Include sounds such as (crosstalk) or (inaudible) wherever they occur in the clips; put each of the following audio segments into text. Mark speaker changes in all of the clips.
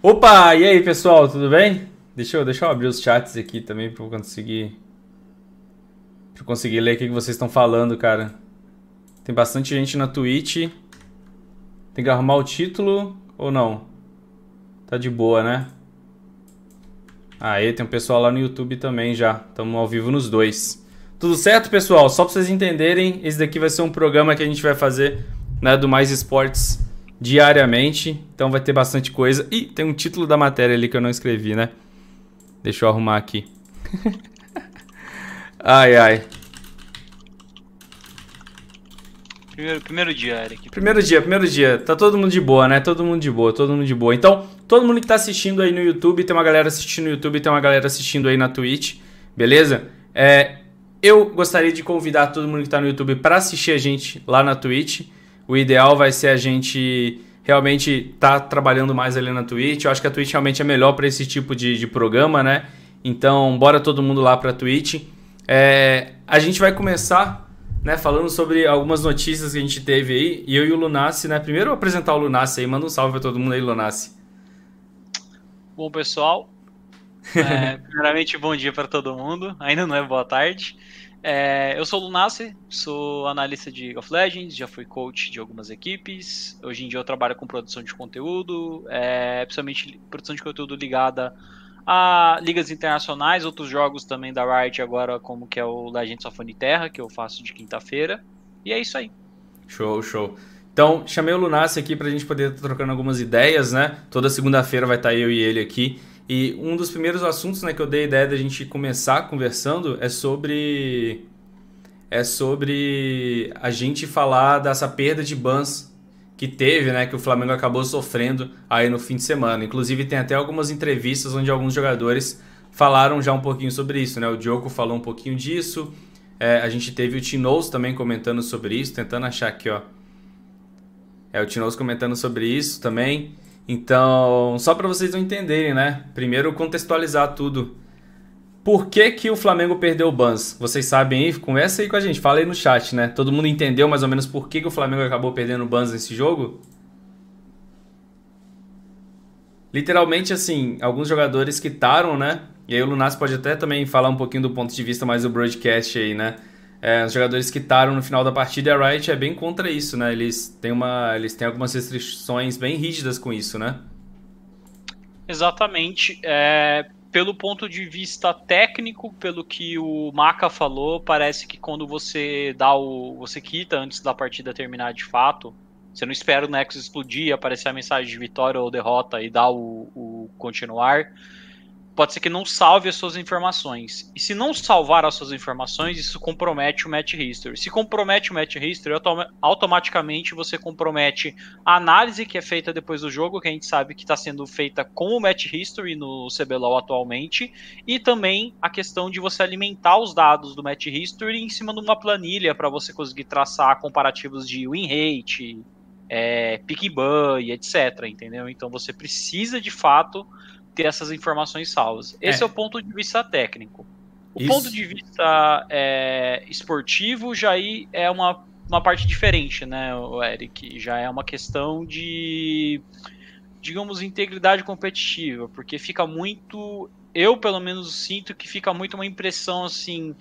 Speaker 1: Opa, e aí pessoal, tudo bem? Deixa eu, deixa eu abrir os chats aqui também para eu conseguir pra eu conseguir ler o que vocês estão falando, cara. Tem bastante gente na Twitch. Tem que arrumar o título ou não? Tá de boa, né? Aí tem um pessoal lá no YouTube também já. Estamos ao vivo nos dois. Tudo certo, pessoal? Só para vocês entenderem, esse daqui vai ser um programa que a gente vai fazer, né, do Mais Esportes diariamente. Então vai ter bastante coisa. E tem um título da matéria ali que eu não escrevi, né? Deixa eu arrumar aqui. (laughs) ai, ai.
Speaker 2: Primeiro, primeiro dia, Eric.
Speaker 1: Primeiro dia, primeiro dia. Tá todo mundo de boa, né? Todo mundo de boa, todo mundo de boa. Então, todo mundo que tá assistindo aí no YouTube, tem uma galera assistindo no YouTube, tem uma galera assistindo aí na Twitch, beleza? É, eu gostaria de convidar todo mundo que tá no YouTube para assistir a gente lá na Twitch. O ideal vai ser a gente realmente tá trabalhando mais ali na Twitch. Eu acho que a Twitch realmente é melhor para esse tipo de, de programa, né? Então, bora todo mundo lá pra Twitch. É, a gente vai começar né, falando sobre algumas notícias que a gente teve aí, e eu e o Lunassi, né? Primeiro apresentar o Lunassi aí, manda um salve para todo mundo aí, Lunassi.
Speaker 2: Bom, pessoal, é, (laughs) primeiramente bom dia para todo mundo, ainda não é boa tarde. É, eu sou o Lunassi, sou analista de League of Legends, já fui coach de algumas equipes. Hoje em dia eu trabalho com produção de conteúdo, é, principalmente produção de conteúdo ligada a ligas internacionais, outros jogos também da Riot agora, como que é o Legends of Terra, que eu faço de quinta-feira. E é isso aí.
Speaker 1: Show, show. Então, chamei o Lunassi aqui para a gente poder estar trocando algumas ideias, né? Toda segunda-feira vai estar eu e ele aqui. E um dos primeiros assuntos né, que eu dei a ideia da gente começar conversando é sobre. É sobre a gente falar dessa perda de bans que teve, né, que o Flamengo acabou sofrendo aí no fim de semana. Inclusive tem até algumas entrevistas onde alguns jogadores falaram já um pouquinho sobre isso, né? O Diogo falou um pouquinho disso. É, a gente teve o Tinoz também comentando sobre isso, tentando achar aqui, ó. É, o Tinoz comentando sobre isso também. Então, só para vocês não entenderem, né? Primeiro contextualizar tudo. Por que, que o Flamengo perdeu o Bans? Vocês sabem aí? Conversa aí com a gente, fala aí no chat, né? Todo mundo entendeu mais ou menos por que, que o Flamengo acabou perdendo o Bans nesse jogo? Literalmente, assim, alguns jogadores quitaram, né? E aí o Lunas pode até também falar um pouquinho do ponto de vista mais do broadcast aí, né? É, os jogadores quitaram no final da partida e a Riot é bem contra isso, né? Eles têm, uma, eles têm algumas restrições bem rígidas com isso, né?
Speaker 2: Exatamente. É, pelo ponto de vista técnico, pelo que o Maca falou, parece que quando você dá o. você quita antes da partida terminar de fato, você não espera o Nexus explodir, aparecer a mensagem de vitória ou derrota e dar o, o continuar pode ser que não salve as suas informações. E se não salvar as suas informações, isso compromete o match history. Se compromete o match history, automaticamente você compromete a análise que é feita depois do jogo, que a gente sabe que está sendo feita com o match history no CBLOL atualmente, e também a questão de você alimentar os dados do match history em cima de uma planilha para você conseguir traçar comparativos de win rate, é, pick ban e etc. Entendeu? Então você precisa de fato ter essas informações salvas. Esse é, é o ponto de vista técnico. O Isso. ponto de vista é, esportivo já aí é uma, uma parte diferente, né, Eric? Já é uma questão de, digamos, integridade competitiva, porque fica muito. Eu, pelo menos, sinto que fica muito uma impressão assim.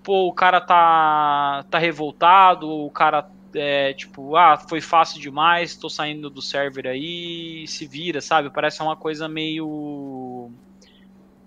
Speaker 2: Pô, o cara tá, tá revoltado, o cara é, tipo, ah, foi fácil demais, tô saindo do server aí, se vira, sabe? Parece uma coisa meio.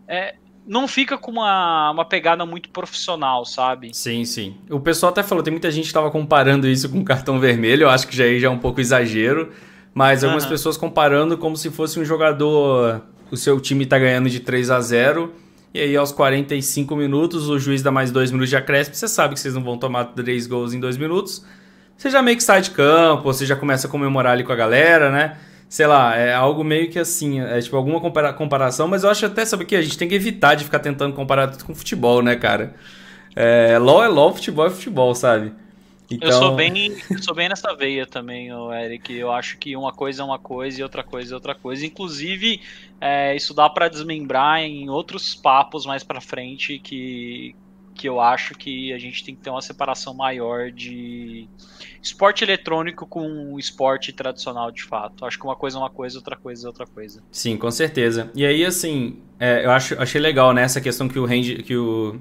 Speaker 2: É, não fica com uma, uma pegada muito profissional, sabe?
Speaker 1: Sim, sim. O pessoal até falou, tem muita gente que estava comparando isso com cartão vermelho, eu acho que já, já é um pouco exagero, mas algumas uhum. pessoas comparando como se fosse um jogador, o seu time tá ganhando de 3 a 0 e aí aos 45 minutos o juiz dá mais 2 minutos de acréscimo, você sabe que vocês não vão tomar 3 gols em 2 minutos, você já meio que sai de campo, você já começa a comemorar ali com a galera, né? Sei lá, é algo meio que assim, é tipo alguma compara comparação, mas eu acho até, sabe o que? A gente tem que evitar de ficar tentando comparar tudo com futebol, né, cara? É, LOL é LOL, futebol é futebol, sabe?
Speaker 2: Então... Eu sou bem, eu sou bem nessa veia também, Eric. Eu acho que uma coisa é uma coisa e outra coisa é outra coisa. Inclusive, é, isso dá para desmembrar em outros papos mais para frente que que eu acho que a gente tem que ter uma separação maior de esporte eletrônico com esporte tradicional de fato. Acho que uma coisa é uma coisa, outra coisa é outra coisa.
Speaker 1: Sim, com certeza. E aí, assim, é, eu acho, achei legal, né, essa questão que o Range, que o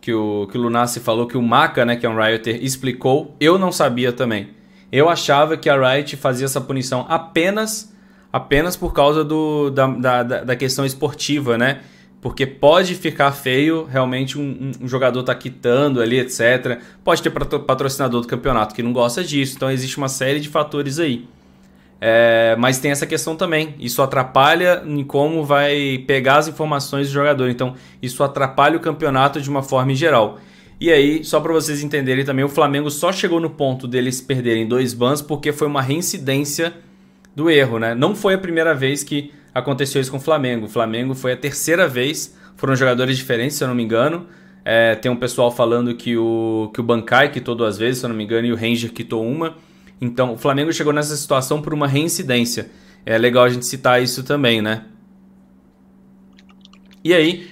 Speaker 1: que o, que o Lunassi falou, que o Maka, né, que é um Rioter, explicou, eu não sabia também. Eu achava que a Riot fazia essa punição apenas apenas por causa do, da, da, da questão esportiva, né? Porque pode ficar feio realmente um, um, jogador tá quitando ali, etc. Pode ter patrocinador do campeonato que não gosta disso. Então existe uma série de fatores aí. É, mas tem essa questão também. Isso atrapalha em como vai pegar as informações do jogador. Então, isso atrapalha o campeonato de uma forma geral. E aí, só para vocês entenderem também, o Flamengo só chegou no ponto deles perderem dois bans porque foi uma reincidência do erro, né? Não foi a primeira vez que aconteceu isso com o Flamengo. O Flamengo foi a terceira vez. Foram jogadores diferentes, se eu não me engano. É, tem um pessoal falando que o, que o Bankai quitou duas vezes, se eu não me engano, e o Ranger quitou uma. Então, o Flamengo chegou nessa situação por uma reincidência. É legal a gente citar isso também, né? E aí,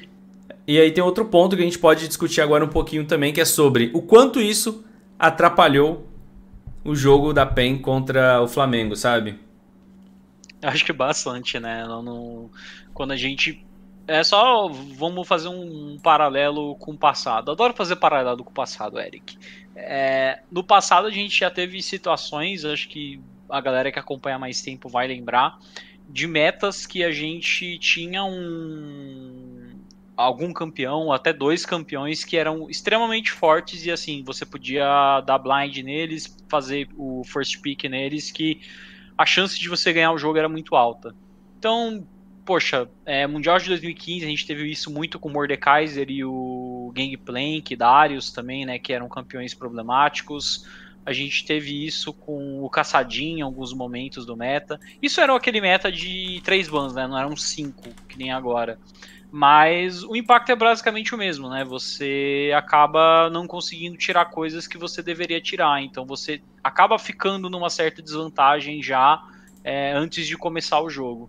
Speaker 1: e aí tem outro ponto que a gente pode discutir agora um pouquinho também, que é sobre o quanto isso atrapalhou o jogo da PEN contra o Flamengo, sabe? (laughs)
Speaker 2: Acho que bastante, né? Não, não... Quando a gente. É só. Vamos fazer um paralelo com o passado. Adoro fazer paralelo com o passado, Eric. É, no passado a gente já teve situações, acho que a galera que acompanha mais tempo vai lembrar, de metas que a gente tinha um algum campeão, até dois campeões que eram extremamente fortes e assim, você podia dar blind neles, fazer o first pick neles que a chance de você ganhar o jogo era muito alta. Então, poxa, é, Mundial de 2015 a gente teve isso muito com o Mordekaiser e o Gangplank, Darius também, né, que eram campeões problemáticos. A gente teve isso com o Caçadinho em alguns momentos do meta. Isso era aquele meta de três bans, né? Não eram cinco, que nem agora. Mas o impacto é basicamente o mesmo, né? Você acaba não conseguindo tirar coisas que você deveria tirar. Então você acaba ficando numa certa desvantagem já é, antes de começar o jogo.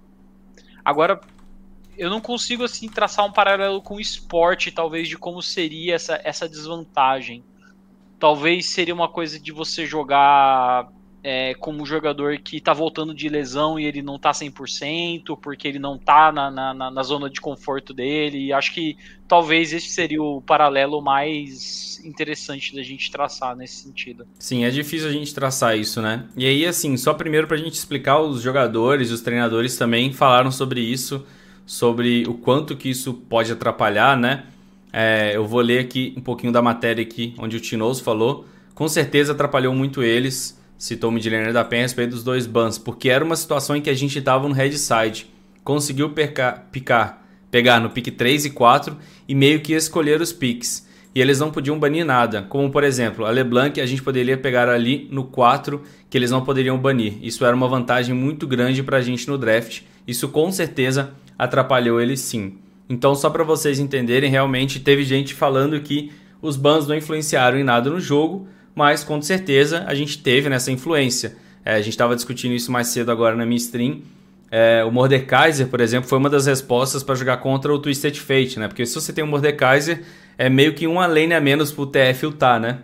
Speaker 2: Agora, eu não consigo assim traçar um paralelo com o esporte, talvez, de como seria essa, essa desvantagem. Talvez seria uma coisa de você jogar é, como um jogador que tá voltando de lesão e ele não tá 100%, porque ele não tá na, na, na, zona de conforto dele. E acho que talvez esse seria o paralelo mais interessante da gente traçar nesse sentido.
Speaker 1: Sim, é difícil a gente traçar isso, né? E aí, assim, só primeiro pra gente explicar, os jogadores, os treinadores também falaram sobre isso, sobre o quanto que isso pode atrapalhar, né? É, eu vou ler aqui um pouquinho da matéria aqui, onde o Tinoso falou. Com certeza atrapalhou muito eles citou o Midlaner da Penha a respeito dos dois bans, porque era uma situação em que a gente estava no head side, conseguiu percar, picar, pegar no pick 3 e 4 e meio que escolher os picks. E eles não podiam banir nada, como por exemplo, a LeBlanc a gente poderia pegar ali no 4 que eles não poderiam banir. Isso era uma vantagem muito grande para a gente no draft. Isso com certeza atrapalhou eles sim. Então, só para vocês entenderem, realmente teve gente falando que os bans não influenciaram em nada no jogo, mas com certeza a gente teve nessa influência. É, a gente estava discutindo isso mais cedo agora na minha stream. É, o Mordekaiser, por exemplo, foi uma das respostas para jogar contra o Twisted Fate, né? Porque se você tem o Mordekaiser, é meio que uma lane a menos pro TF ultar, né?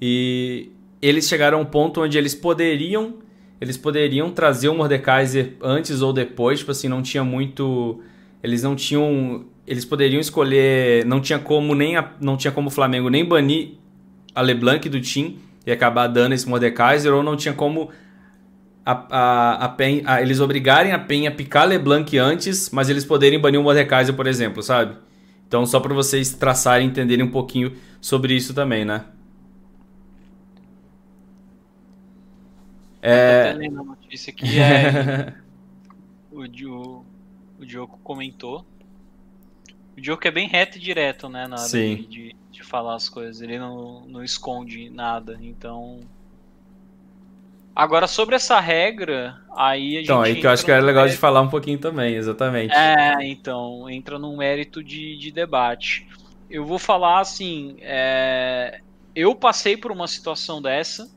Speaker 1: E eles chegaram a um ponto onde eles poderiam eles poderiam trazer o Mordekaiser antes ou depois, tipo assim, não tinha muito eles não tinham eles poderiam escolher, não tinha como nem a, não tinha como o Flamengo nem banir a LeBlanc do Team e acabar dando esse Mordekaiser, ou não tinha como a, a, a, Pen, a, eles obrigarem a PEN a picar LeBlanc antes, mas eles poderem banir o Mordekaiser, por exemplo, sabe? Então, só para vocês traçarem e entenderem um pouquinho sobre isso também, né?
Speaker 2: É... Eu a notícia que é... (laughs) o, Diogo, o Diogo comentou. O Diogo é bem reto e direto, né? Na hora
Speaker 1: Sim.
Speaker 2: de, de falar as coisas. Ele não, não esconde nada. Então. Agora, sobre essa regra, aí a
Speaker 1: então,
Speaker 2: gente.
Speaker 1: Então, aí que eu acho que era legal mérito... de falar um pouquinho também, exatamente.
Speaker 2: É, então, entra num mérito de, de debate. Eu vou falar assim. É... Eu passei por uma situação dessa.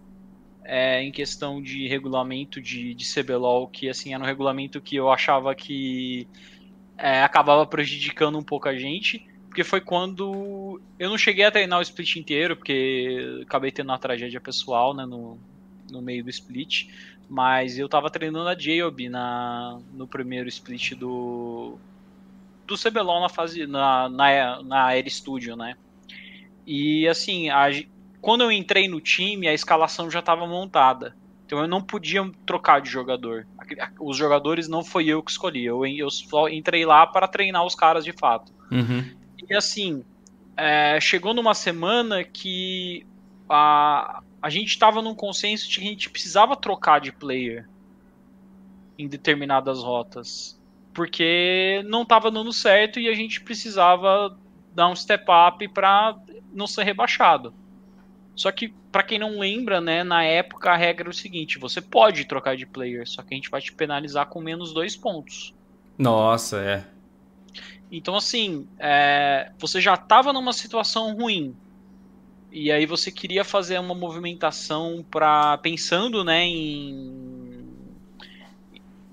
Speaker 2: É, em questão de regulamento de, de CBLOL, que assim era um regulamento que eu achava que é, acabava prejudicando um pouco a gente porque foi quando eu não cheguei a treinar o split inteiro, porque acabei tendo uma tragédia pessoal, né, no, no meio do split, mas eu tava treinando a Jayob na no primeiro split do do CBLOL na fase na na, na Air Studio, né? E assim, a, quando eu entrei no time, a escalação já estava montada. Então eu não podia trocar de jogador. Os jogadores não foi eu que escolhi. Eu, eu só entrei lá para treinar os caras de fato.
Speaker 1: Uhum.
Speaker 2: E assim, é, chegou numa semana que a, a gente estava num consenso de que a gente precisava trocar de player em determinadas rotas. Porque não estava dando certo e a gente precisava dar um step up para não ser rebaixado. Só que, para quem não lembra, né, na época a regra é o seguinte: você pode trocar de player, só que a gente vai te penalizar com menos dois pontos.
Speaker 1: Nossa, é.
Speaker 2: Então, assim, é, você já estava numa situação ruim. E aí você queria fazer uma movimentação para pensando, né, em,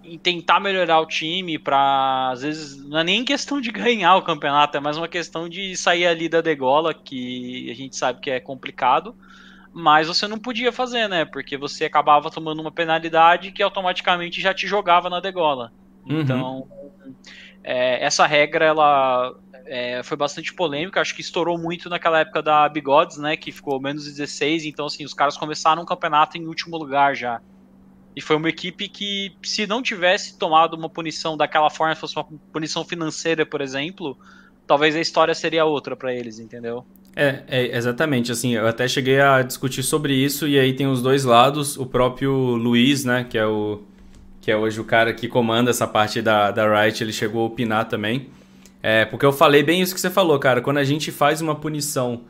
Speaker 2: em tentar melhorar o time para às vezes não é nem questão de ganhar o campeonato, é mais uma questão de sair ali da degola, que a gente sabe que é complicado, mas você não podia fazer, né? Porque você acabava tomando uma penalidade que automaticamente já te jogava na degola. Uhum. É, essa regra ela é, foi bastante polêmica, acho que estourou muito naquela época da Bigodes, né, que ficou menos 16, então assim, os caras começaram um campeonato em último lugar já. E foi uma equipe que, se não tivesse tomado uma punição daquela forma, fosse uma punição financeira, por exemplo, talvez a história seria outra para eles, entendeu?
Speaker 1: É, é, exatamente, assim, eu até cheguei a discutir sobre isso e aí tem os dois lados, o próprio Luiz, né, que é o que é hoje o cara que comanda essa parte da, da Riot, ele chegou a opinar também. É, porque eu falei bem isso que você falou, cara. Quando a gente faz uma punição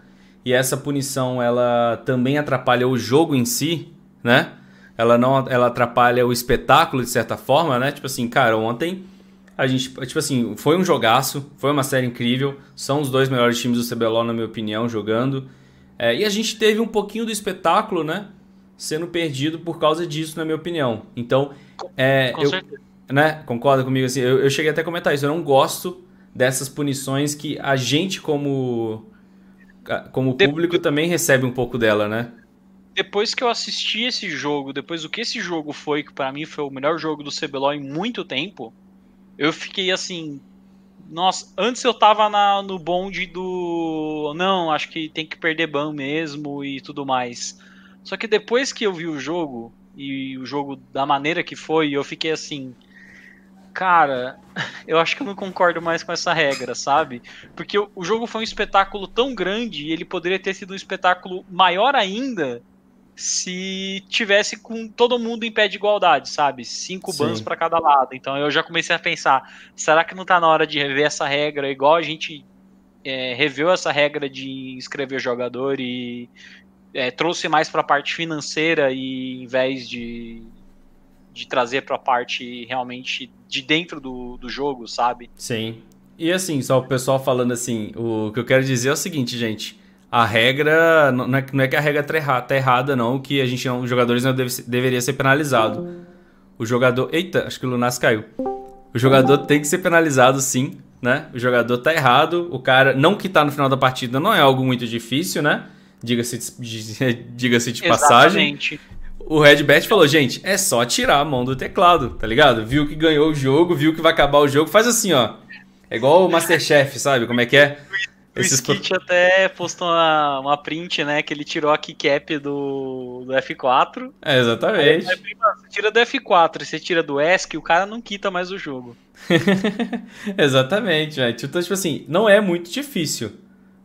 Speaker 1: e essa punição ela também atrapalha o jogo em si, né? Ela não ela atrapalha o espetáculo de certa forma, né? Tipo assim, cara, ontem a gente, tipo assim, foi um jogaço, foi uma série incrível. São os dois melhores times do CBLOL, na minha opinião, jogando. É, e a gente teve um pouquinho do espetáculo, né? Sendo perdido por causa disso, na minha opinião. Então, é, Com eu, certeza. Né, concorda comigo assim? Eu, eu cheguei até a comentar isso. Eu não gosto dessas punições que a gente, como, como público, também recebe um pouco dela, né?
Speaker 2: Depois que eu assisti esse jogo, depois do que esse jogo foi, que para mim foi o melhor jogo do CBLOL em muito tempo, eu fiquei assim. Nossa, antes eu tava na, no bonde do. Não, acho que tem que perder ban mesmo e tudo mais. Só que depois que eu vi o jogo, e o jogo da maneira que foi, eu fiquei assim, cara, (laughs) eu acho que eu não concordo mais com essa regra, sabe? Porque o jogo foi um espetáculo tão grande e ele poderia ter sido um espetáculo maior ainda se tivesse com todo mundo em pé de igualdade, sabe? Cinco Sim. bans para cada lado. Então eu já comecei a pensar, será que não tá na hora de rever essa regra igual a gente é, reveu essa regra de inscrever jogador e é, trouxe mais para a parte financeira e em vez de, de trazer para a parte realmente de dentro do, do jogo, sabe?
Speaker 1: Sim. E assim, só o pessoal falando assim, o que eu quero dizer é o seguinte, gente. A regra, não é, não é que a regra tá, tá errada, não, que a gente não, os jogadores não deve, deveria ser penalizado. O jogador. Eita, acho que o Lunas caiu. O jogador tem que ser penalizado, sim, né? O jogador tá errado. O cara, não que tá no final da partida, não é algo muito difícil, né? Diga-se de, (laughs) diga de passagem. O Redbet falou, gente, é só tirar a mão do teclado, tá ligado? Viu que ganhou o jogo, viu que vai acabar o jogo, faz assim, ó. É igual o Masterchef, sabe? Como é que é?
Speaker 2: O Esses... Skit até postou uma, uma print, né? Que ele tirou a keycap do, do F4.
Speaker 1: É, exatamente. Aí,
Speaker 2: você tira do F4 e você tira do ESC, o cara não quita mais o jogo. (laughs)
Speaker 1: exatamente, gente. Então, tipo assim, não é muito difícil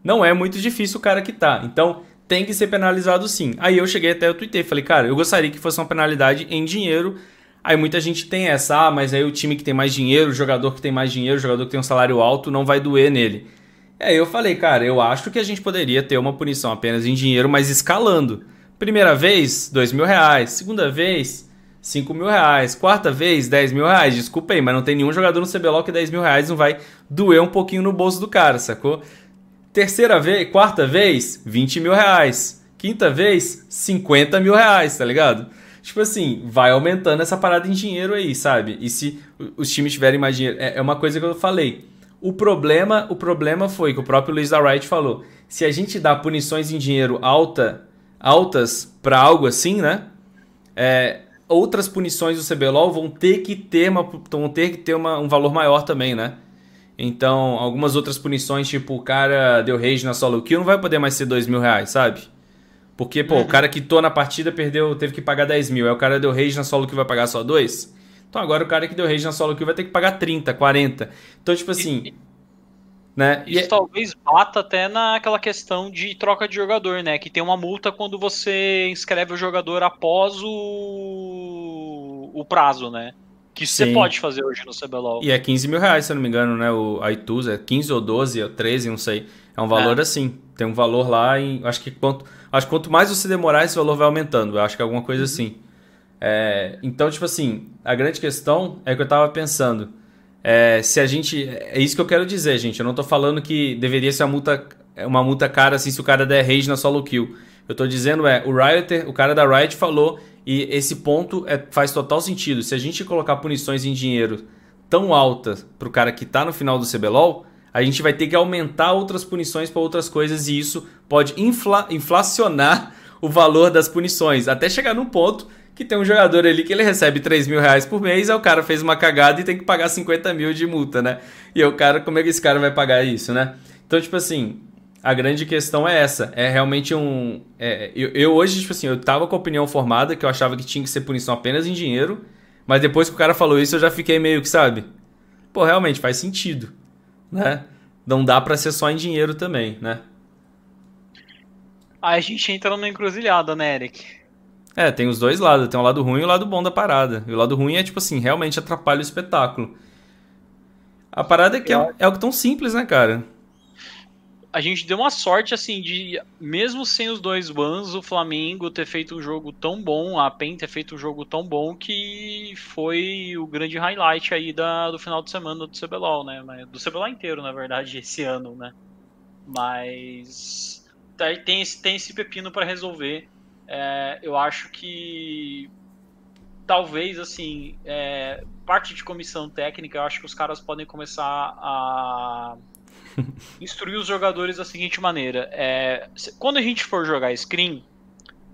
Speaker 1: não é muito difícil o cara que tá. Então, tem que ser penalizado sim. Aí eu cheguei até o Twitter, falei, cara, eu gostaria que fosse uma penalidade em dinheiro. Aí muita gente tem essa, ah, mas aí o time que tem mais dinheiro, o jogador que tem mais dinheiro, o jogador que tem um salário alto, não vai doer nele. Aí eu falei, cara, eu acho que a gente poderia ter uma punição apenas em dinheiro, mas escalando. Primeira vez, dois mil reais. Segunda vez, cinco mil reais. Quarta vez, dez mil reais. Desculpa aí, mas não tem nenhum jogador no CBLOL que 10 mil reais não vai doer um pouquinho no bolso do cara, sacou? Terceira vez, quarta vez, 20 mil reais. Quinta vez, 50 mil reais, tá ligado? Tipo assim, vai aumentando essa parada em dinheiro aí, sabe? E se os times tiverem mais dinheiro. É, é uma coisa que eu falei. O problema, o problema foi que o próprio Luiz da Wright falou: se a gente dá punições em dinheiro alta, altas para algo assim, né? É, outras punições do CBLOL vão ter que ter, uma, vão ter, que ter uma, um valor maior também, né? Então, algumas outras punições, tipo, o cara deu rage na solo kill, não vai poder mais ser dois mil reais, sabe? Porque, pô, uhum. o cara que tô na partida perdeu, teve que pagar 10 mil. Aí o cara deu rage na solo kill vai pagar só dois? Então agora o cara que deu rage na solo kill vai ter que pagar 30, 40. Então, tipo assim. E,
Speaker 2: né? Isso e... É talvez bata até naquela questão de troca de jogador, né? Que tem uma multa quando você inscreve o jogador após o, o prazo, né? Que você pode fazer hoje no CBLOL.
Speaker 1: E é 15 mil reais, se eu não me engano, né? O iTunes é 15 ou 12 ou 13, não sei. É um valor é. assim. Tem um valor lá em. Acho que quanto, acho que quanto mais você demorar, esse valor vai aumentando. Eu acho que é alguma coisa uhum. assim. É, então, tipo assim, a grande questão é que eu tava pensando. É, se a gente. É isso que eu quero dizer, gente. Eu não tô falando que deveria ser uma multa, uma multa cara assim se o cara der rage na solo kill. Eu tô dizendo é, o Riot, o cara da Riot falou e esse ponto é, faz total sentido. Se a gente colocar punições em dinheiro tão altas pro cara que tá no final do CBLOL, a gente vai ter que aumentar outras punições para outras coisas e isso pode infla, inflacionar o valor das punições, até chegar num ponto que tem um jogador ali que ele recebe 3 mil reais por mês, aí o cara fez uma cagada e tem que pagar 50 mil de multa, né? E o cara, como é que esse cara vai pagar isso, né? Então, tipo assim, a grande questão é essa. É realmente um. É, eu, eu, hoje, tipo assim, eu tava com a opinião formada que eu achava que tinha que ser punição apenas em dinheiro. Mas depois que o cara falou isso, eu já fiquei meio que, sabe? Pô, realmente faz sentido. Né? Não dá para ser só em dinheiro também, né?
Speaker 2: Aí a gente entra numa encruzilhada, né, Eric?
Speaker 1: É, tem os dois lados. Tem o lado ruim e o lado bom da parada. E o lado ruim é, tipo assim, realmente atrapalha o espetáculo. A parada é que é, é algo tão simples, né, cara?
Speaker 2: A gente deu uma sorte, assim, de mesmo sem os dois bans, o Flamengo ter feito um jogo tão bom, a PEN ter feito um jogo tão bom que foi o grande highlight aí da, do final de semana do CBLOL, né? Do CBLOL inteiro, na verdade, (laughs) esse ano, né? Mas tá, tem esse, tem esse pepino para resolver. É, eu acho que talvez, assim, é, parte de comissão técnica, eu acho que os caras podem começar a (laughs) instruir os jogadores da seguinte maneira: é, quando a gente for jogar screen,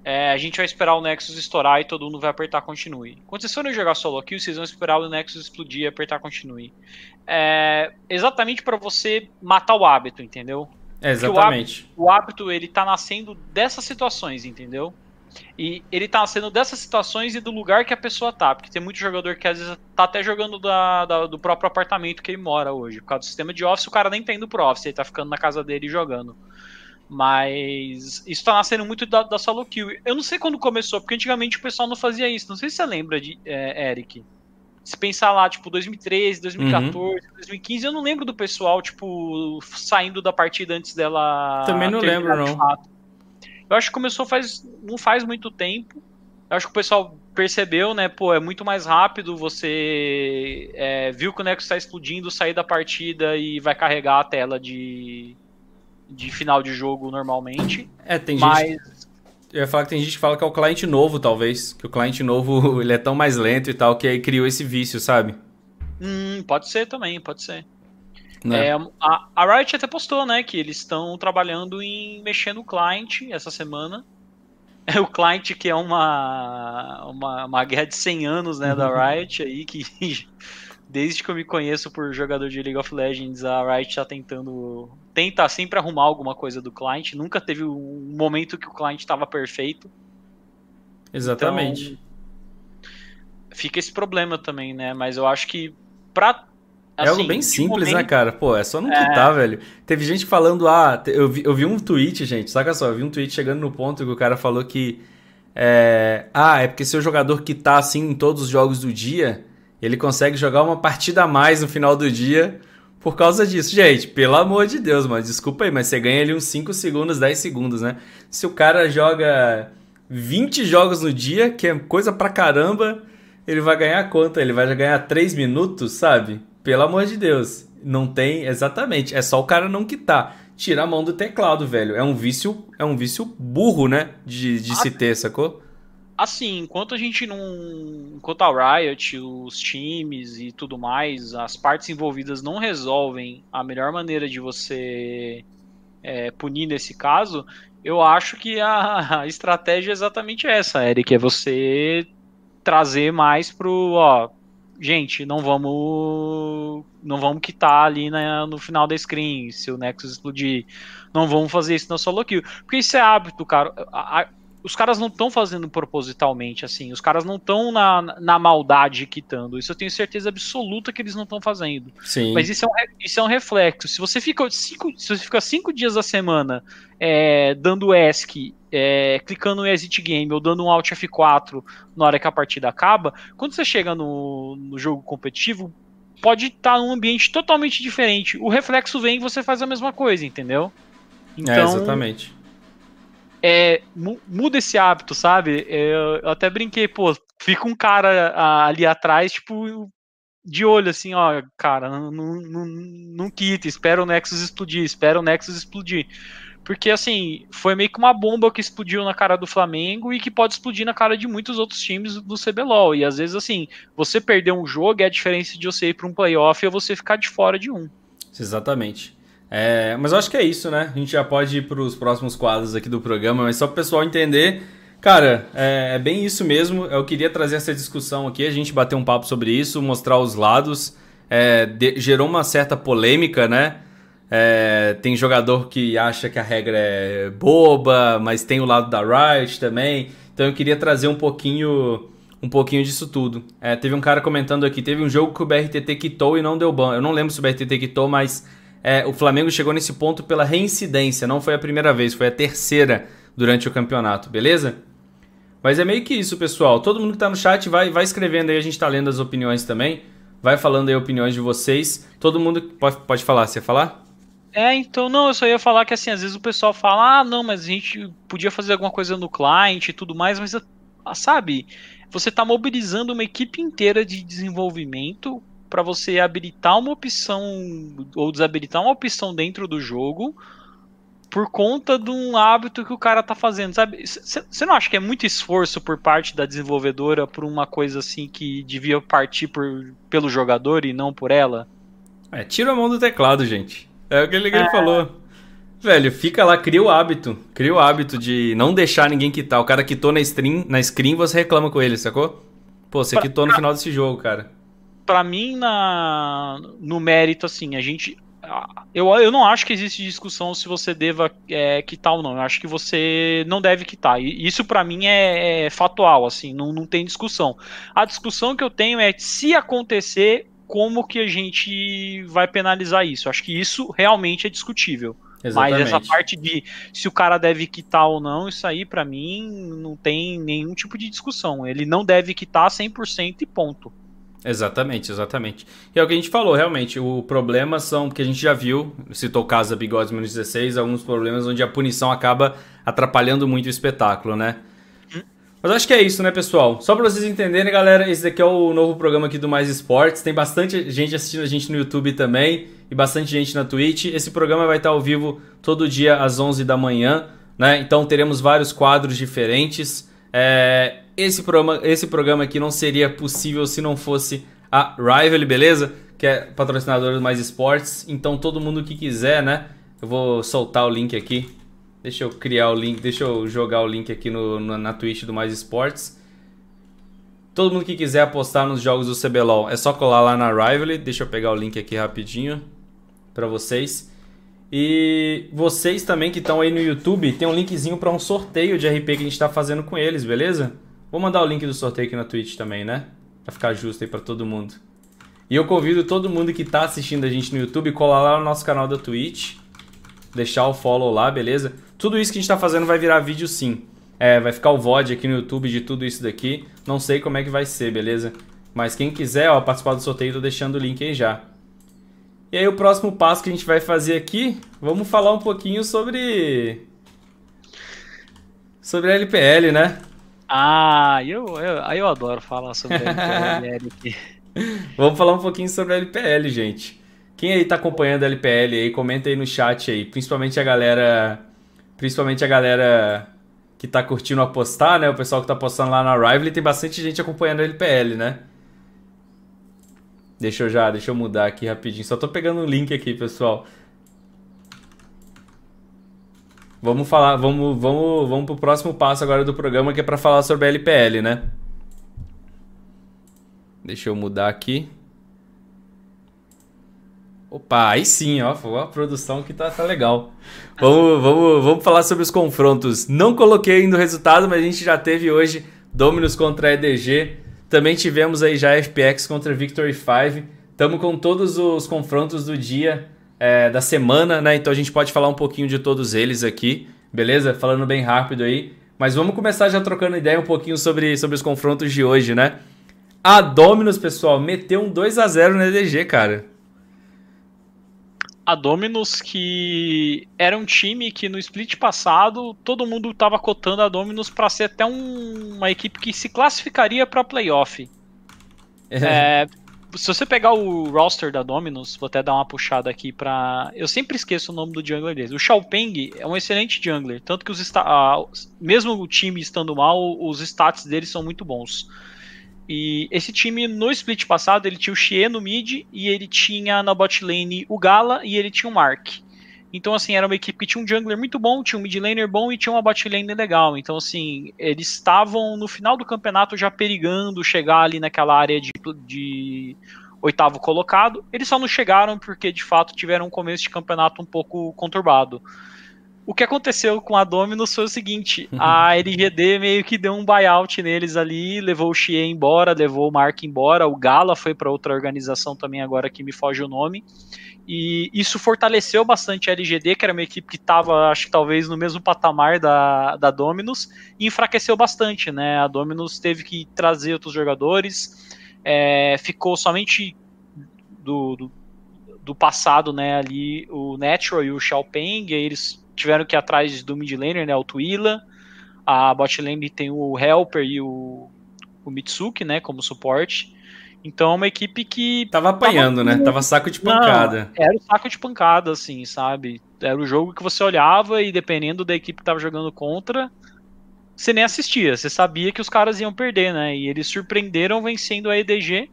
Speaker 2: é, a gente vai esperar o Nexus estourar e todo mundo vai apertar continue. Quando vocês forem jogar solo kill, vocês vão esperar o Nexus explodir e apertar continue. É, exatamente para você matar o hábito, entendeu?
Speaker 1: exatamente.
Speaker 2: O hábito, o hábito, ele tá nascendo dessas situações, entendeu? E ele tá sendo dessas situações e do lugar que a pessoa tá. Porque tem muito jogador que às vezes tá até jogando da, da, do próprio apartamento que ele mora hoje. Por causa do sistema de office, o cara nem tem indo pro office, ele tá ficando na casa dele jogando. Mas isso tá nascendo muito da, da solo kill. Eu não sei quando começou, porque antigamente o pessoal não fazia isso. Não sei se você lembra de é, Eric. Se pensar lá, tipo, 2013, 2014, uhum. 2015, eu não lembro do pessoal, tipo, saindo da partida antes dela.
Speaker 1: Também não lembro, não. Fato.
Speaker 2: Eu acho que começou faz não faz muito tempo. Eu acho que o pessoal percebeu, né? Pô, é muito mais rápido. Você é, viu que o Nexus está explodindo, sair da partida e vai carregar a tela de, de final de jogo normalmente.
Speaker 1: É, tem mas... gente. Eu ia falar que tem gente que fala que é o cliente novo, talvez. Que o cliente novo (laughs) ele é tão mais lento e tal, que aí criou esse vício, sabe?
Speaker 2: Hum, pode ser também, pode ser. Né? É, a, a Riot até postou, né, que eles estão trabalhando em mexer no client essa semana. É (laughs) o client que é uma, uma, uma guerra de 100 anos, né, da uhum. Riot aí, que (laughs) desde que eu me conheço por jogador de League of Legends, a Riot está tentando tenta sempre arrumar alguma coisa do client. Nunca teve um momento que o client estava perfeito.
Speaker 1: Exatamente.
Speaker 2: Então, fica esse problema também, né? Mas eu acho que para
Speaker 1: é algo assim, bem simples, né, momento... né, cara? Pô, é só não é... quitar, velho. Teve gente falando, ah, eu vi, eu vi um tweet, gente, saca só, eu vi um tweet chegando no ponto que o cara falou que. É, ah, é porque se o jogador quitar assim em todos os jogos do dia, ele consegue jogar uma partida a mais no final do dia por causa disso. Gente, pelo amor de Deus, mano, desculpa aí, mas você ganha ali uns 5 segundos, 10 segundos, né? Se o cara joga 20 jogos no dia, que é coisa pra caramba, ele vai ganhar quanto? Ele vai ganhar 3 minutos, sabe? Pelo amor de Deus. Não tem, exatamente. É só o cara não quitar. Tira a mão do teclado, velho. É um vício, é um vício burro, né? De, de se ter, sacou?
Speaker 2: assim, enquanto a gente não. Enquanto a Riot, os times e tudo mais, as partes envolvidas não resolvem a melhor maneira de você é, punir nesse caso, eu acho que a, (laughs) a, estratégia é exatamente essa, Eric, é você trazer mais pro, ó, gente, não vamos não vamos quitar ali na, no final da screen se o Nexus explodir, não vamos fazer isso na solo kill, porque isso é hábito, cara, a, a, os caras não estão fazendo propositalmente assim, os caras não estão na, na maldade quitando. Isso eu tenho certeza absoluta que eles não estão fazendo.
Speaker 1: Sim.
Speaker 2: Mas isso é, um, isso é um reflexo. Se você fica cinco, se você fica cinco dias da semana é, dando ESC, é, clicando no Exit Game ou dando um Alt F4 na hora que a partida acaba, quando você chega no, no jogo competitivo, pode estar tá num ambiente totalmente diferente. O reflexo vem e você faz a mesma coisa, entendeu?
Speaker 1: É, então, é, exatamente
Speaker 2: é, muda esse hábito, sabe? É, eu até brinquei, pô, fica um cara ali atrás, tipo, de olho, assim, ó, cara, não, não, não quita, espera o Nexus explodir, espera o Nexus explodir. Porque, assim, foi meio que uma bomba que explodiu na cara do Flamengo e que pode explodir na cara de muitos outros times do CBLOL. E às vezes, assim, você perder um jogo é a diferença de você ir para um playoff ou você ficar de fora de um.
Speaker 1: Exatamente. É, mas eu acho que é isso, né? A gente já pode ir para os próximos quadros aqui do programa, mas só para o pessoal entender. Cara, é, é, bem isso mesmo. Eu queria trazer essa discussão aqui, a gente bater um papo sobre isso, mostrar os lados. É, de, gerou uma certa polêmica, né? É, tem jogador que acha que a regra é boba, mas tem o lado da Riot também. Então eu queria trazer um pouquinho um pouquinho disso tudo. É, teve um cara comentando aqui, teve um jogo que o BRTT quitou e não deu ban. Eu não lembro se o BRTT quitou, mas é, o Flamengo chegou nesse ponto pela reincidência, não foi a primeira vez, foi a terceira durante o campeonato, beleza? Mas é meio que isso, pessoal. Todo mundo que tá no chat vai, vai escrevendo aí, a gente tá lendo as opiniões também. Vai falando aí opiniões de vocês. Todo mundo pode, pode falar, você falar?
Speaker 2: É, então, não, eu só ia falar que assim, às vezes o pessoal fala, ah, não, mas a gente podia fazer alguma coisa no client e tudo mais, mas ah, sabe, você tá mobilizando uma equipe inteira de desenvolvimento para você habilitar uma opção ou desabilitar uma opção dentro do jogo por conta de um hábito que o cara tá fazendo, sabe? Você não acha que é muito esforço por parte da desenvolvedora por uma coisa assim que devia partir por, pelo jogador e não por ela?
Speaker 1: É, tira a mão do teclado, gente. É o que ele, é... falou. Velho, fica lá, cria o hábito. Cria o hábito de não deixar ninguém quitar. O cara quitou na stream, na screen, você reclama com ele, sacou? Pô, você pra, quitou no final desse jogo, cara
Speaker 2: para mim, na, no mérito, assim, a gente. Eu, eu não acho que existe discussão se você deva é, quitar ou não. Eu acho que você não deve quitar. E isso para mim é, é, fatual, assim, não, não tem discussão. A discussão que eu tenho é se acontecer, como que a gente vai penalizar isso. Acho que isso realmente é discutível. Exatamente. Mas essa parte de se o cara deve quitar ou não, isso aí para mim não tem nenhum tipo de discussão. Ele não deve quitar 100% e ponto.
Speaker 1: Exatamente, exatamente. E é o que a gente falou, realmente. O problema são, porque a gente já viu, citou o caso da Bigodes menos 16, alguns problemas onde a punição acaba atrapalhando muito o espetáculo, né? Mas acho que é isso, né, pessoal? Só para vocês entenderem, galera, esse daqui é o novo programa aqui do Mais Esportes. Tem bastante gente assistindo a gente no YouTube também e bastante gente na Twitch. Esse programa vai estar ao vivo todo dia às 11 da manhã, né? Então teremos vários quadros diferentes. É, esse programa, esse programa aqui não seria possível se não fosse a Rival, beleza? Que é patrocinadora do Mais Esportes. Então todo mundo que quiser, né? Eu vou soltar o link aqui. Deixa eu criar o link, deixa eu jogar o link aqui no, no na Twitch do Mais Esportes. Todo mundo que quiser apostar nos jogos do CBLOL é só colar lá na Rival. Deixa eu pegar o link aqui rapidinho para vocês. E vocês também que estão aí no YouTube, tem um linkzinho para um sorteio de RP que a gente está fazendo com eles, beleza? Vou mandar o link do sorteio aqui na Twitch também, né? Pra ficar justo aí pra todo mundo. E eu convido todo mundo que tá assistindo a gente no YouTube colar lá no nosso canal da Twitch. Deixar o follow lá, beleza? Tudo isso que a gente tá fazendo vai virar vídeo sim. É, vai ficar o VOD aqui no YouTube de tudo isso daqui. Não sei como é que vai ser, beleza? Mas quem quiser ó, participar do sorteio, tô deixando o link aí já. E aí o próximo passo que a gente vai fazer aqui, vamos falar um pouquinho sobre... Sobre a LPL, né?
Speaker 2: Ah, eu, eu, eu adoro falar sobre a LPL (laughs)
Speaker 1: Vamos falar um pouquinho sobre a LPL, gente. Quem aí tá acompanhando a LPL aí, comenta aí no chat aí, principalmente a galera, principalmente a galera que tá curtindo apostar, né? O pessoal que tá apostando lá na Rivalry, tem bastante gente acompanhando a LPL, né? Deixa eu já, deixa eu mudar aqui rapidinho. Só tô pegando um link aqui, pessoal. Vamos falar, vamos, vamos, vamos pro próximo passo agora do programa que é para falar sobre a LPL, né? Deixa eu mudar aqui. Opa, aí sim, ó, a produção que tá, tá legal. Vamos, vamos, vamos falar sobre os confrontos. Não coloquei ainda o resultado, mas a gente já teve hoje Dominus contra EDG. Também tivemos aí já FPX contra Victory 5. Estamos com todos os confrontos do dia, é, da semana, né? Então a gente pode falar um pouquinho de todos eles aqui, beleza? Falando bem rápido aí. Mas vamos começar já trocando ideia um pouquinho sobre, sobre os confrontos de hoje, né? A Dominus, pessoal, meteu um 2 a 0 na EDG, cara
Speaker 2: a Dominus, que era um time que no split passado todo mundo estava cotando a Dominus para ser até um, uma equipe que se classificaria para playoff. É. É, se você pegar o roster da Dominus, vou até dar uma puxada aqui para. Eu sempre esqueço o nome do jungler deles. O Xiaopeng é um excelente jungler, tanto que os mesmo o time estando mal, os stats deles são muito bons. E esse time, no split passado, ele tinha o Xie no mid e ele tinha na bot lane o Gala e ele tinha o Mark. Então, assim, era uma equipe que tinha um jungler muito bom, tinha um mid laner bom e tinha uma bot lane legal. Então, assim, eles estavam no final do campeonato já perigando chegar ali naquela área de, de oitavo colocado. Eles só não chegaram porque, de fato, tiveram um começo de campeonato um pouco conturbado. O que aconteceu com a Dominus foi o seguinte: a (laughs) LGD meio que deu um buyout neles ali, levou o Xie embora, levou o Mark embora, o Gala foi para outra organização também, agora que me foge o nome. E isso fortaleceu bastante a LGD, que era uma equipe que estava, acho que talvez, no mesmo patamar da, da Dominus, e enfraqueceu bastante, né? A Dominus teve que trazer outros jogadores, é, ficou somente do, do, do, passado, né? Ali o Natural e o Xiaopeng, e eles tiveram que ir atrás do mid laner, né, o Twila. A bot lane tem o Helper e o, o Mitsuki, né, como suporte. Então é uma equipe que.
Speaker 1: Tava apanhando, tava... né? Tava saco de pancada.
Speaker 2: Não, era o saco de pancada, assim, sabe? Era o jogo que você olhava e dependendo da equipe que tava jogando contra, você nem assistia. Você sabia que os caras iam perder, né? E eles surpreenderam vencendo a EDG.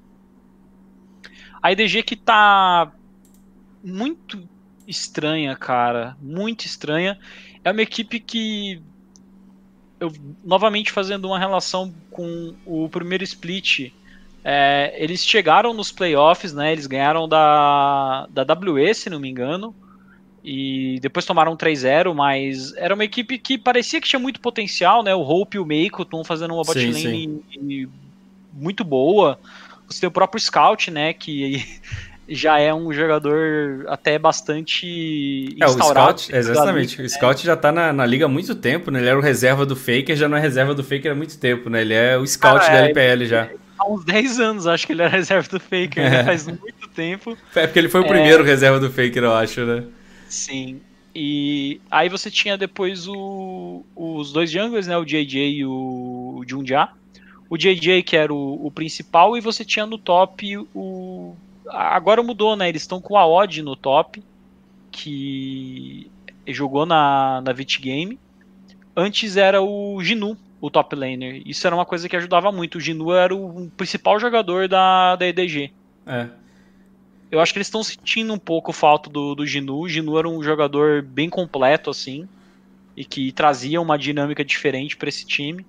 Speaker 2: A EDG que tá muito estranha, cara. Muito estranha. É uma equipe que. Eu, novamente fazendo uma relação com o primeiro split. É, eles chegaram nos playoffs, né? Eles ganharam da, da WE, se não me engano. E depois tomaram 3-0, mas era uma equipe que parecia que tinha muito potencial, né? O Hope e o Meiko estão fazendo uma bot lane muito boa. Você tem o próprio Scout, né? Que já é um jogador até bastante
Speaker 1: é, instaurado. O Scout, exatamente. Liga, o Scout né? já tá na, na, liga há muito tempo, né? Ele era o reserva do Faker, já não é reserva do Faker há muito tempo, né? Ele é o Scout da é, LPL já.
Speaker 2: Há uns 10 anos, acho que ele era (laughs) reserva do Faker, né? é. né? faz muito tempo.
Speaker 1: É porque ele foi o é... primeiro reserva do Faker, eu acho, né?
Speaker 2: Sim. E aí você tinha depois o, os dois junglers, né? O JJ e o, o Junja. O JJ, que era o, o principal, e você tinha no top o Agora mudou, né? Eles estão com a Odd no top, que jogou na, na Vit Game. Antes era o Ginu, o top laner. Isso era uma coisa que ajudava muito. O Ginu era o principal jogador da, da EDG.
Speaker 1: É.
Speaker 2: Eu acho que eles estão sentindo um pouco falta do, do Ginu. O Ginu era um jogador bem completo, assim, e que trazia uma dinâmica diferente para esse time.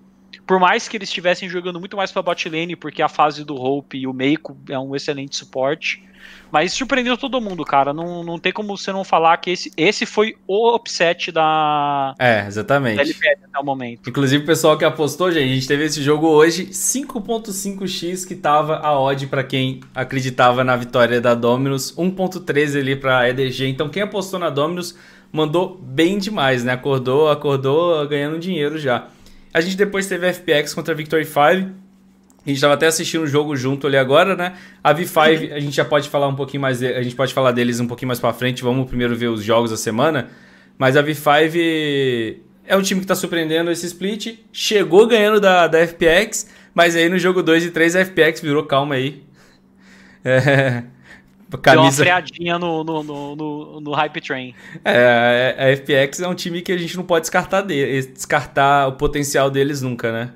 Speaker 2: Por mais que eles estivessem jogando muito mais pra bot lane, porque a fase do Hope e o Meiko é um excelente suporte. Mas surpreendeu todo mundo, cara. Não, não tem como você não falar que esse, esse foi o upset da.
Speaker 1: É, exatamente. Da
Speaker 2: LPL até o momento.
Speaker 1: Inclusive, o pessoal que apostou, gente, a gente teve esse jogo hoje, 5.5x que tava a odd para quem acreditava na vitória da Dominus, 1.13 ali pra EDG. Então, quem apostou na Dominus mandou bem demais, né? Acordou, acordou ganhando dinheiro já. A gente depois teve FPX contra a Victory 5. A gente estava até assistindo o jogo junto ali agora, né? A V5, a gente já pode falar um pouquinho mais, de, a gente pode falar deles um pouquinho mais para frente. Vamos primeiro ver os jogos da semana. Mas a V5 é um time que está surpreendendo esse split. Chegou ganhando da, da FPX, mas aí no jogo 2 e 3 a FPX virou calma aí. (laughs) É,
Speaker 2: camisa... Deu uma freadinha no, no, no, no, no hype train.
Speaker 1: É, a FPX é um time que a gente não pode descartar, de, descartar o potencial deles nunca, né?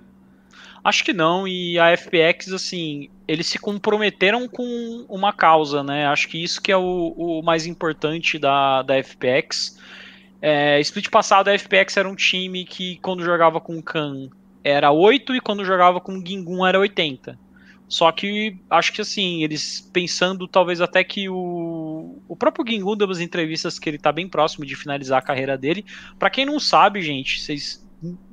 Speaker 2: Acho que não, e a FPX, assim, eles se comprometeram com uma causa, né? Acho que isso que é o, o mais importante da, da FPX. É, split passado, a FPX era um time que, quando jogava com Khan, era 8 e quando jogava com Gingun era 80. Só que acho que assim, eles pensando talvez até que o, o próprio Gingun deu umas entrevistas que ele tá bem próximo de finalizar a carreira dele. Para quem não sabe, gente, vocês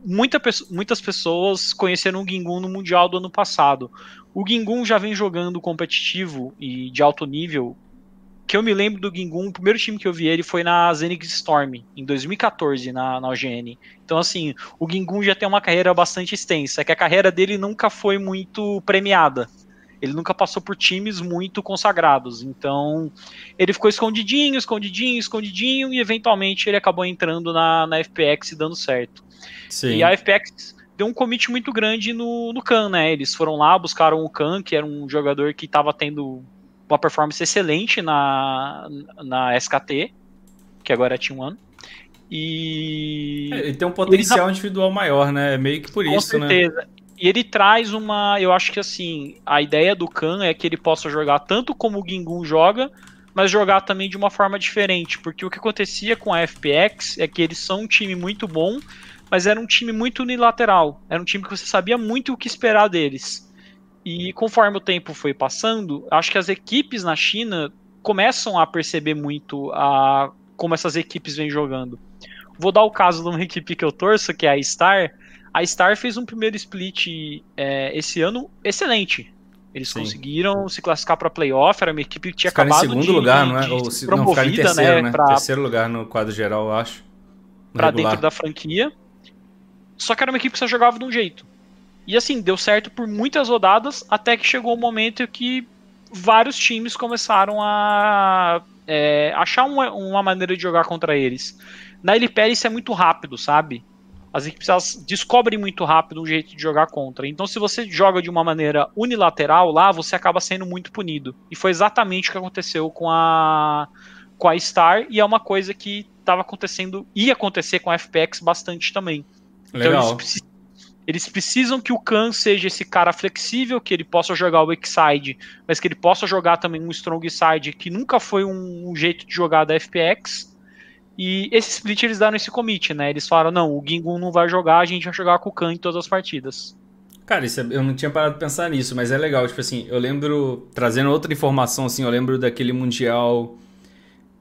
Speaker 2: muita, muitas pessoas conheceram o Gingun no Mundial do ano passado. O Gingun já vem jogando competitivo e de alto nível. Que eu me lembro do Gingun, o primeiro time que eu vi ele foi na Zenix Storm, em 2014, na, na OGN. Então, assim, o Gingun já tem uma carreira bastante extensa, que a carreira dele nunca foi muito premiada ele nunca passou por times muito consagrados. Então, ele ficou escondidinho, escondidinho, escondidinho, e eventualmente ele acabou entrando na, na FPX e dando certo. Sim. E a FPX deu um commit muito grande no, no Khan, né? Eles foram lá, buscaram o Khan, que era um jogador que estava tendo uma performance excelente na, na SKT, que agora é Team One.
Speaker 1: E. É, ele tem um potencial eles... individual maior, né? É meio que por
Speaker 2: Com
Speaker 1: isso,
Speaker 2: né? certeza. né? E ele traz uma. Eu acho que assim, a ideia do Khan é que ele possa jogar tanto como o Gingun joga, mas jogar também de uma forma diferente. Porque o que acontecia com a FPX é que eles são um time muito bom, mas era um time muito unilateral. Era um time que você sabia muito o que esperar deles. E conforme o tempo foi passando, acho que as equipes na China começam a perceber muito a como essas equipes vêm jogando. Vou dar o caso de uma (laughs) equipe que eu torço, que é a Star. A Star fez um primeiro split é, esse ano excelente. Eles Sim. conseguiram se classificar para playoff, era uma equipe que tinha
Speaker 1: ficar
Speaker 2: acabado
Speaker 1: em segundo
Speaker 2: de,
Speaker 1: lugar, não é? Ou se, não, em terceiro, né? né? Pra, terceiro lugar no quadro geral, eu acho.
Speaker 2: Para dentro da franquia. Só que era uma equipe que só jogava de um jeito. E assim, deu certo por muitas rodadas, até que chegou o momento que vários times começaram a é, achar uma, uma, maneira de jogar contra eles. Na LPL isso é muito rápido, sabe? As equipes elas descobrem muito rápido um jeito de jogar contra. Então, se você joga de uma maneira unilateral lá, você acaba sendo muito punido. E foi exatamente o que aconteceu com a com a Star e é uma coisa que estava acontecendo ia acontecer com a FPX bastante também.
Speaker 1: Legal. Então,
Speaker 2: eles, eles, precisam que o Khan seja esse cara flexível, que ele possa jogar o X-Side, mas que ele possa jogar também um Strong Side, que nunca foi um, jeito de jogar da FPX. E esse split eles deram esse commit, né? Eles falaram: não, o Gingun não vai jogar, a gente vai jogar com o Khan em todas as partidas.
Speaker 1: Cara, isso é, eu não tinha parado de pensar nisso, mas é legal. Tipo assim, eu lembro, trazendo outra informação, assim, eu lembro daquele Mundial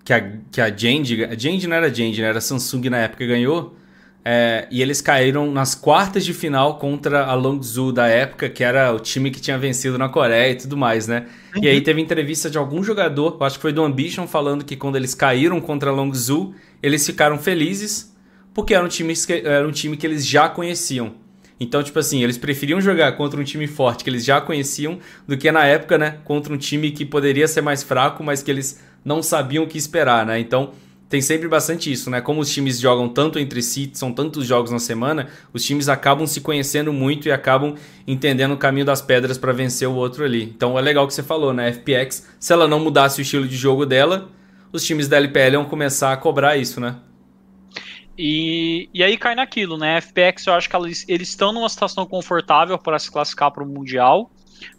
Speaker 1: que a, que a Jand, a não era Jand, né? Era Samsung na época ganhou. É, e eles caíram nas quartas de final contra a Longzhou da época, que era o time que tinha vencido na Coreia e tudo mais, né? Uhum. E aí teve entrevista de algum jogador, acho que foi do Ambition, falando que quando eles caíram contra a Longzhou, eles ficaram felizes porque era um time que, era um time que eles já conheciam. Então, tipo assim, eles preferiam jogar contra um time forte que eles já conheciam do que na época, né, contra um time que poderia ser mais fraco, mas que eles não sabiam o que esperar, né? Então, tem sempre bastante isso, né? Como os times jogam tanto entre si, são tantos jogos na semana, os times acabam se conhecendo muito e acabam entendendo o caminho das pedras para vencer o outro ali. Então é legal que você falou, né? FPX, se ela não mudasse o estilo de jogo dela, os times da LPL vão começar a cobrar isso, né?
Speaker 2: E, e aí cai naquilo, né? FPX, eu acho que eles estão numa situação confortável para se classificar para o Mundial.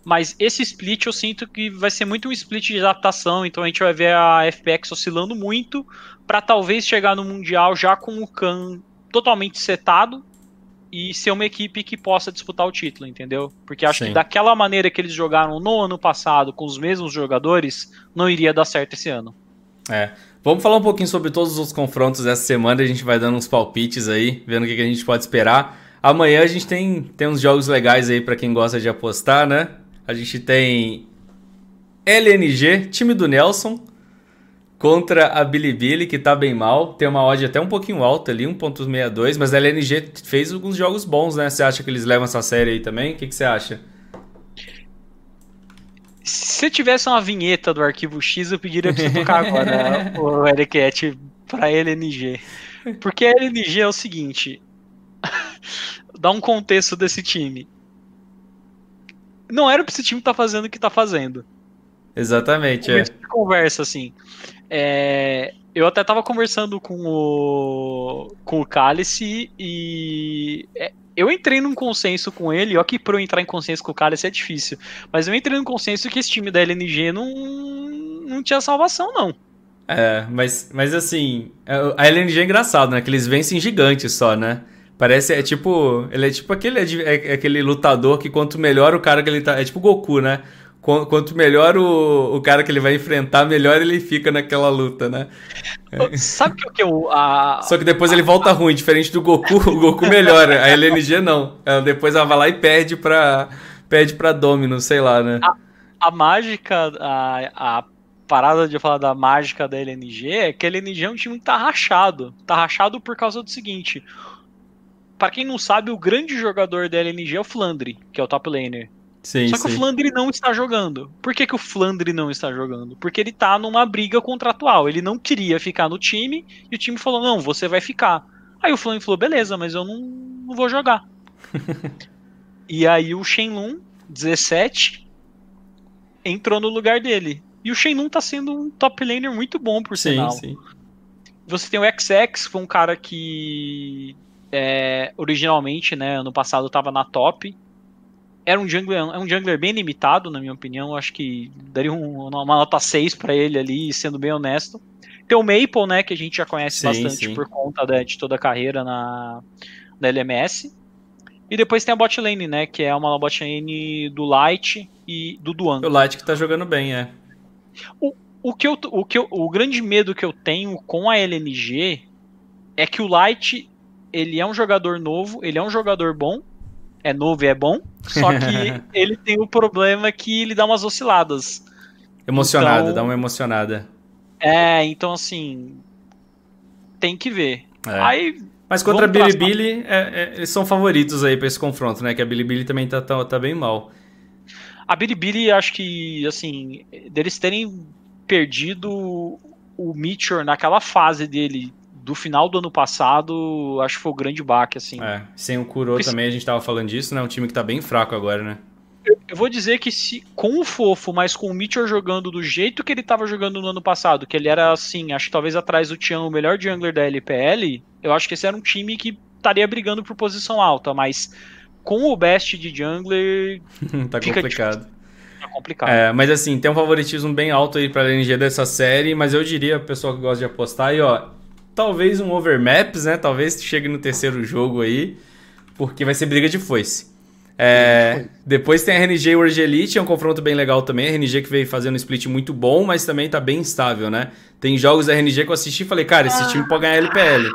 Speaker 2: Mas esse split eu sinto que vai ser muito um split de adaptação, então a gente vai ver a FPX oscilando muito para talvez chegar no Mundial já com o Khan totalmente setado e ser uma equipe que possa disputar o título, entendeu? Porque acho Sim. que daquela maneira que eles jogaram no ano passado com os mesmos jogadores, não iria dar certo esse ano.
Speaker 1: É. Vamos falar um pouquinho sobre todos os confrontos dessa semana, a gente vai dando uns palpites aí, vendo o que a gente pode esperar. Amanhã a gente tem, tem uns jogos legais aí para quem gosta de apostar, né? A gente tem LNG, time do Nelson, contra a Bilibili, que tá bem mal. Tem uma odd até um pouquinho alta ali, 1.62, mas a LNG fez alguns jogos bons, né? Você acha que eles levam essa série aí também? O que, você acha?
Speaker 2: Se tivesse uma vinheta do arquivo X, eu pediria pra você tocar agora (laughs) o Ericat pra LNG. Porque a LNG é o seguinte: (laughs) dá um contexto desse time. Não era pra esse time estar tá fazendo o que tá fazendo.
Speaker 1: Exatamente, é.
Speaker 2: conversa, assim. É, eu até tava conversando com o, com o Cálice e é, eu entrei num consenso com ele, ó que pra eu entrar em consenso com o Cálice é difícil, mas eu entrei num consenso que esse time da LNG não, não tinha salvação, não.
Speaker 1: É, mas, mas assim, é, a LNG é engraçado, né? Que eles vencem gigantes só, né? Parece, é tipo. Ele é tipo aquele, é, é aquele lutador que quanto melhor o cara que ele tá. É tipo Goku, né? Quanto melhor o, o cara que ele vai enfrentar, melhor ele fica naquela luta, né?
Speaker 2: Sabe o que eu. A...
Speaker 1: Só que depois ele volta ruim, diferente do Goku, o Goku melhora. A LNG não. Ela depois ela vai lá e perde pra. Perde pra Domino, sei lá, né?
Speaker 2: A, a mágica, a, a parada de falar da mágica da LNG é que a LNG é um time que tá rachado. Tá rachado por causa do seguinte. Para quem não sabe, o grande jogador da LNG é o Flandre, que é o top laner.
Speaker 1: Sim,
Speaker 2: Só que
Speaker 1: sim.
Speaker 2: o Flandre não está jogando. Por que, que o Flandre não está jogando? Porque ele tá numa briga contratual. Ele não queria ficar no time e o time falou: não, você vai ficar. Aí o Flandre falou: beleza, mas eu não, não vou jogar. (laughs) e aí o Shenlong, 17, entrou no lugar dele. E o Shenlong tá sendo um top laner muito bom, por
Speaker 1: sim,
Speaker 2: sinal.
Speaker 1: Sim.
Speaker 2: Você tem o XX, que foi um cara que é, originalmente, né, ano passado tava na top. Era um jungler, é um jungler bem limitado, na minha opinião. Acho que daria um, uma nota 6 para ele ali, sendo bem honesto. Tem o Maple, né, que a gente já conhece
Speaker 1: Sim,
Speaker 2: bastante
Speaker 1: sim.
Speaker 2: por conta da- de toda a carreira na, na LMS. E depois tem a bot lane, né, que é uma bot lane do Light e do Duan.
Speaker 1: O Light que tá jogando bem, é.
Speaker 2: O, que eu, o, que eu, o grande medo que eu tenho com a LNG é que o Light, ele é um jogador novo, ele é um jogador bom, é novo e é bom, só que (laughs) ele tem o problema que ele dá umas osciladas.
Speaker 1: Emocionada,
Speaker 2: Então-
Speaker 1: dá uma emocionada.
Speaker 2: É, então assim, tem que ver.
Speaker 1: É.
Speaker 2: Aí,
Speaker 1: Mas contra a Bilibili, é, é, eles são favoritos aí pra esse confronto, né? Que a Bilibili também tá, tá, tá bem mal.
Speaker 2: a Bilibili, acho que, assim, deles terem perdido o Meteor naquela fase dele do final do ano passado, acho que foi o grande baque, assim.
Speaker 1: É, sem o Kuro
Speaker 2: Porque-
Speaker 1: também, a gente tava falando disso, né? Um time que tá bem fraco agora, né?
Speaker 2: Eu vou dizer que se com o Fofo, mas com o Meteor jogando do jeito que ele tava jogando no ano passado, que ele era assim, acho que talvez atrás do Tian, o melhor jungler da LPL, eu acho que esse era um time que estaria brigando por posição alta, mas com o best de jungler (laughs)
Speaker 1: tá complicado.
Speaker 2: é complicado.
Speaker 1: É, mas assim, tem um favoritismo bem alto aí pra LNG dessa série, mas eu diria, pessoal que gosta de apostar aí, ó, talvez um overmaps, né? Talvez chegue no terceiro jogo aí, porque vai ser briga de foice. É, depois tem a RNG e o Elite, é um confronto bem legal também. A RNG que veio fazendo um split muito bom, mas também tá bem instável, né? Tem jogos da RNG que eu assisti e falei, cara, esse time pode ganhar LPL.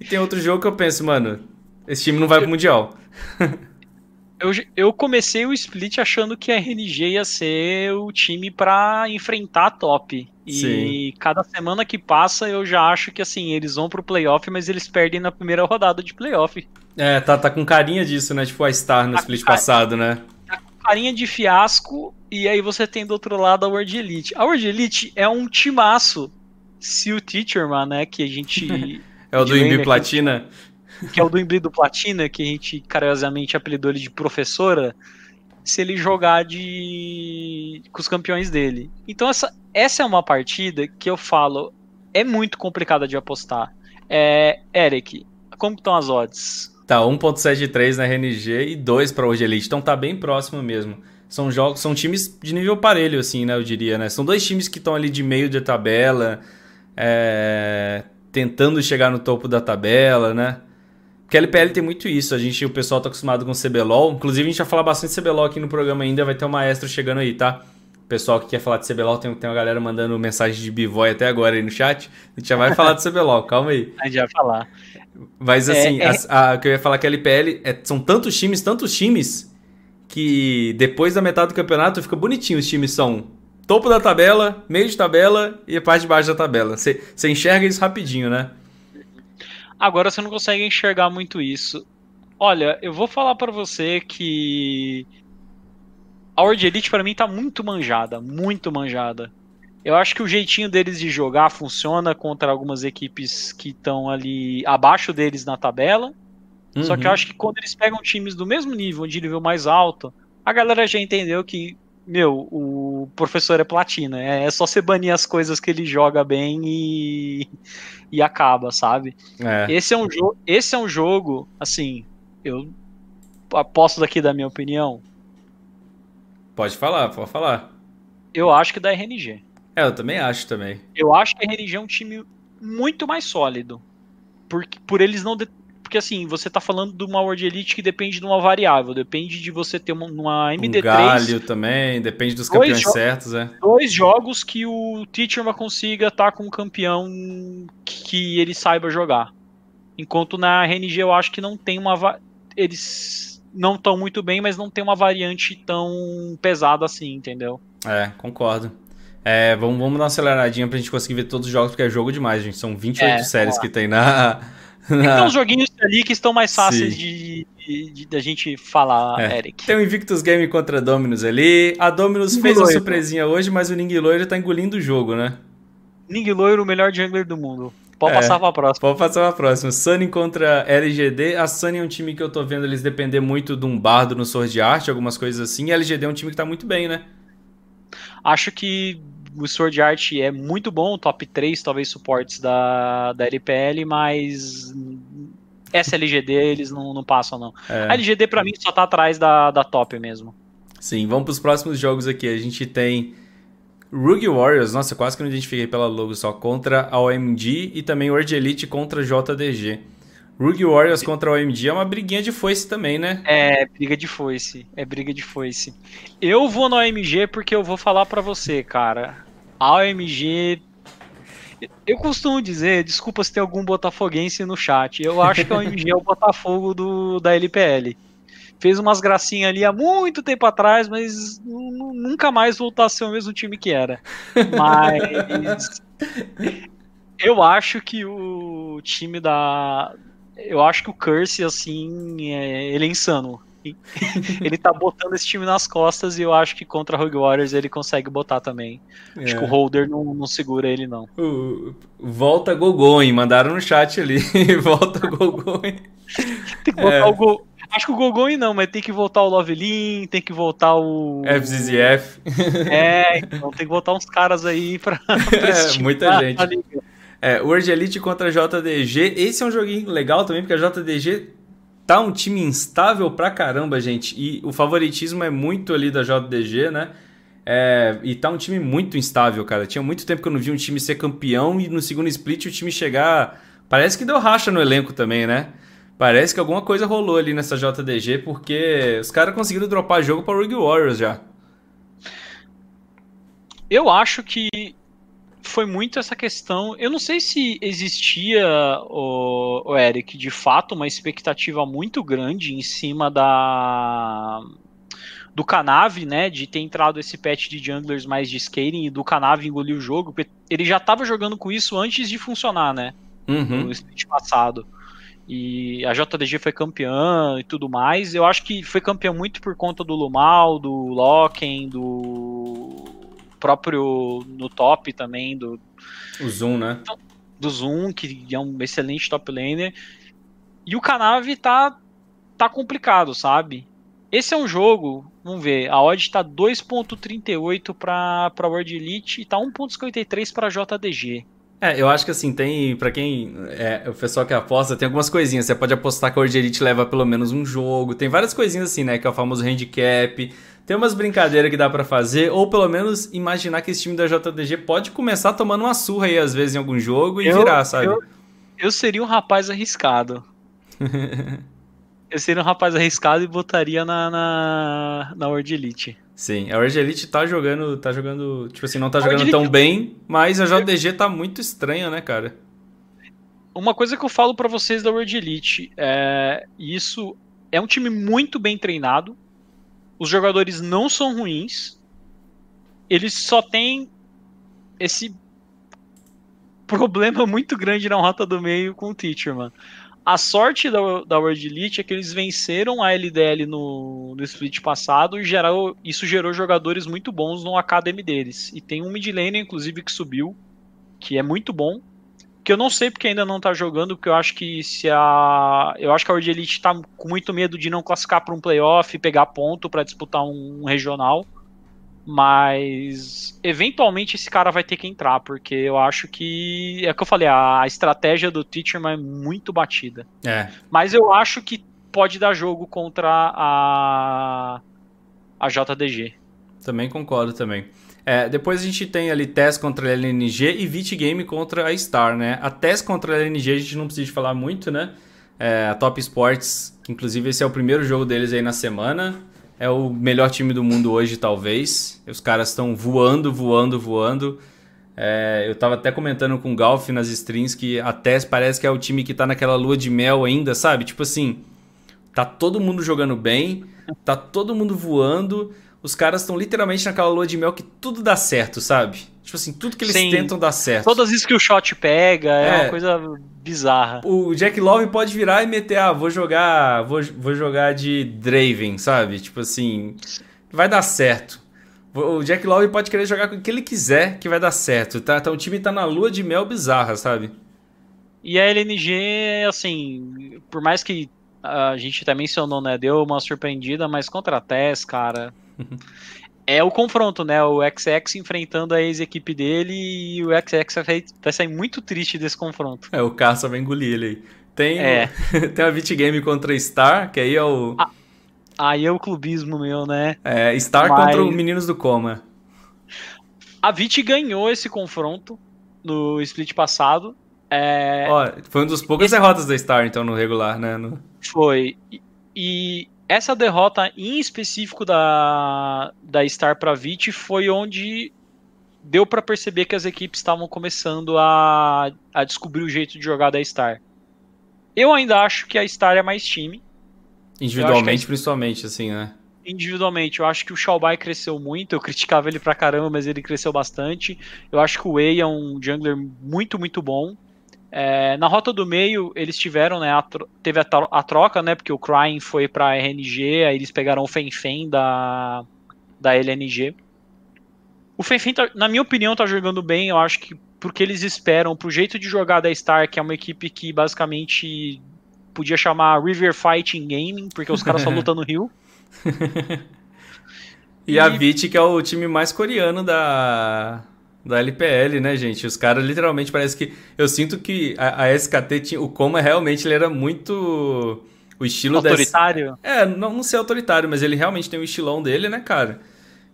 Speaker 1: E tem outro jogo que eu penso, mano, esse time não vai pro Mundial. (laughs)
Speaker 2: Eu, eu comecei o split achando que a RNG ia ser o time pra enfrentar a top. E
Speaker 1: Sim.
Speaker 2: cada semana que passa eu já acho que assim, eles vão pro playoff, mas eles perdem na primeira rodada de playoff.
Speaker 1: É, tá, tá com carinha disso, né? Tipo a Star no
Speaker 2: Tá com
Speaker 1: split
Speaker 2: cara-
Speaker 1: passado, né?
Speaker 2: Carinha de fiasco, e aí você tem do outro lado a World Elite. A World Elite é um timaço. Se o Teacherman, né, que a gente. (laughs)
Speaker 1: É o do Imbi
Speaker 2: lane aqui. Que é o do Imbrido Platina, que a gente carinhosamente apelidou ele de professora, se ele jogar de com os campeões dele. Então essa, essa é uma partida que eu falo é muito complicada de apostar. É, Eric, como estão as odds?
Speaker 1: Tá, 1.73 na RNG e 2 pra hoje Elite. Então tá bem próximo mesmo. São jogos, são times de nível parelho, assim, né? Eu diria, né? São dois times que estão ali de meio de tabela, é, tentando chegar no topo da tabela, né? Porque a LPL tem muito isso. A gente, o pessoal tá acostumado com o CBLOL. Inclusive, a gente vai falar bastante de CBLOL aqui no programa ainda. Vai ter um maestro chegando aí, tá? O pessoal que quer falar de CBLOL, tem, tem uma galera mandando mensagem de bivoy até agora aí no chat. A gente já vai falar de CBLOL, calma aí.
Speaker 2: A gente vai falar.
Speaker 1: Mas
Speaker 2: É,
Speaker 1: assim,
Speaker 2: é-
Speaker 1: as- a, o que eu ia falar que a LPL é- são tantos times, tantos times, que depois da metade do campeonato fica bonitinho. Os times são topo da tabela, meio de tabela e a parte de baixo da tabela. Você enxerga isso rapidinho, né?
Speaker 2: Agora você não consegue enxergar muito isso. Olha, eu vou falar pra você que a World Elite pra mim tá muito manjada, muito manjada. Eu acho que o jeitinho deles de jogar funciona contra algumas equipes que estão ali abaixo deles na tabela. Só que eu
Speaker 1: Uhum.
Speaker 2: acho que quando eles pegam times do mesmo nível, de nível mais alto, a galera já entendeu que meu, o professor é platina. É, é só você banir as coisas que ele joga bem e, e acaba, sabe? É. Esse, é um esse é um jogo, assim, eu aposto daqui da minha opinião.
Speaker 1: Pode falar, pode falar.
Speaker 2: Eu acho que da RNG.
Speaker 1: É, eu também acho também.
Speaker 2: Eu acho que a RNG é um time muito mais sólido. Por, por eles não porque assim, você tá falando de uma World Elite que depende de uma variável, depende de você ter uma, uma MD3. Um
Speaker 1: galho também, depende dos campeões certos, é.
Speaker 2: Dois jogos que o Teacher consiga estar tá com um campeão que ele saiba jogar. Enquanto na RNG eu acho que não tem uma. Eles não estão muito bem, mas não tem uma variante tão pesada assim, entendeu?
Speaker 1: É, concordo. É, vamos, vamos dar uma aceleradinha pra gente conseguir ver todos os jogos, porque é jogo demais, gente. São 28 é, séries que tem na,
Speaker 2: tem uns (laughs) joguinhos ali que estão mais fáceis de, de, da gente falar, é. Eric.
Speaker 1: Tem o Invictus Game contra a Dominus ali. A Dominus fez Loiro. a surpresinha hoje, mas o Ning Loiro tá engolindo o jogo, né?
Speaker 2: Ning Loiro, o melhor jungler do mundo. Pode é, passar pra próxima.
Speaker 1: Pode passar pra próxima. Sunny contra LGD. A Sunny é um time que eu tô vendo eles depender muito de um bardo no Sword Art, algumas coisas assim. E a LGD é um time que tá muito bem, né?
Speaker 2: Acho que o Sword Art é muito bom, top 3 talvez suportes da, da LPL, mas SLGD eles não, não passam não. É. A LGD para mim só tá atrás da, da top mesmo.
Speaker 1: Sim, vamos para os próximos jogos aqui. A gente tem Rugi Warriors, nossa, quase que não identifiquei pela logo só, contra a OMG e também World Elite contra JDG. Rugi Warriors contra a OMG é uma briguinha de foice também, né?
Speaker 2: É, briga de foice. É briga de foice. Eu vou na OMG porque eu vou falar para você, cara. A OMG. Eu costumo dizer, desculpa se tem algum botafoguense no chat, eu acho que a OMG é o Botafogo do, da LPL. Fez umas gracinhas ali há muito tempo atrás, mas nunca mais voltou a ser o mesmo time que era. Mas. (laughs) eu acho que o time da. Eu acho que o Curse, assim, é... ele é insano. (laughs) ele tá botando esse time nas costas e eu acho que contra Rogue Warriors ele consegue botar também. É. Acho que o é. Holder não, não segura ele, não.
Speaker 1: Uh, volta Gogoin, mandaram no chat ali. (laughs) volta Gogoin. (laughs)
Speaker 2: tem que voltar é. o Go... Acho que o Gogoin não, mas tem que voltar o Lovelin, tem que voltar o.
Speaker 1: FZZF.
Speaker 2: É, então tem que voltar uns caras aí pra. pra
Speaker 1: é, muita gente. É, World Elite contra JDG. Esse é um joguinho legal também, porque a JDG tá um time instável pra caramba, gente. E o favoritismo é muito ali da JDG, né? É, e tá um time muito instável, cara. Tinha muito tempo que eu não vi um time ser campeão e no segundo split o time chegar. Parece que deu racha no elenco também, né? Parece que alguma coisa rolou ali nessa JDG, porque os caras conseguiram dropar jogo pra Rogue Warriors já.
Speaker 2: Eu acho que foi muito essa questão. Eu não sei se existia, o, o Eric, de fato, uma expectativa muito grande em cima da do Canave, né, de ter entrado esse patch de junglers mais de scaling e do Canave engolir o jogo, ele já estava jogando com isso antes de funcionar, né, uhum. no split passado. E a JDG foi campeã e tudo mais. Eu acho que foi campeão muito por conta do Lumal, do Loken, do próprio no top também do
Speaker 1: o Zoom, né?
Speaker 2: Do Zoom, que é um excelente top laner. E o Canave tá tá complicado, sabe? Esse é um jogo, vamos ver, a odd tá 2.38 para para World Elite e tá 1.53 para JDG.
Speaker 1: É, eu acho que assim, tem, para quem é o pessoal que aposta, tem algumas coisinhas. Você pode apostar que a World Elite leva pelo menos um jogo. Tem várias coisinhas assim, né? Que é o famoso handicap. Tem umas brincadeiras que dá para fazer, ou pelo menos imaginar que esse time da JDG pode começar tomando uma surra aí, às vezes, em algum jogo e eu, virar, sabe?
Speaker 2: Eu, eu seria um rapaz arriscado. (laughs) eu seria um rapaz arriscado e botaria na, na, na World Elite.
Speaker 1: Sim, a World Elite tá jogando, tá jogando, tipo assim, não tá jogando tão bem, mas a JDG tá muito estranha, né, cara?
Speaker 2: Uma coisa que eu falo para vocês da World Elite, é, isso é um time muito bem treinado, os jogadores não são ruins. Eles só têm esse problema muito grande na rota do meio com o Teacher, mano. A sorte da, da World Elite é que eles venceram a LDL no, no split passado e gerou, isso gerou jogadores muito bons no Academy deles. E tem um mid laner, inclusive, que subiu, que é muito bom que eu não sei porque ainda não tá jogando, porque eu acho que se a. Eu acho que a World Elite tá com muito medo de não classificar para um playoff e pegar ponto para disputar um, um, regional. Mas eventualmente esse cara vai ter que entrar, porque eu acho que. É o que eu falei, a estratégia do Teacherman é muito batida.
Speaker 1: É.
Speaker 2: Mas eu acho que pode dar jogo contra a. a JDG.
Speaker 1: Também concordo também. É, depois a gente tem ali TES contra a LNG e Vit Game contra a Star, né? A TES contra a LNG a gente não precisa falar muito, né? É, a Top Sports, que inclusive esse é o primeiro jogo deles aí na semana. É o melhor time do mundo hoje, talvez. Os caras estão voando, voando, voando. É, eu tava até comentando com o Golf nas streams que a TES parece que é o time que tá naquela lua de mel ainda, sabe? Tipo assim, tá todo mundo jogando bem, tá todo mundo voando os caras estão literalmente naquela lua de mel que tudo dá certo, sabe? Tipo assim, tudo que eles Sim. tentam dar certo.
Speaker 2: Todas isso que o shot pega é, é, uma coisa bizarra.
Speaker 1: O Jack Love pode virar e meter, ah, vou jogar, vou, vou jogar de Draven, sabe? Tipo assim, vai dar certo. O Jack Love pode querer jogar com o que ele quiser que vai dar certo. Tá? Então o time tá na lua de mel bizarra, sabe?
Speaker 2: E a LNG, assim, por mais que a gente até mencionou, né? Deu uma surpreendida, mas contra a TES, cara, é o confronto, né? O XX enfrentando a ex-equipe dele e o XX vai, sair muito triste desse confronto.
Speaker 1: É, o Caça vai engolir ele aí. Tem, é. (laughs) tem a Vit Game contra Star, que aí é o. Ah,
Speaker 2: aí é o clubismo meu, né?
Speaker 1: É, Star Mas... contra o Meninos do Coma.
Speaker 2: A Vit ganhou esse confronto no split passado. É...
Speaker 1: Ó, foi um dos poucas esse... derrotas da Star, então, no regular, né? No...
Speaker 2: Foi. E essa derrota em específico da, da Star para Vit foi onde deu para perceber que as equipes estavam começando a, a descobrir o jeito de jogar da Star. Eu ainda acho que a Star é mais time.
Speaker 1: Individualmente, principalmente, assim, né?
Speaker 2: Individualmente, eu acho que o Xiaobai cresceu muito. Eu criticava ele pra caramba, mas ele cresceu bastante. Eu acho que o Wei é um jungler muito, muito bom. É, na rota do meio, eles tiveram, né? A teve a, a, troca, né? Porque o Crying foi pra RNG, aí eles pegaram o Fenfen da, da LNG. O Fenfen, tá, na minha opinião, tá jogando bem. Eu acho que porque eles esperam, pro jeito de jogar da Star, que é uma equipe que basicamente podia chamar River Fighting Gaming, porque os caras só (laughs) lutam no Rio.
Speaker 1: e, (laughs) e a VIT, que é o time mais coreano da, da LPL, né, gente? Os caras literalmente parece que. Eu sinto que a, a SKT tinha. O Coma realmente ele era muito. O estilo
Speaker 2: Autoritário?
Speaker 1: Desse... É, não, não ser autoritário, mas ele realmente tem o estilão dele, né, cara?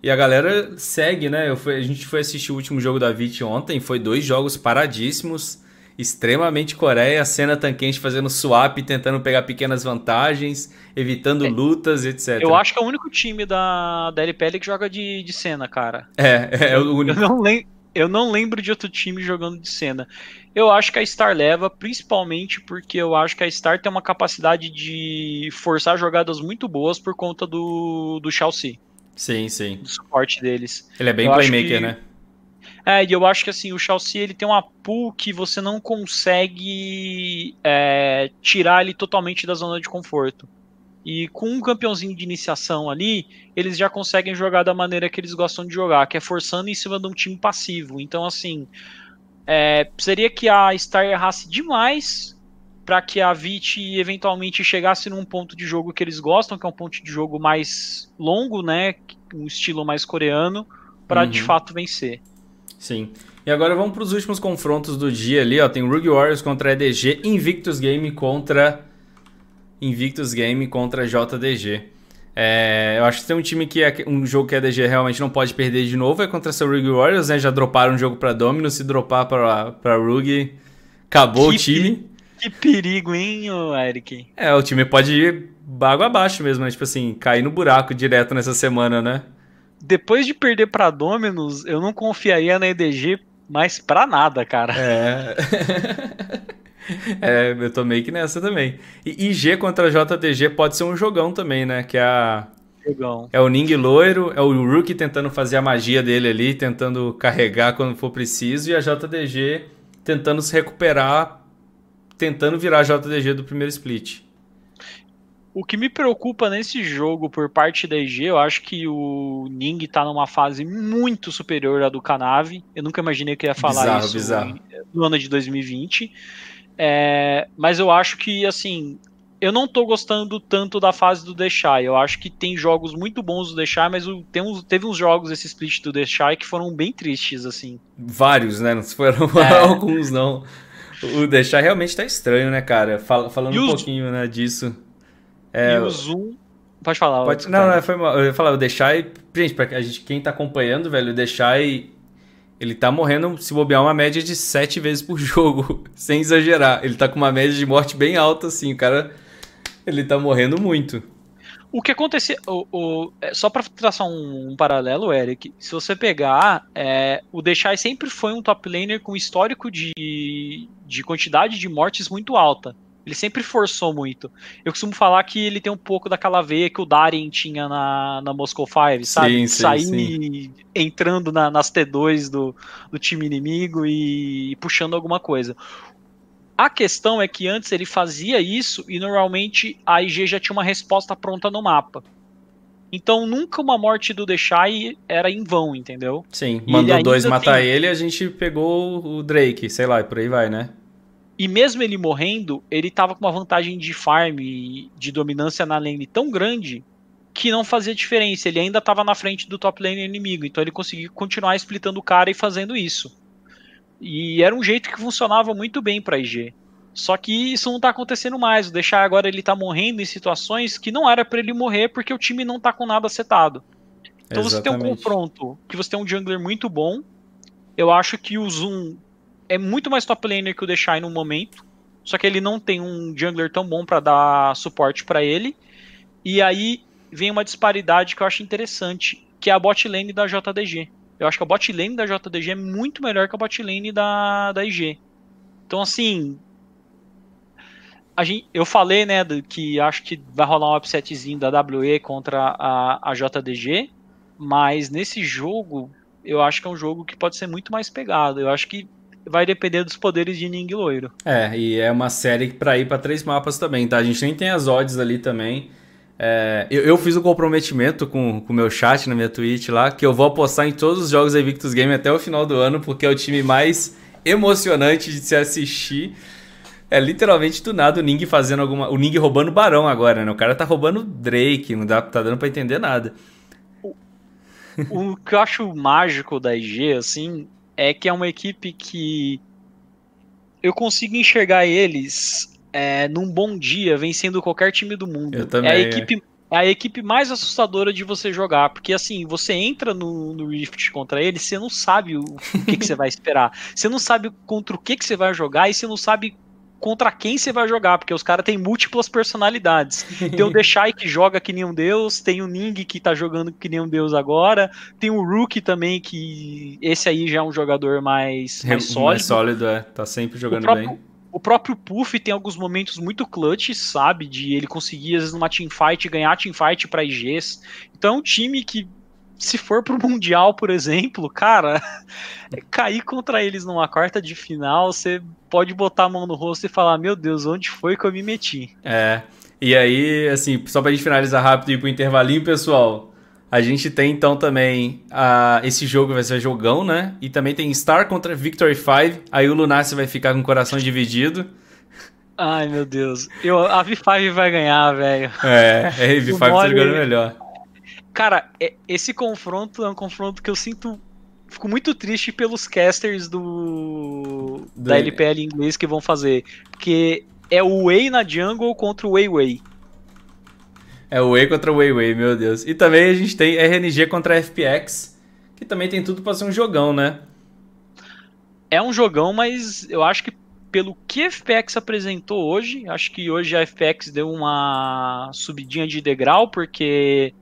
Speaker 1: E a galera segue, né? Eu fui, a gente foi assistir o último jogo da VIT ontem, foi dois jogos paradíssimos, extremamente Coreia, cena tanquente fazendo swap, tentando pegar pequenas vantagens, evitando é, lutas, etc.
Speaker 2: Eu acho que é o único time da, da LPL que joga de, de cena, cara.
Speaker 1: É, é, é o único.
Speaker 2: Eu não, lembro, eu não lembro de outro time jogando de cena. Eu acho que a Star leva, principalmente porque eu acho que a Star tem uma capacidade de forçar jogadas muito boas por conta do, do Chelsea.
Speaker 1: Sim, sim.
Speaker 2: Do suporte deles.
Speaker 1: Ele é bem eu playmaker, que... né?
Speaker 2: É, e eu acho que assim, o Chelsea ele tem uma pool que você não consegue é, tirar ele totalmente da zona de conforto. E com um campeãozinho de iniciação ali, eles já conseguem jogar da maneira que eles gostam de jogar, que é forçando em cima de um time passivo. Então, assim, é, seria que a Star errasse demais para que a VIT eventualmente chegasse num ponto de jogo que eles gostam, que é um ponto de jogo mais longo, né? Um estilo mais coreano, para uhum. de fato vencer.
Speaker 1: Sim. E agora vamos para os últimos confrontos do dia ali, ó. Tem Rugy Warriors contra EDG, Invictus Game contra Invictus Game contra JDG. É, eu acho que tem um time que é um jogo que a DG realmente não pode perder de novo é contra essa Rug Warriors, né? Já droparam um jogo para Domino, se dropar para para Rug, acabou que o time.
Speaker 2: Que perigo, hein, Eric?
Speaker 1: É, o time pode ir bago abaixo mesmo, né? Tipo assim, cair no buraco direto nessa semana, né?
Speaker 2: Depois de perder para Dominus, eu não confiaria na EDG mais pra nada, cara.
Speaker 1: É. (laughs) (laughs) é, eu tô meio que nessa também. E IG contra JDG pode ser um jogão também, né? Que é a.
Speaker 2: Jogão.
Speaker 1: É o Ning loiro, é o Rookie tentando fazer a magia dele ali, tentando carregar quando for preciso, e a JDG tentando se recuperar, tentando virar a JDG do primeiro split.
Speaker 2: O que me preocupa nesse jogo por parte da IG, eu acho que o Ning tá numa fase muito superior à do Canave. Eu nunca imaginei que ia falar bizarro, isso
Speaker 1: bizarro.
Speaker 2: no ano de 2020. É, mas eu acho que, assim, eu não tô gostando tanto da fase do Deixai. Eu acho que tem jogos muito bons do Deixai, mas tem uns, teve uns jogos esse split do Deixai que foram bem tristes, assim.
Speaker 1: Vários, né? Não foram é. (laughs) alguns, não. O Deixai realmente tá estranho, né, cara? Fal falando um pouquinho né, disso.
Speaker 2: É, e o Zoom. Pode falar.
Speaker 1: Pode... Não, não, foi mal. Eu ia falar, o Deixai. Gente, pra gente, quem tá acompanhando, velho, o Deixai. Ele tá morrendo, se bobear, uma média de sete vezes por (laughs) jogo, sem exagerar. Ele tá com uma média de morte bem alta, assim. O cara ele tá morrendo muito.
Speaker 2: O que aconteceu. O, o, é, só para traçar um, um, paralelo, Eric, se você pegar, é, o Deixai sempre foi um top laner com histórico de, de quantidade de mortes muito alta. Ele sempre forçou muito. Eu costumo falar que ele tem um pouco daquela veia que o Darien tinha na, na Moscow Fire, sabe? Sim, sim, Sair sim. entrando na, nas T2 do, do time inimigo e puxando alguma coisa. A questão é que antes ele fazia isso e normalmente a IG já tinha uma resposta pronta no mapa. Então nunca uma morte do Deixai era em vão, entendeu?
Speaker 1: Sim, e mandou dois matar tem... ele a gente pegou o Drake, sei lá, e por aí vai, né?
Speaker 2: E mesmo ele morrendo, ele tava com uma vantagem de farm e de dominância na lane tão grande que não fazia diferença. Ele ainda estava na frente do top lane inimigo, então ele conseguia continuar splitando o cara e fazendo isso. E era um jeito que funcionava muito bem para IG. Só que isso não tá acontecendo mais. O deixar agora ele tá morrendo em situações que não era para ele morrer porque o time não tá com nada setado. Então Exatamente. você tem um confronto que você tem um jungler muito bom. Eu acho que o Zoom é muito mais top laner que o Deixai no momento. Só que ele não tem um jungler tão bom para dar suporte para ele. E aí vem uma disparidade que eu acho interessante, que é a bot lane da JDG. Eu acho que a bot lane da JDG é muito melhor que a bot lane da, da IG. Então, assim. Gente, eu falei, né, que acho que vai rolar um upsetzinho da WE contra a, a JDG, mas nesse jogo, eu acho que é um jogo que pode ser muito mais pegado. Eu acho que vai depender dos poderes de Ning Loiro.
Speaker 1: É, e é uma série para ir para três mapas também, tá? A gente nem tem as odds ali também. É, eu, eu, fiz um comprometimento com o meu chat na minha Twitch lá, que eu vou apostar em todos os jogos da Invictus Game até o final do ano, porque é o time mais emocionante de se assistir. É literalmente do nada o Ning fazendo alguma. O Ning roubando o Barão agora, né? O cara tá roubando Drake, não dá, tá dando pra entender nada.
Speaker 2: O, o que eu acho mágico da IG, assim, é que é uma equipe que eu consigo enxergar eles é, num bom dia, vencendo qualquer time do mundo.
Speaker 1: Eu também,
Speaker 2: é a equipe, é. a equipe mais assustadora de você jogar, porque assim, você entra no, no Rift contra ele, você não sabe o, o que, que você vai esperar. Você não sabe contra o que, que você vai jogar e você não sabe contra quem você vai jogar, porque os caras têm múltiplas personalidades. Tem o (laughs) Deixai que joga que nem um deus, tem o Ning que tá jogando que nem um deus agora, tem o Rookie também, que esse aí já é um jogador mais, mais sólido. Mais
Speaker 1: sólido, é. Tá sempre jogando
Speaker 2: próprio,
Speaker 1: bem.
Speaker 2: O próprio Puff tem alguns momentos muito clutch, sabe? De ele conseguir, às vezes, numa teamfight, ganhar teamfight pra IGs. Então é um time que, se for pro Mundial, por exemplo, cara, (laughs) cair contra eles numa quarta de final, você pode botar a mão no rosto e falar: Meu Deus, onde foi que eu me meti?
Speaker 1: É. E aí, assim, só pra gente finalizar rápido e ir pro intervalinho, pessoal. A gente tem então também uh, esse jogo vai ser jogão, né? E também tem Star contra Victory 5. Aí o Lunassi vai ficar com o coração dividido.
Speaker 2: Ai, meu Deus. Eu, a V5 vai ganhar, velho.
Speaker 1: É, a V5 tá jogando melhor.
Speaker 2: Cara, é, esse confronto é um confronto que eu sinto. Fico muito triste pelos casters do, do da LPL inglês que vão fazer. Porque é o Wei na jungle contra o Wei Wei.
Speaker 1: É o Wei contra o Wei Wei, meu Deus. E também a gente tem RNG contra FPX, que também tem tudo para ser um jogão, né?
Speaker 2: É um jogão, mas eu acho que pelo que a FPX apresentou hoje, acho que hoje a FPX deu uma subidinha de degrau, porque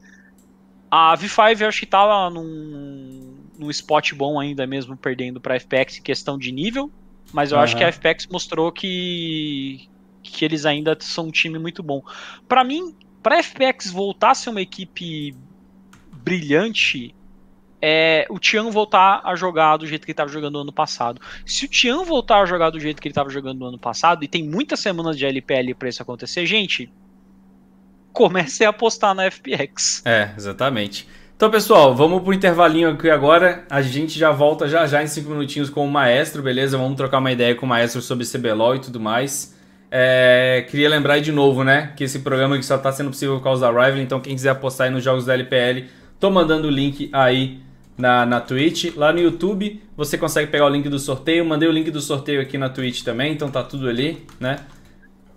Speaker 2: a V5 eu acho que tava num, num spot bom ainda mesmo, perdendo para a FPX em questão de nível, mas eu uhum. acho que a FPX mostrou que, que eles ainda são um time muito bom. Para mim, para a FPX voltar a ser uma equipe brilhante, é o Tian voltar a jogar do jeito que ele estava jogando no ano passado. Se o Tian voltar a jogar do jeito que ele estava jogando no ano passado, e tem muitas semanas de LPL para isso acontecer, gente, comece a apostar na FPX.
Speaker 1: É, exatamente. Então, pessoal, vamos pro intervalinho aqui agora. A gente já volta já já em cinco minutinhos com o Maestro, beleza? Vamos trocar uma ideia com o Maestro sobre CBLOL e tudo mais. É, queria lembrar de novo, né, que esse programa aqui só está sendo possível por causa da Rival, então quem quiser apostar aí nos jogos da LPL, tô mandando o link aí na, na Twitch. Lá no YouTube você consegue pegar o link do sorteio, mandei o link do sorteio aqui na Twitch também, então tá tudo ali, né.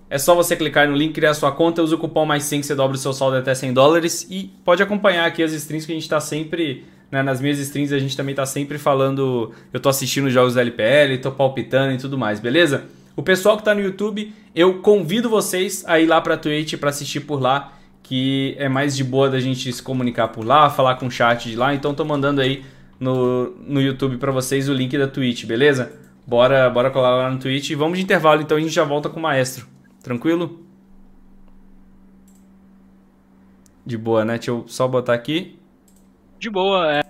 Speaker 1: É só você clicar no link, criar sua conta, usa o cupom mais 5 você dobra o seu saldo até 100 dólares e pode acompanhar aqui as streams que a gente está sempre né, nas minhas streams a gente também está sempre falando, eu tô assistindo os jogos da LPL, tô palpitando e tudo mais, beleza? O pessoal que está no YouTube, eu convido vocês a ir lá para Twitch para assistir por lá, que é mais de boa da gente se comunicar por lá, falar com o chat de lá. Então tô mandando aí no, no YouTube para vocês o link da Twitch, beleza? Bora, bora colar lá no Twitch. Vamos de intervalo, então a gente já volta com o maestro. Tranquilo? De boa, né? Deixa eu só botar aqui.
Speaker 2: De boa, é.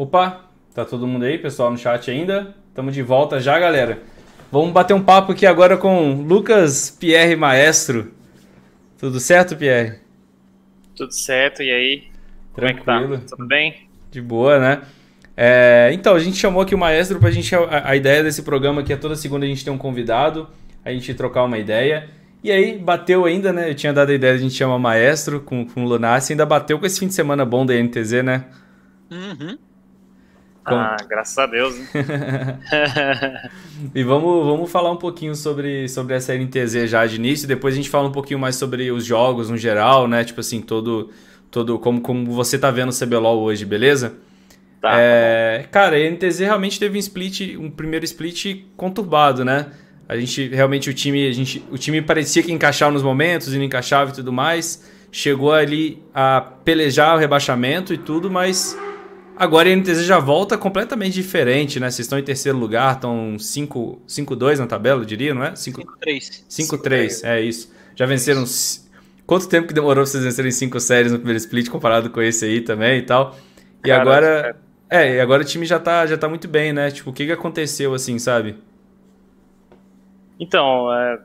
Speaker 1: Opa, tá todo mundo aí, pessoal, no chat ainda? Estamos de volta já, galera. Vamos bater um papo aqui agora com Lucas Pierre Maestro. Tudo certo, Pierre?
Speaker 3: Tudo certo, e aí?
Speaker 1: Tranquilo.
Speaker 3: Como é que tá? Tudo bem?
Speaker 1: De boa, né? É, então, a gente chamou aqui o Maestro pra gente. A, a, ideia desse programa aqui é toda segunda a gente ter um convidado, a gente trocar uma ideia. E aí, bateu ainda, né? Eu tinha dado a ideia de a gente chamar Maestro com, com o Lunassi, ainda bateu com esse fim de semana bom da NTZ, né?
Speaker 2: Uhum.
Speaker 3: Ah, graças a Deus. (laughs)
Speaker 1: e vamos, vamos falar um pouquinho sobre, sobre essa NTZ já de início, depois a gente fala um pouquinho mais sobre os jogos no geral, né? Tipo assim, todo, todo como, como você tá vendo o CBLOL hoje, beleza? Tá, é, tá cara, a NTZ realmente teve um split, um primeiro split conturbado, né? A gente realmente o time, a gente, o time parecia que encaixava nos momentos e não encaixava e tudo mais. Chegou ali a pelejar o rebaixamento e tudo, mas Agora a NTZ já volta completamente diferente, né? Vocês estão em terceiro lugar, estão 5-2 na tabela, eu diria, não é?
Speaker 2: 5-3.
Speaker 1: 5-3, é isso. Já venceram. Quanto tempo que demorou pra vocês vencerem 5 séries no primeiro split comparado com esse aí também e tal? E Caramba, agora. É, e agora o time já tá, já tá muito bem, né? Tipo, o que, que aconteceu assim, sabe?
Speaker 3: Então, é,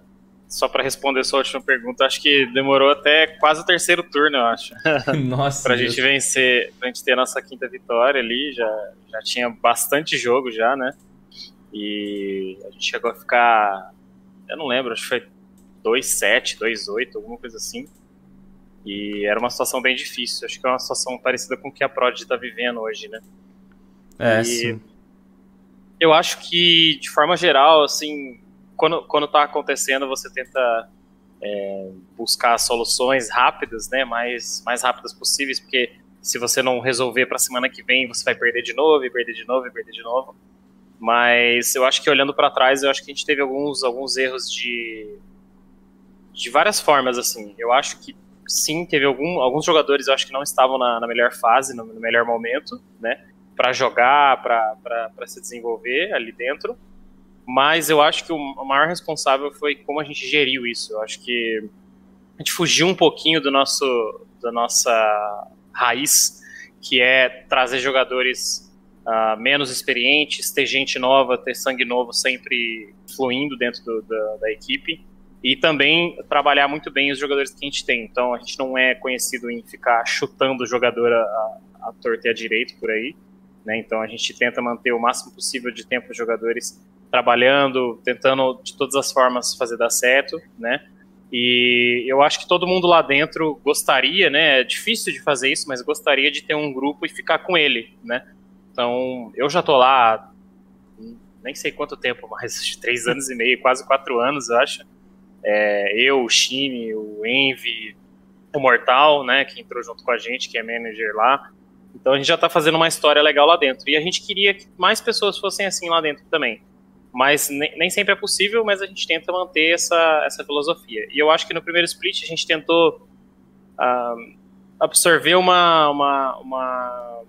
Speaker 3: só para responder sua última pergunta, acho que demorou até quase o terceiro turno, eu acho. (laughs)
Speaker 1: Nossa.
Speaker 3: pra Deus. gente vencer, pra gente ter a nossa quinta vitória ali, já, já tinha bastante jogo já, né? E a gente chegou a ficar, eu não lembro, acho que foi 2-7, 2-8, alguma coisa assim. E era uma situação bem difícil. Acho que é uma situação parecida com o que a Prod está vivendo hoje, né?
Speaker 1: É, e sim.
Speaker 3: Eu acho que, de forma geral, assim, quando, quando tá acontecendo, você tenta é, buscar soluções rápidas, né, mais, mais rápidas possíveis, porque se você não resolver para a semana que vem, você vai perder de novo, e perder de novo, e perder de novo. Mas eu acho que olhando para trás, eu acho que a gente teve alguns, alguns erros de, de várias formas, assim. Eu acho que sim, teve algum, alguns jogadores, eu acho que não estavam na, na melhor fase, no, no melhor momento, né, para jogar, para se desenvolver ali dentro mas eu acho que o maior responsável foi como a gente geriu isso. Eu acho que a gente fugiu um pouquinho do nosso, da nossa raiz, que é trazer jogadores uh, menos experientes, ter gente nova, ter sangue novo sempre fluindo dentro do, da, da, equipe. E também trabalhar muito bem os jogadores que a gente tem. Então a gente não é conhecido em ficar chutando o jogador a, a torta e a direito por aí. Né? Então a gente tenta manter o máximo possível de tempo os jogadores trabalhando, tentando de todas as formas fazer dar certo, né? E eu acho que todo mundo lá dentro gostaria, né? É difícil de fazer isso, mas gostaria de ter um grupo e ficar com ele, né? Então, eu já tô lá, nem sei quanto tempo, mas (laughs) três anos e meio, quase quatro anos, eu acho. É, eu, o Shine, o Envy, o Mortal, né? Que entrou junto com a gente, que é manager lá. Então a gente já tá fazendo uma história legal lá dentro. E a gente queria que mais pessoas fossem assim lá dentro também mas nem, nem, sempre é possível, mas a gente tenta manter essa, essa filosofia. E eu acho que no primeiro split a gente tentou uh, absorver uma, uma, uma,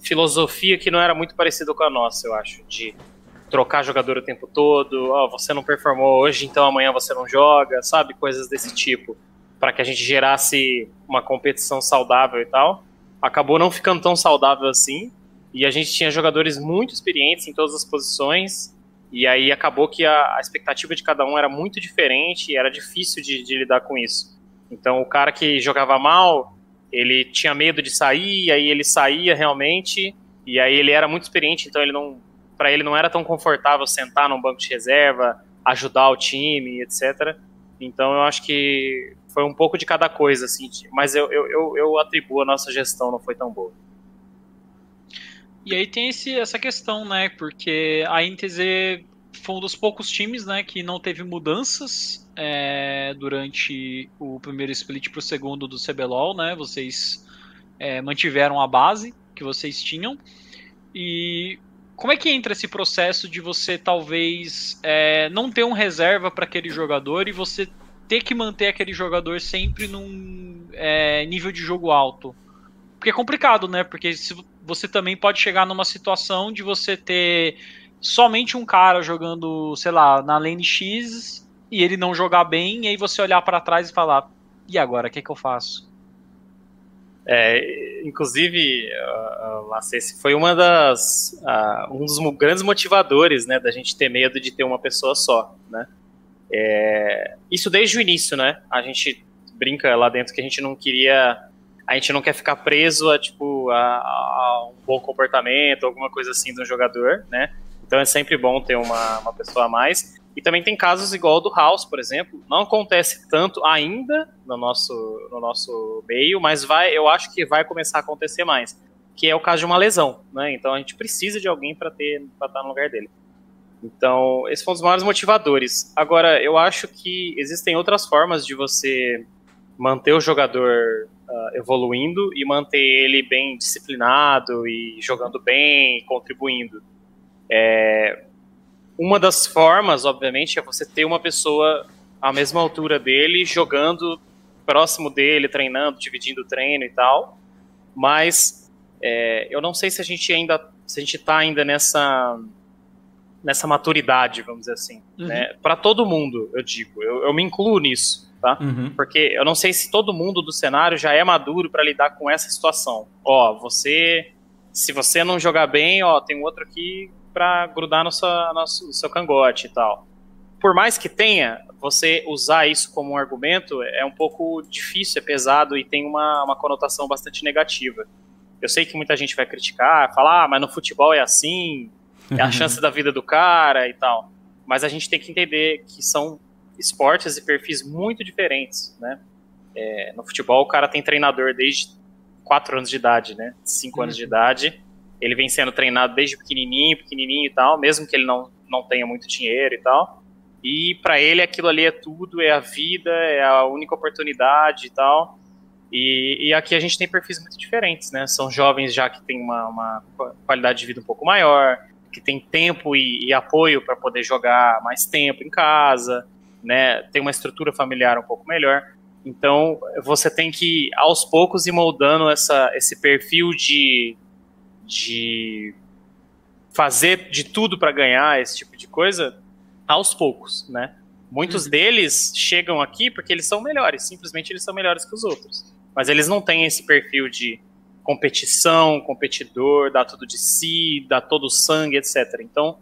Speaker 3: filosofia que não era muito parecida com a nossa, eu acho, de trocar jogador o tempo todo, oh, você não performou hoje, então amanhã você não joga, sabe? Coisas desse tipo, para que a gente gerasse uma competição saudável e tal. Acabou não ficando tão saudável assim, e a gente tinha jogadores muito experientes em todas as posições, e aí acabou que a, a, expectativa de cada um era muito diferente e era difícil de, de, lidar com isso. Então o cara que jogava mal, ele tinha medo de sair, aí ele saía realmente, e aí ele era muito experiente, então ele não para ele não era tão confortável sentar num banco de reserva, ajudar o time, etc. Então eu acho que foi um pouco de cada coisa, assim, mas eu, eu, eu atribuo a nossa gestão não foi tão boa.
Speaker 2: E aí tem esse, essa questão, né? Porque a NTZ foi um dos poucos times, né, que não teve mudanças é, durante o primeiro split para o segundo do CBLOL, né? Vocês é, mantiveram a base que vocês tinham. E como é que entra esse processo de você talvez é, não ter um reserva para aquele jogador e você ter que manter aquele jogador sempre num é, nível de jogo alto? Porque é complicado, né? Porque se você também pode chegar numa situação de você ter somente um cara jogando, sei lá, na lane X e ele não jogar bem, e aí você olhar para trás e falar: e agora, o que, que eu faço?
Speaker 3: É, inclusive, uh, Lacesse, foi uma das, uh, um dos grandes motivadores, né, da gente ter medo de ter uma pessoa só, né? É, isso desde o início, né? A gente brinca lá dentro que a gente não queria, a gente não quer ficar preso a tipo a, a um bom comportamento, alguma coisa assim do jogador, né? Então é sempre bom ter uma, uma pessoa a mais. E também tem casos igual o do House, por exemplo. Não acontece tanto ainda no nosso, no nosso meio, mas vai, eu acho que vai começar a acontecer mais. Que é o caso de uma lesão, né? Então a gente precisa de alguém para ter para estar no lugar dele. Então, esse foi um dos maiores motivadores. Agora, eu acho que existem outras formas de você manter o jogador uh, evoluindo e manter ele bem disciplinado e jogando bem, contribuindo. É, uma das formas, obviamente, é você ter uma pessoa à mesma altura dele, jogando próximo dele, treinando, dividindo o treino e tal. Mas é, eu não sei se a gente ainda, se a gente está ainda nessa nessa maturidade, vamos dizer assim, uhum. né? Para todo mundo, eu digo, eu, eu me incluo nisso, tá? Uhum. Porque eu não sei se todo mundo do cenário já é maduro para lidar com essa situação. Ó, você, se você não jogar bem, ó, tem um outro aqui para grudar no, sua, no seu cangote e tal. Por mais que tenha, você usar isso como um argumento é um pouco difícil, é pesado e tem uma, uma conotação bastante negativa. Eu sei que muita gente vai criticar, falar, ah, mas no futebol é assim, é a (laughs) chance da vida do cara e tal. Mas a gente tem que entender que são esportes e perfis muito diferentes, né? É, no futebol, o cara tem treinador desde 4 anos de idade, né? 5 uhum. anos de uhum. idade. Ele vem sendo treinado desde pequenininho, pequenininho e tal, mesmo que ele não, não tenha muito dinheiro e tal. E para ele aquilo ali é tudo, é a vida, é a única oportunidade e tal. E, e, aqui a gente tem perfis muito diferentes, né? São jovens já que têm uma, uma qualidade de vida um pouco maior, que tem tempo e, e apoio para poder jogar mais tempo em casa, né? Tem uma estrutura familiar um pouco melhor. Então você tem que aos poucos ir moldando essa, esse perfil de, de fazer de tudo para ganhar esse tipo de coisa aos poucos, né? Muitos uhum. deles chegam aqui porque eles são melhores, simplesmente eles são melhores que os outros. Mas eles não têm esse perfil de competição, competidor, dá tudo de si, dá todo o sangue, etc. Então,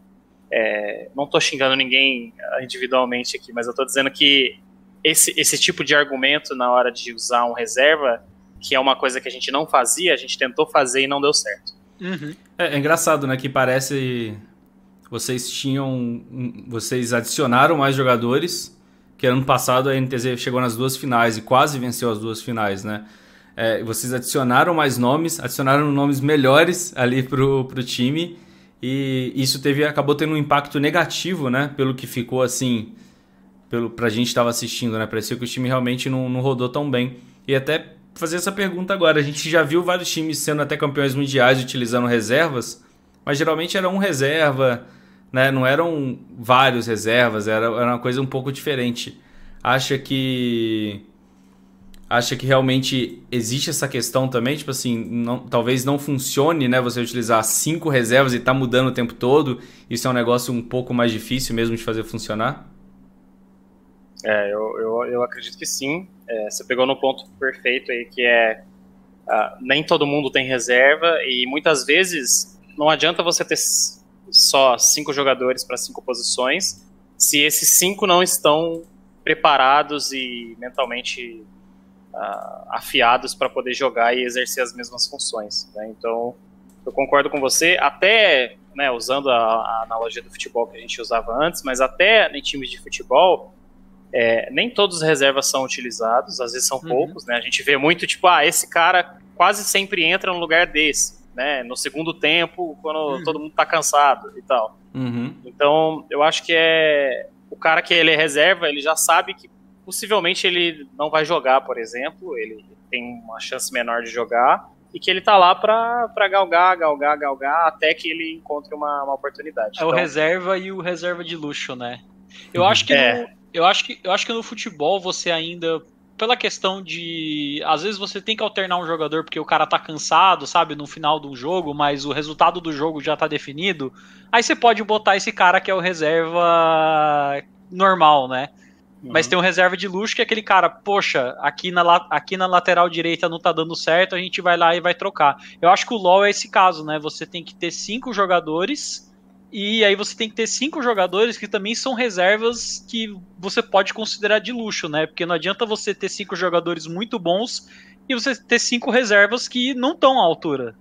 Speaker 3: é, não estou xingando ninguém ah, individualmente aqui, mas eu estou dizendo que esse, esse tipo de argumento na hora de usar um reserva, que é uma coisa que a gente não fazia, a gente tentou fazer e não deu certo.
Speaker 1: Uhum. É, é, engraçado, né? Que parece vocês tinham, vocês adicionaram mais jogadores. Que ano passado a NTZ chegou nas duas finais e quase venceu as duas finais, né? É, vocês adicionaram mais nomes, adicionaram nomes melhores ali pro, pro time e isso teve acabou tendo um impacto negativo, né? Pelo que ficou assim, pelo pra gente estava assistindo, né? Parecia que o time realmente não, não rodou tão bem. E até fazer essa pergunta agora, a gente já viu vários times sendo até campeões mundiais utilizando reservas, mas geralmente era um reserva, né? Não eram vários reservas, era, era uma coisa um pouco diferente. Acha que acha que realmente existe essa questão também? Tipo assim, não, talvez não funcione, né? Você utilizar cinco reservas e tá mudando o tempo todo. Isso é um negócio um pouco mais difícil mesmo de fazer funcionar?
Speaker 3: É, eu, eu, eu acredito que sim. É, você pegou no ponto perfeito aí, que é uh, nem todo mundo tem reserva e muitas vezes não adianta você ter só cinco jogadores para cinco posições se esses cinco não estão preparados e mentalmente afiados para poder jogar e exercer as mesmas funções. Né? Então, eu concordo com você, até né, usando a, a, analogia do futebol que a gente usava antes, mas até em times de futebol, é, nem todos os reservas são utilizados, às vezes são uhum. poucos, né? A gente vê muito tipo, ah, esse cara quase sempre entra no lugar desse, né? No segundo tempo, quando uhum. todo mundo tá cansado e tal. Uhum. Então, eu acho que é o cara que ele é reserva, ele já sabe que possivelmente ele não vai jogar, por exemplo, ele tem uma chance menor de jogar e que ele tá lá para galgar, galgar, galgar até que ele encontre uma, uma oportunidade.
Speaker 2: É então, o reserva e o reserva de luxo, né? Eu acho que é. no, eu acho que eu acho que no futebol você ainda pela questão de às vezes você tem que alternar um jogador porque o cara tá cansado, sabe, no final do jogo, mas o resultado do jogo já tá definido. Aí você pode botar esse cara que é o reserva normal, né? Uhum. Mas tem um reserva de luxo que é aquele cara, poxa, aqui na, aqui na lateral direita não tá dando certo, a gente vai lá e vai trocar. Eu acho que o LoL é esse caso, né? Você tem que ter cinco jogadores e aí você tem que ter cinco jogadores que também são reservas que você pode considerar de luxo, né? Porque não adianta você ter cinco jogadores muito bons e você ter cinco reservas que não estão à altura.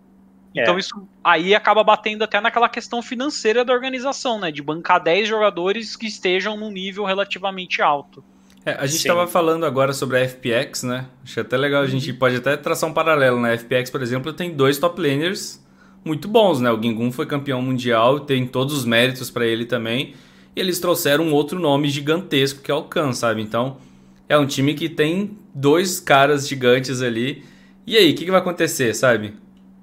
Speaker 2: Então é. isso aí acaba batendo até naquela questão financeira da organização, né? De bancar 10 jogadores que estejam num nível relativamente alto.
Speaker 1: É, a gente estava falando agora sobre a FPX, né? Acho até legal, a gente uhum. pode até traçar um paralelo. Na né? FPX, por exemplo, tem dois top laners muito bons, né? O Gingun foi campeão mundial, tem todos os méritos para ele também. E eles trouxeram um outro nome gigantesco que é o Khan, sabe? Então, é um time que tem dois caras gigantes ali. E aí, o que, que vai acontecer, sabe?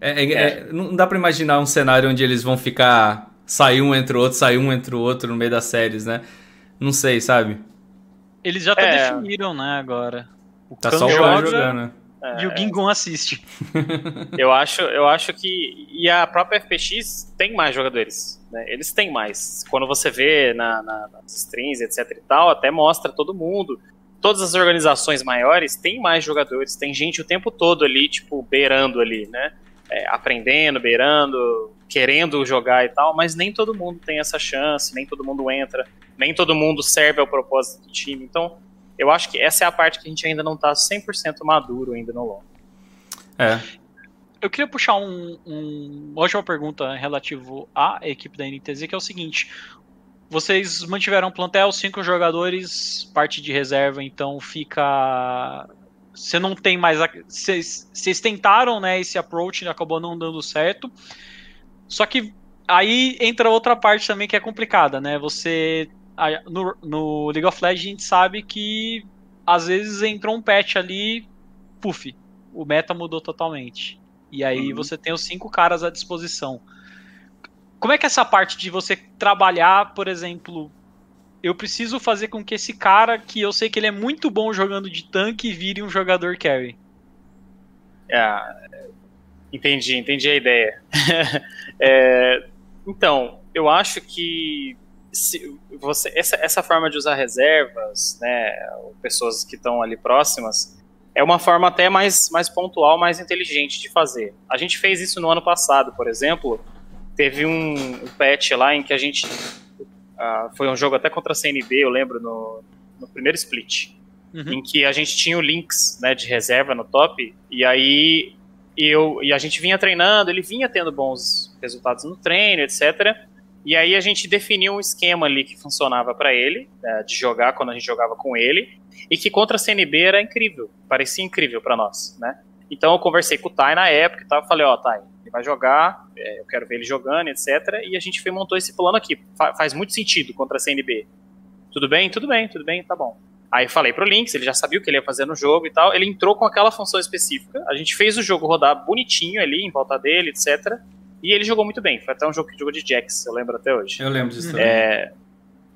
Speaker 1: É, é, é. não dá para imaginar um cenário onde eles vão ficar. Sair um entre o outro, sair um entre o outro no meio das séries, né? Não sei, sabe?
Speaker 2: Eles já até é. definiram, né, agora.
Speaker 1: O tá só o joga jogando.
Speaker 2: E o Gingon assiste. (laughs)
Speaker 3: eu acho, eu acho que. E a própria FPX tem mais jogadores. Né? Eles têm mais. Quando você vê na, na, nas streams, etc e tal, até mostra todo mundo. Todas as organizações maiores têm mais jogadores, tem gente o tempo todo ali, tipo, beirando ali, né? É, aprendendo, beirando, querendo jogar e tal, mas nem todo mundo tem essa chance, nem todo mundo entra, nem todo mundo serve ao propósito do time. Então, eu acho que essa é a parte que a gente ainda não está 100% maduro ainda no LoL.
Speaker 2: É. Eu queria puxar um, um, uma última pergunta relativo à equipe da NTZ, que é o seguinte: vocês mantiveram plantel, cinco jogadores, parte de reserva, então fica você não tem mais. Vocês tentaram, né, esse approach, acabou não dando certo. Só que aí entra outra parte também que é complicada, né? Você. No, no League of Legends a gente sabe que às vezes entrou um patch ali, puff, o meta mudou totalmente. E aí uhum. você tem os cinco caras à disposição. Como é que é essa parte de você trabalhar, por exemplo, eu preciso fazer com que esse cara, que eu sei que ele é muito bom jogando de tanque, vire um jogador carry.
Speaker 3: É, entendi, entendi a ideia. (laughs) é, então, eu acho que você, essa, essa forma de usar reservas, né, pessoas que estão ali próximas, é uma forma até mais, mais pontual, mais inteligente de fazer. A gente fez isso no ano passado, por exemplo. Teve um, um patch lá em que a gente Uh, foi um jogo até contra a CNB, eu lembro, no, no primeiro split. Uhum. Em que a gente tinha o Lynx né, de reserva no top, e aí eu, e a gente vinha treinando, ele vinha tendo bons resultados no treino, etc. E aí a gente definiu um esquema ali que funcionava para ele, né, de jogar quando a gente jogava com ele, e que contra a CNB era incrível, parecia incrível para nós, né? Então eu conversei com o Tai na época e tal, falei, ó, oh, Tai, ele vai jogar, é, eu quero ver ele jogando, etc. E a gente foi, montou esse plano aqui. Fa faz muito sentido contra a CNB. Tudo bem? Tudo bem, tudo bem, tá bom. Aí falei pro Lynx, ele já sabia o que ele ia fazer no jogo e tal. Ele entrou com aquela função específica. A gente fez o jogo rodar bonitinho ali, em volta dele, etc. E ele jogou muito bem. Foi até um jogo que jogou de Jax, eu lembro até hoje.
Speaker 1: Eu lembro disso
Speaker 3: é,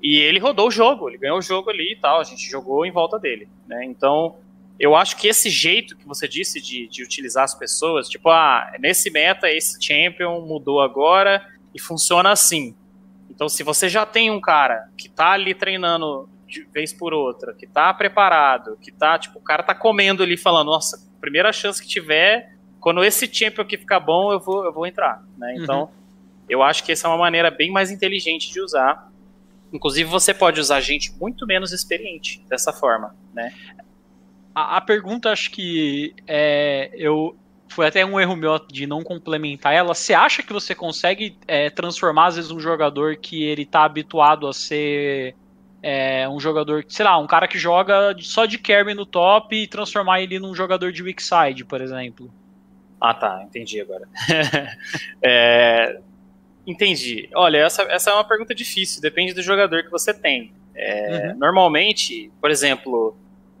Speaker 3: E ele rodou o jogo, ele ganhou o jogo ali e tal. A gente jogou em volta dele. Né? Então, eu acho que esse jeito que você disse de, de utilizar as pessoas, tipo, ah, nesse meta, esse champion mudou agora e funciona assim. Então, se você já tem um cara que tá ali treinando de vez por outra, que tá preparado, que tá, tipo, o cara tá comendo ali falando, nossa, primeira chance que tiver, quando esse champion aqui ficar bom, eu vou, eu vou entrar, né? Uhum. Então, uhum. eu acho que essa é uma maneira bem mais inteligente de usar. Inclusive, você pode usar gente muito menos experiente dessa forma, né?
Speaker 2: A, a pergunta, acho que é, eu foi até um erro meu de não complementar ela. Você acha que você consegue é, transformar, às vezes, um jogador que ele tá habituado a ser é, um jogador, sei lá, um cara que joga só de carry no top e transformar ele num jogador de weak side, por exemplo?
Speaker 3: Ah, tá, entendi agora. (laughs) é, entendi. Olha, essa, essa é uma pergunta difícil, depende do jogador que você tem. É, uhum. Normalmente, por exemplo,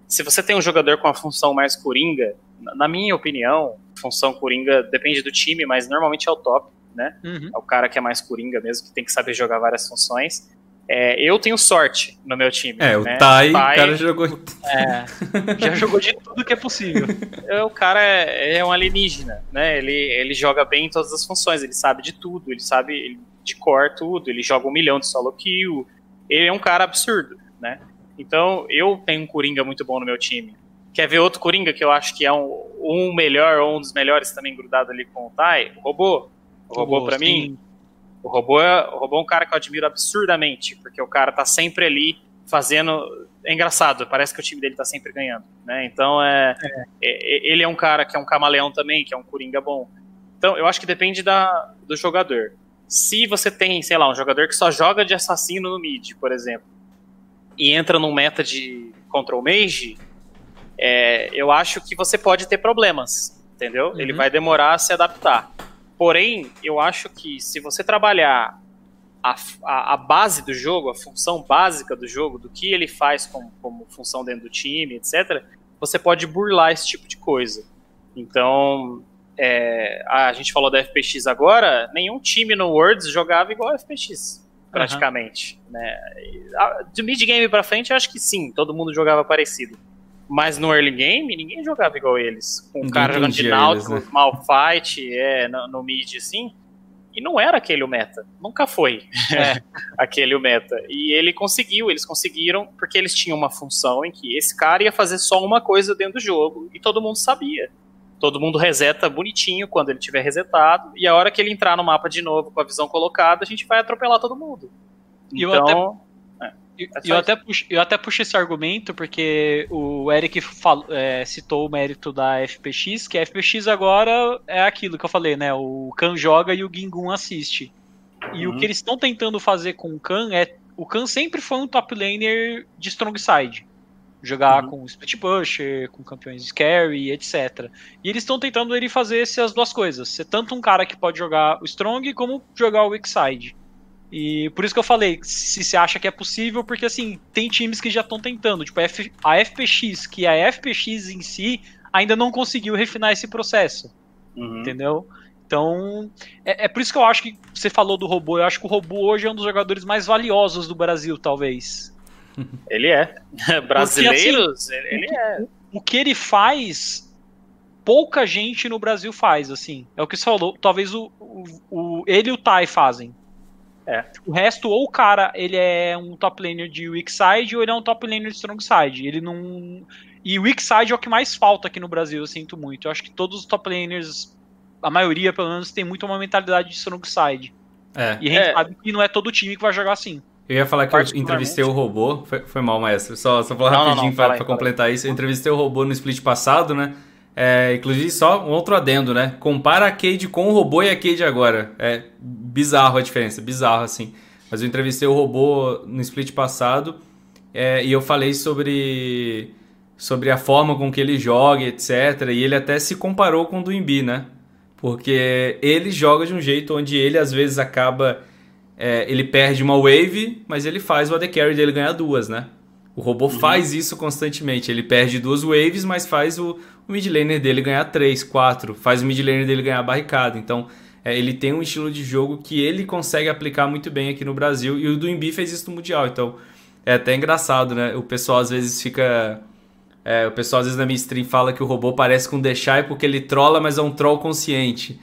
Speaker 3: se você tem um jogador com a função mais coringa, na minha opinião, função coringa depende do time, mas normalmente é o top, né? Uhum. É o cara que é mais coringa mesmo, que tem que saber jogar várias funções. É, eu tenho sorte no meu time.
Speaker 1: É,
Speaker 3: né?
Speaker 1: o Tai, o cara jogou. (laughs)
Speaker 2: É, já jogou de tudo que é possível. (laughs)
Speaker 3: O cara é, é, um alienígena, né? Ele, ele joga bem em todas as funções, ele sabe de tudo, ele sabe de cor tudo, ele joga um milhão de solo kill. Ele é um cara absurdo, né? Então, eu tenho um Coringa muito bom no meu time. Quer ver outro Coringa que eu acho que é um, um melhor ou um dos melhores também grudado ali com o Tai? O Robô. O Robô, robô para mim, o robô, é, o robô é um cara que eu admiro absurdamente, porque o cara tá sempre ali fazendo. É engraçado, parece que o time dele tá sempre ganhando, né? Então é, é. é ele é um cara que é um camaleão também, que é um coringa bom. Então eu acho que depende da, do jogador. Se você tem, sei lá, um jogador que só joga de assassino no mid, por exemplo, e entra num meta de control mage, é, eu acho que você pode ter problemas, entendeu? Uhum. Ele vai demorar a se adaptar. Porém, eu acho que se você trabalhar a, a, a, base do jogo, a função básica do jogo, do que ele faz como, como função dentro do time, etc., você pode burlar esse tipo de coisa. Então, é, a gente falou da FPX agora, nenhum time no Worlds jogava igual a FPX, praticamente. Uhum. Né? De mid-game pra frente, eu acho que sim, todo mundo jogava parecido. Mas no early game, ninguém jogava igual eles. Com o cara jogando de Nautilus, né? Malfight, é, no, no, mid, assim. E não era aquele o meta. Nunca foi (laughs) é. aquele o meta. E ele conseguiu, eles conseguiram, porque eles tinham uma função em que esse cara ia fazer só uma coisa dentro do jogo. E todo mundo sabia. Todo mundo reseta bonitinho quando ele tiver resetado. E a hora que ele entrar no mapa de novo com a visão colocada, a gente vai atropelar todo mundo.
Speaker 2: Então, eu até então, eu, até puxo, eu até puxo esse argumento porque o Eric falou, é, citou o mérito da FPX, que a FPX agora é aquilo que eu falei, né? O Khan joga e o Gingun assiste. E uhum. o que eles estão tentando fazer com o Khan é. O Khan sempre foi um top laner de strong side. Jogar uhum. com split pusher, com campeões de carry, etc. E eles estão tentando ele fazer essas duas coisas. Ser tanto um cara que pode jogar o strong como jogar o weak side. E por isso que eu falei, se você acha que é possível, porque assim, tem times que já estão tentando. Tipo, a FPX, que a FPX em si ainda não conseguiu refinar esse processo. Uhum. Entendeu? Então, é, é, por isso que eu acho que você falou do robô. Eu acho que o robô hoje é um dos jogadores mais valiosos do Brasil, talvez.
Speaker 3: Ele é. (laughs) Brasileiros,
Speaker 2: porque, assim, ele, ele é. O que ele faz, pouca gente no Brasil faz, assim. É o que você falou. Talvez o, o, o ele e o Tai fazem. É. O resto, ou o cara ele é um top laner de weak side, ou ele é um top laner de strong side. Ele não. E weak side é o que mais falta aqui no Brasil, eu sinto muito. Eu acho que todos os top laners, a maioria pelo menos, tem muito uma mentalidade de strong side. É. E a gente é. sabe que não é todo time que vai jogar assim.
Speaker 1: Eu ia falar que eu entrevistei o robô. Foi, foi mal, maestro. Só, só falar não, rapidinho pra completar isso. Eu entrevistei o robô no split passado, né? É, inclusive, só um outro adendo, né? Compara a Cade com o robô e a Cade agora. É bizarro a diferença, bizarro assim. Mas eu entrevistei o robô no split passado é, e eu falei sobre, sobre a forma com que ele joga, etc. E ele até se comparou com o do Imbi, né? Porque ele joga de um jeito onde ele às vezes acaba. É, ele perde uma wave, mas ele faz o AD Carry dele ganhar duas, né? O robô uhum. faz isso constantemente. Ele perde duas waves, mas faz o, o mid laner dele ganhar três, quatro. Faz o mid laner dele ganhar barricada. Então, é, ele tem um estilo de jogo que ele consegue aplicar muito bem aqui no Brasil. E o do Embi fez isso no Mundial. Então, é até engraçado, né? O pessoal às vezes fica... É, o pessoal às vezes na minha stream fala que o robô parece com o Deixai porque ele trola, mas é um troll consciente.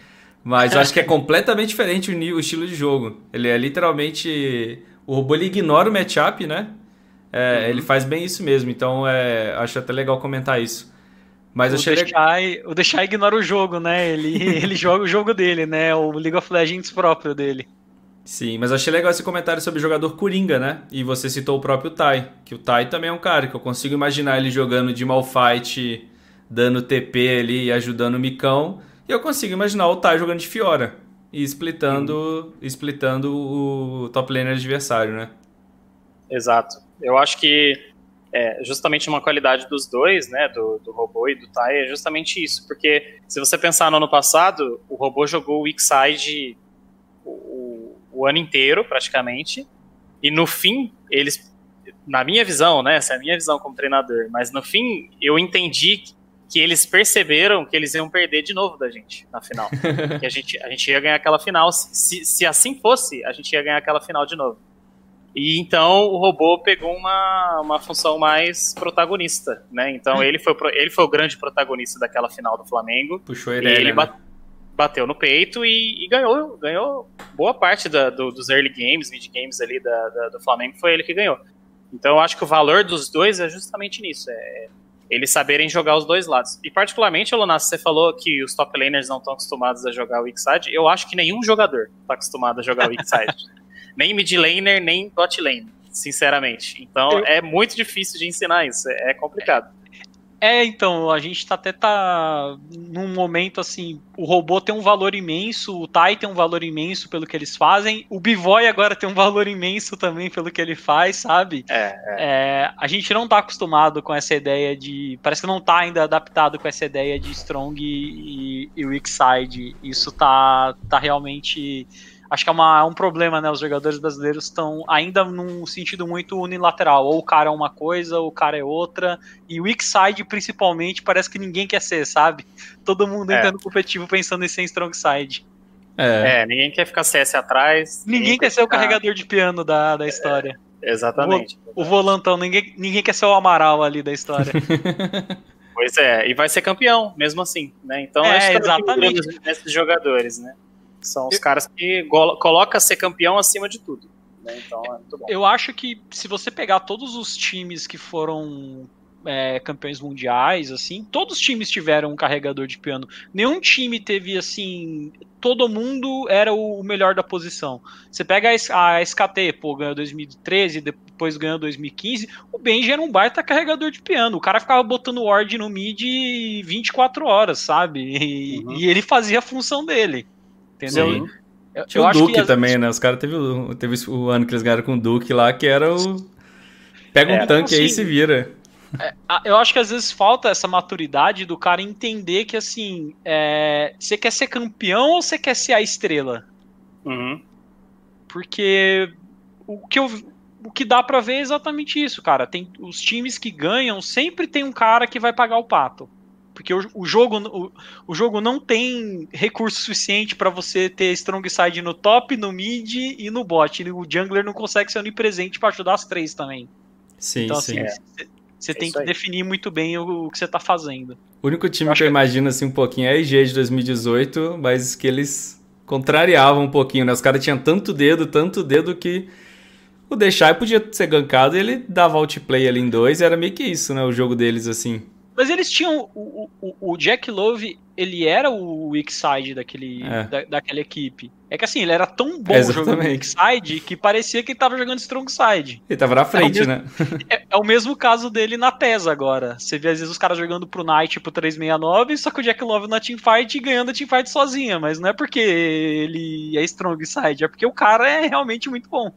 Speaker 1: Mas eu acho que é completamente diferente o, o estilo de jogo. Ele é literalmente... O robô ele ignora o matchup, né? É, uhum. Ele faz bem isso mesmo, então é, acho até legal comentar isso. Mas
Speaker 2: o Deixai, o Deixai ignora o jogo, né? Ele, (laughs) ele joga o jogo dele, né? O League of Legends próprio dele.
Speaker 1: Sim, mas achei legal esse comentário sobre o jogador Coringa, né? E você citou o próprio Tai, que o Tai também é um cara que eu consigo imaginar ele jogando de Malfight, dando TP ali e ajudando o Micão. E eu consigo imaginar o Tai jogando de Fiora e splitando, splitando o top laner adversário, né?
Speaker 3: Exato. Eu acho que é, justamente uma qualidade dos dois, né, do, do robô e do Tai, é justamente isso. Porque se você pensar no ano passado, o robô jogou o Weak Side o, o, o ano inteiro, praticamente, e no fim, eles, na minha visão, né, essa é a minha visão como treinador, mas no fim, eu entendi que eles perceberam que eles iam perder de novo da gente na final. (laughs) que a gente, a gente ia ganhar aquela final. Se, se assim fosse, a gente ia ganhar aquela final de novo. E então o robô pegou uma, uma função mais protagonista, né? Então ele, foi, ele foi o grande protagonista daquela final do Flamengo.
Speaker 1: Puxou ele, ele
Speaker 3: né? bateu no peito e, e, ganhou, ganhou boa parte da, do, dos early games, mid games ali da, da, do Flamengo, foi ele que ganhou. Então eu acho que o valor dos dois é justamente nisso, é eles saberem jogar os dois lados. E particularmente, Lunas, você falou que os top laners não estão acostumados a jogar o weak side. Eu acho que nenhum jogador está acostumado a jogar o weak side. (laughs) nem mid laner, nem bot lane, sinceramente. Então eu... é muito difícil de ensinar isso, é complicado.
Speaker 2: É, então, a gente tá, até tá num momento assim, o robô tem um valor imenso, o Tai tem um valor imenso pelo que eles fazem, o Bivoy agora tem um (laughs) valor imenso também pelo que ele faz, sabe?
Speaker 3: É, é.
Speaker 2: é, a gente não tá acostumado com essa ideia de. Parece que não tá ainda adaptado com essa ideia de Strong e, e Weak Side. Isso tá, tá realmente acho que é uma, um problema, né? Os jogadores brasileiros estão ainda num sentido muito unilateral. Ou o cara é uma coisa, ou o cara é outra. E o weak side, principalmente, parece que ninguém quer ser, sabe? Todo mundo é. entrando competitivo pensando em ser strong side.
Speaker 3: É. é. ninguém quer ficar CS atrás.
Speaker 2: Ninguém, ninguém quer ser ficar... o carregador de piano da, da história.
Speaker 3: É, exatamente.
Speaker 2: O, o, volantão, ninguém, ninguém quer ser o Amaral ali da história. (laughs)
Speaker 3: pois é, e vai ser campeão, mesmo assim, né? Então,
Speaker 2: é, acho que exatamente.
Speaker 3: desses jogadores, né? São os eu... caras que colocam ser campeão acima de tudo. Né? Então é muito bom.
Speaker 2: Eu acho que se você pegar todos os times que foram é, campeões mundiais, assim, todos os times tiveram um carregador de piano. Nenhum time teve assim. Todo mundo era o melhor da posição. Você pega a, SKT, pô, ganhou 2013, depois ganhou 2015. O Benji era um baita carregador de piano. O cara ficava botando ward no mid 24 horas, sabe? E, uhum. e ele fazia a função dele. Entendeu? Sim.
Speaker 1: Eu, Tinha eu o Duke também, as... né? Os caras teve, teve o ano que eles ganharam com o Duke lá, que era o. Pega um é, tanque assim, aí e se vira.
Speaker 2: É, eu acho que às vezes falta essa maturidade do cara entender que assim, é, você quer ser campeão ou você quer ser a estrela?
Speaker 3: Uhum.
Speaker 2: Porque o que, eu, o que dá para ver é exatamente isso, cara. Tem os times que ganham sempre tem um cara que vai pagar o pato. Porque o, o jogo, o, o, jogo não tem recurso suficiente para você ter strong side no top, no mid e no bot. O jungler não consegue ser onipresente para ajudar as três também.
Speaker 1: Sim, então, assim,
Speaker 2: Você é. tem que aí. definir muito bem o, o que você tá fazendo.
Speaker 1: O único time eu que eu imagino assim um pouquinho é a IG de 2018, mas que eles contrariavam um pouquinho, né? Os caras tinham tanto dedo, tanto dedo que o Deixai podia ser gankado e ele dava outplay ali em dois, e era meio que isso, né? O jogo deles, assim.
Speaker 2: Mas eles tinham. O, o, o, Jack Love, ele era o weak side daquele, é. da, daquela equipe. É que assim, ele era tão bom Exatamente. jogando weak side que parecia que ele tava jogando strong side.
Speaker 1: Ele tava na frente,
Speaker 2: é
Speaker 1: né? (laughs)
Speaker 2: É, é, o mesmo caso dele na TES agora. Você vê às vezes os caras jogando pro Knight pro 369, só que o Jack Love na teamfight ganhando a teamfight sozinha. Mas não é porque ele é strong side, é porque o cara é realmente muito bom.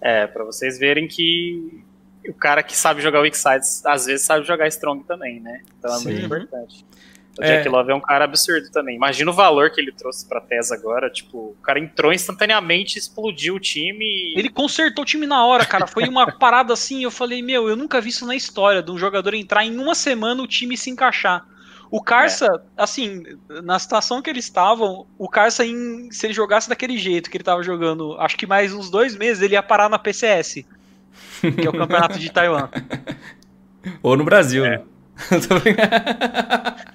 Speaker 3: É, para vocês verem que o cara que sabe jogar weak sides, às vezes sabe jogar strong também, né? Então é Sim. muito importante. O Jack é. Love é um cara absurdo também. Imagina o valor que ele trouxe pra TES agora. Tipo, o cara entrou instantaneamente, explodiu o time. E...
Speaker 2: Ele consertou o time na hora, cara. Foi uma (laughs) parada assim. Eu falei, meu, eu nunca vi isso na história de um jogador entrar em uma semana o time se encaixar. O Carça, é. assim, na situação que eles estavam, o Carça, se ele jogasse daquele jeito que ele tava jogando, acho que mais uns dois meses, ele ia parar na PCS que é o campeonato de Taiwan. (laughs)
Speaker 1: Ou no Brasil. É. (laughs)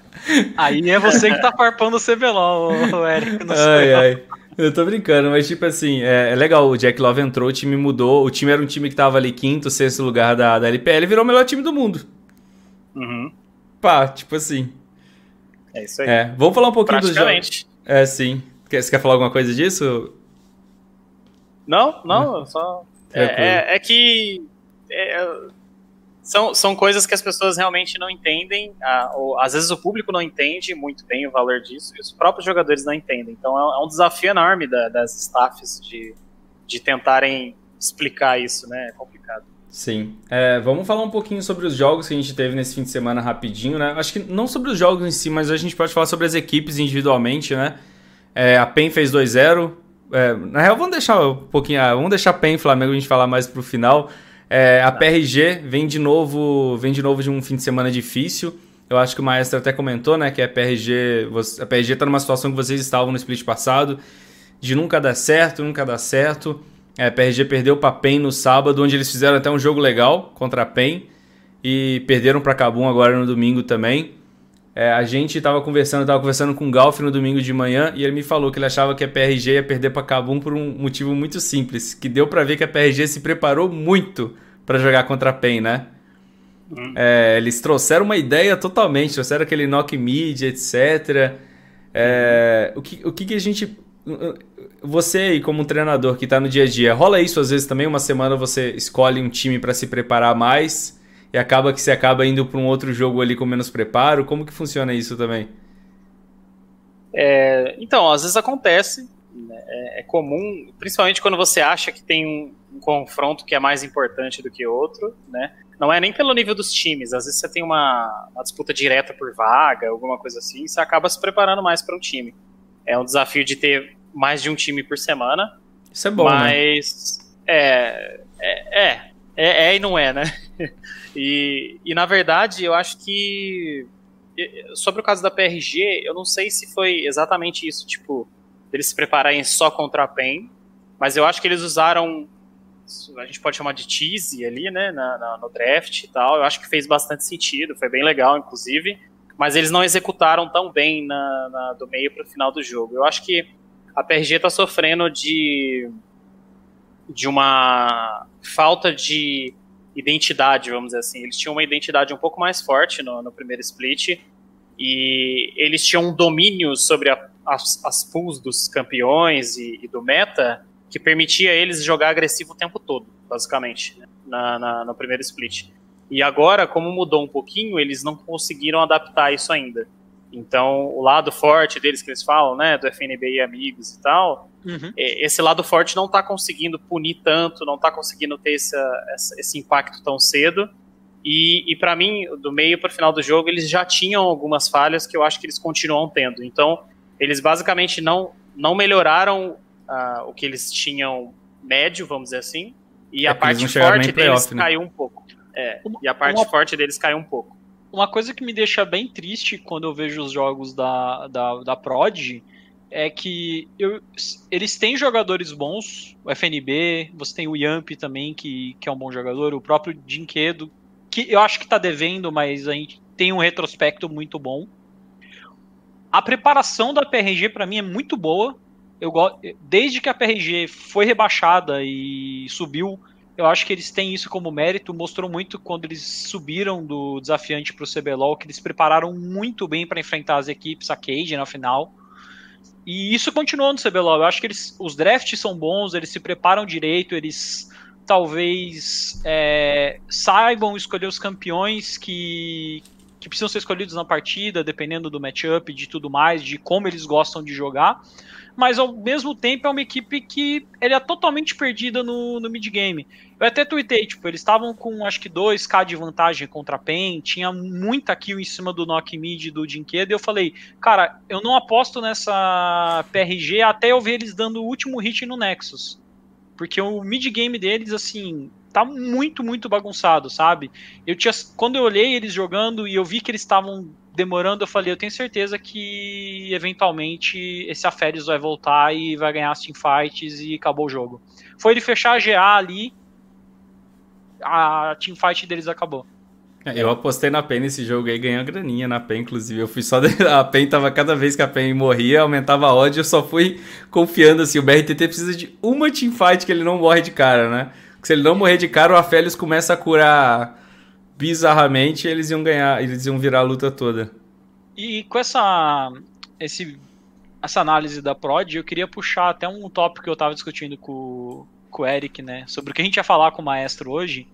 Speaker 2: Aí é você que tá farpando o CBLOL, o Eric.
Speaker 1: Não ai, ai. Eu tô brincando, mas tipo assim, é, é, legal, o Jack Love entrou, o time mudou, o time era um time que tava ali quinto, sexto lugar da, da LPL, virou o melhor time do mundo.
Speaker 3: Uhum.
Speaker 1: Pá, tipo assim.
Speaker 3: É isso aí.
Speaker 1: É, vamos falar um pouquinho dos jogos. É, sim. Você quer falar alguma coisa disso?
Speaker 3: Não, não, só é, é, é, que é, são, são coisas que as pessoas realmente não entendem, ou, às vezes o público não entende muito bem o valor disso, e os próprios jogadores não entendem. Então é, é um desafio enorme da, das staffs de, de tentarem explicar isso, né? É complicado.
Speaker 1: Sim. É, vamos falar um pouquinho sobre os jogos que a gente teve nesse fim de semana rapidinho, né? Acho que não sobre os jogos em si, mas a gente pode falar sobre as equipes individualmente, né? É, a PEN fez 2-0, é, na real, vamos deixar um pouquinho. Ah, vamos deixar PEN e Flamengo a gente falar mais pro final. É, a PRG vem de novo, vem de novo de um fim de semana difícil. Eu acho que o Maestro até comentou, né, que a PRG, a PRG tá numa situação que vocês estavam no split passado, de nunca dar certo, nunca dar certo. É, a PRG perdeu para PEN no sábado, onde eles fizeram até um jogo legal contra a PEN e perderam para Cabum agora no domingo também. É, a gente estava conversando, tava conversando com o Galf no domingo de manhã e ele me falou que ele achava que a PRG ia perder para Kabum por um motivo muito simples, que deu para ver que a PRG se preparou muito para jogar contra a PEN, né? Hum. É, eles trouxeram uma ideia totalmente, trouxeram aquele knock mid, etc. É, o que, o que, que a gente. Você aí, como um treinador que está no dia a dia, rola isso às vezes também? Uma semana você escolhe um time para se preparar mais e acaba que você acaba indo para um outro jogo ali com menos preparo? Como que funciona isso também?
Speaker 3: É, então, às vezes acontece, né? é, é, comum, principalmente quando você acha que tem um, um, confronto que é mais importante do que outro, né? Não é nem pelo nível dos times, às vezes você tem uma, uma disputa direta por vaga, alguma coisa assim, você acaba se preparando mais para um time. É um desafio de ter mais de um time por semana.
Speaker 1: Isso é bom,
Speaker 3: mas, né? É, é, é, é, é e não é, né? (laughs) e, e na verdade, eu acho que sobre o caso da PRG, eu não sei se foi exatamente isso, tipo, eles se prepararem só contra a PEN, mas eu acho que eles usaram, a gente pode chamar de tease ali, né, na, na, no draft e tal, eu acho que fez bastante sentido, foi bem legal, inclusive, mas eles não executaram tão bem na, na do meio para o final do jogo. Eu acho que a PRG está sofrendo de, de uma falta de identidade, vamos dizer assim. Eles tinham uma identidade um pouco mais forte no, no primeiro split e eles tinham um domínio sobre a, as, as pools dos campeões e, e, do meta que permitia eles jogar agressivo o tempo todo, basicamente, né, na, na, no primeiro split. E agora, como mudou um pouquinho, eles não conseguiram adaptar isso ainda. Então, o lado forte deles que eles falam, né, do FNB e amigos e tal, uhum. esse lado forte não está conseguindo punir tanto, não está conseguindo ter esse, esse impacto tão cedo. E, e para mim, do meio para o final do jogo, eles já tinham algumas falhas que eu acho que eles continuam tendo. Então, eles basicamente não, não melhoraram uh, o que eles tinham médio, vamos dizer assim, e é a parte forte deles né? caiu um pouco. É, uma, e a parte uma... forte deles caiu um pouco
Speaker 2: uma coisa que me deixa bem triste quando eu vejo os jogos da, da, da Prod é que eu, eles têm jogadores bons, o FNB, você tem o Yamp também, que, que é um bom jogador, o próprio Dinquedo, que eu acho que tá devendo, mas a gente tem um retrospecto muito bom. A preparação da PRG para mim é muito boa. Eu desde que a PRG foi rebaixada e subiu, eu acho que eles têm isso como mérito. Mostrou muito quando eles subiram do desafiante para o CBLOL, que eles prepararam muito bem para enfrentar as equipes, a Cage na final. E isso continuou no CBLOL. Eu acho que eles, os drafts são bons, eles se preparam direito, eles talvez é, saibam escolher os campeões que, que precisam ser escolhidos na partida, dependendo do matchup, de tudo mais, de como eles gostam de jogar mas ao mesmo tempo é uma equipe que ele é totalmente perdida no, no mid-game. Eu até tuitei, tipo, eles estavam com acho que 2k de vantagem contra a PEN, tinha muita kill em cima do knock mid do Dinquedo, e eu falei, cara, eu não aposto nessa PRG até eu ver eles dando o último hit no Nexus. Porque o mid-game deles, assim, tá muito, muito bagunçado, sabe? Eu tinha, quando eu olhei eles jogando e eu vi que eles estavam demorando, eu falei, eu tenho certeza que eventualmente esse Aferes vai voltar e vai ganhar as teamfights e acabou o jogo. Foi ele fechar a GA ali, a teamfight deles acabou.
Speaker 1: É, eu apostei na PEN nesse jogo aí, ganhei a graninha na PEN, inclusive. Eu fui só. De... (laughs) A PEN tava cada vez que a PEN morria, aumentava a odd, eu só fui confiando assim. O BRTT precisa de uma teamfight que ele não morre de cara, né? Porque se ele não morrer de cara, o Aphelios começa a curar bizarramente eles iam ganhar, eles iam virar a luta toda.
Speaker 2: E com essa esse essa análise da prod, eu queria puxar até um tópico que eu estava discutindo com, com o Eric, né, sobre o que a gente ia falar com o maestro hoje.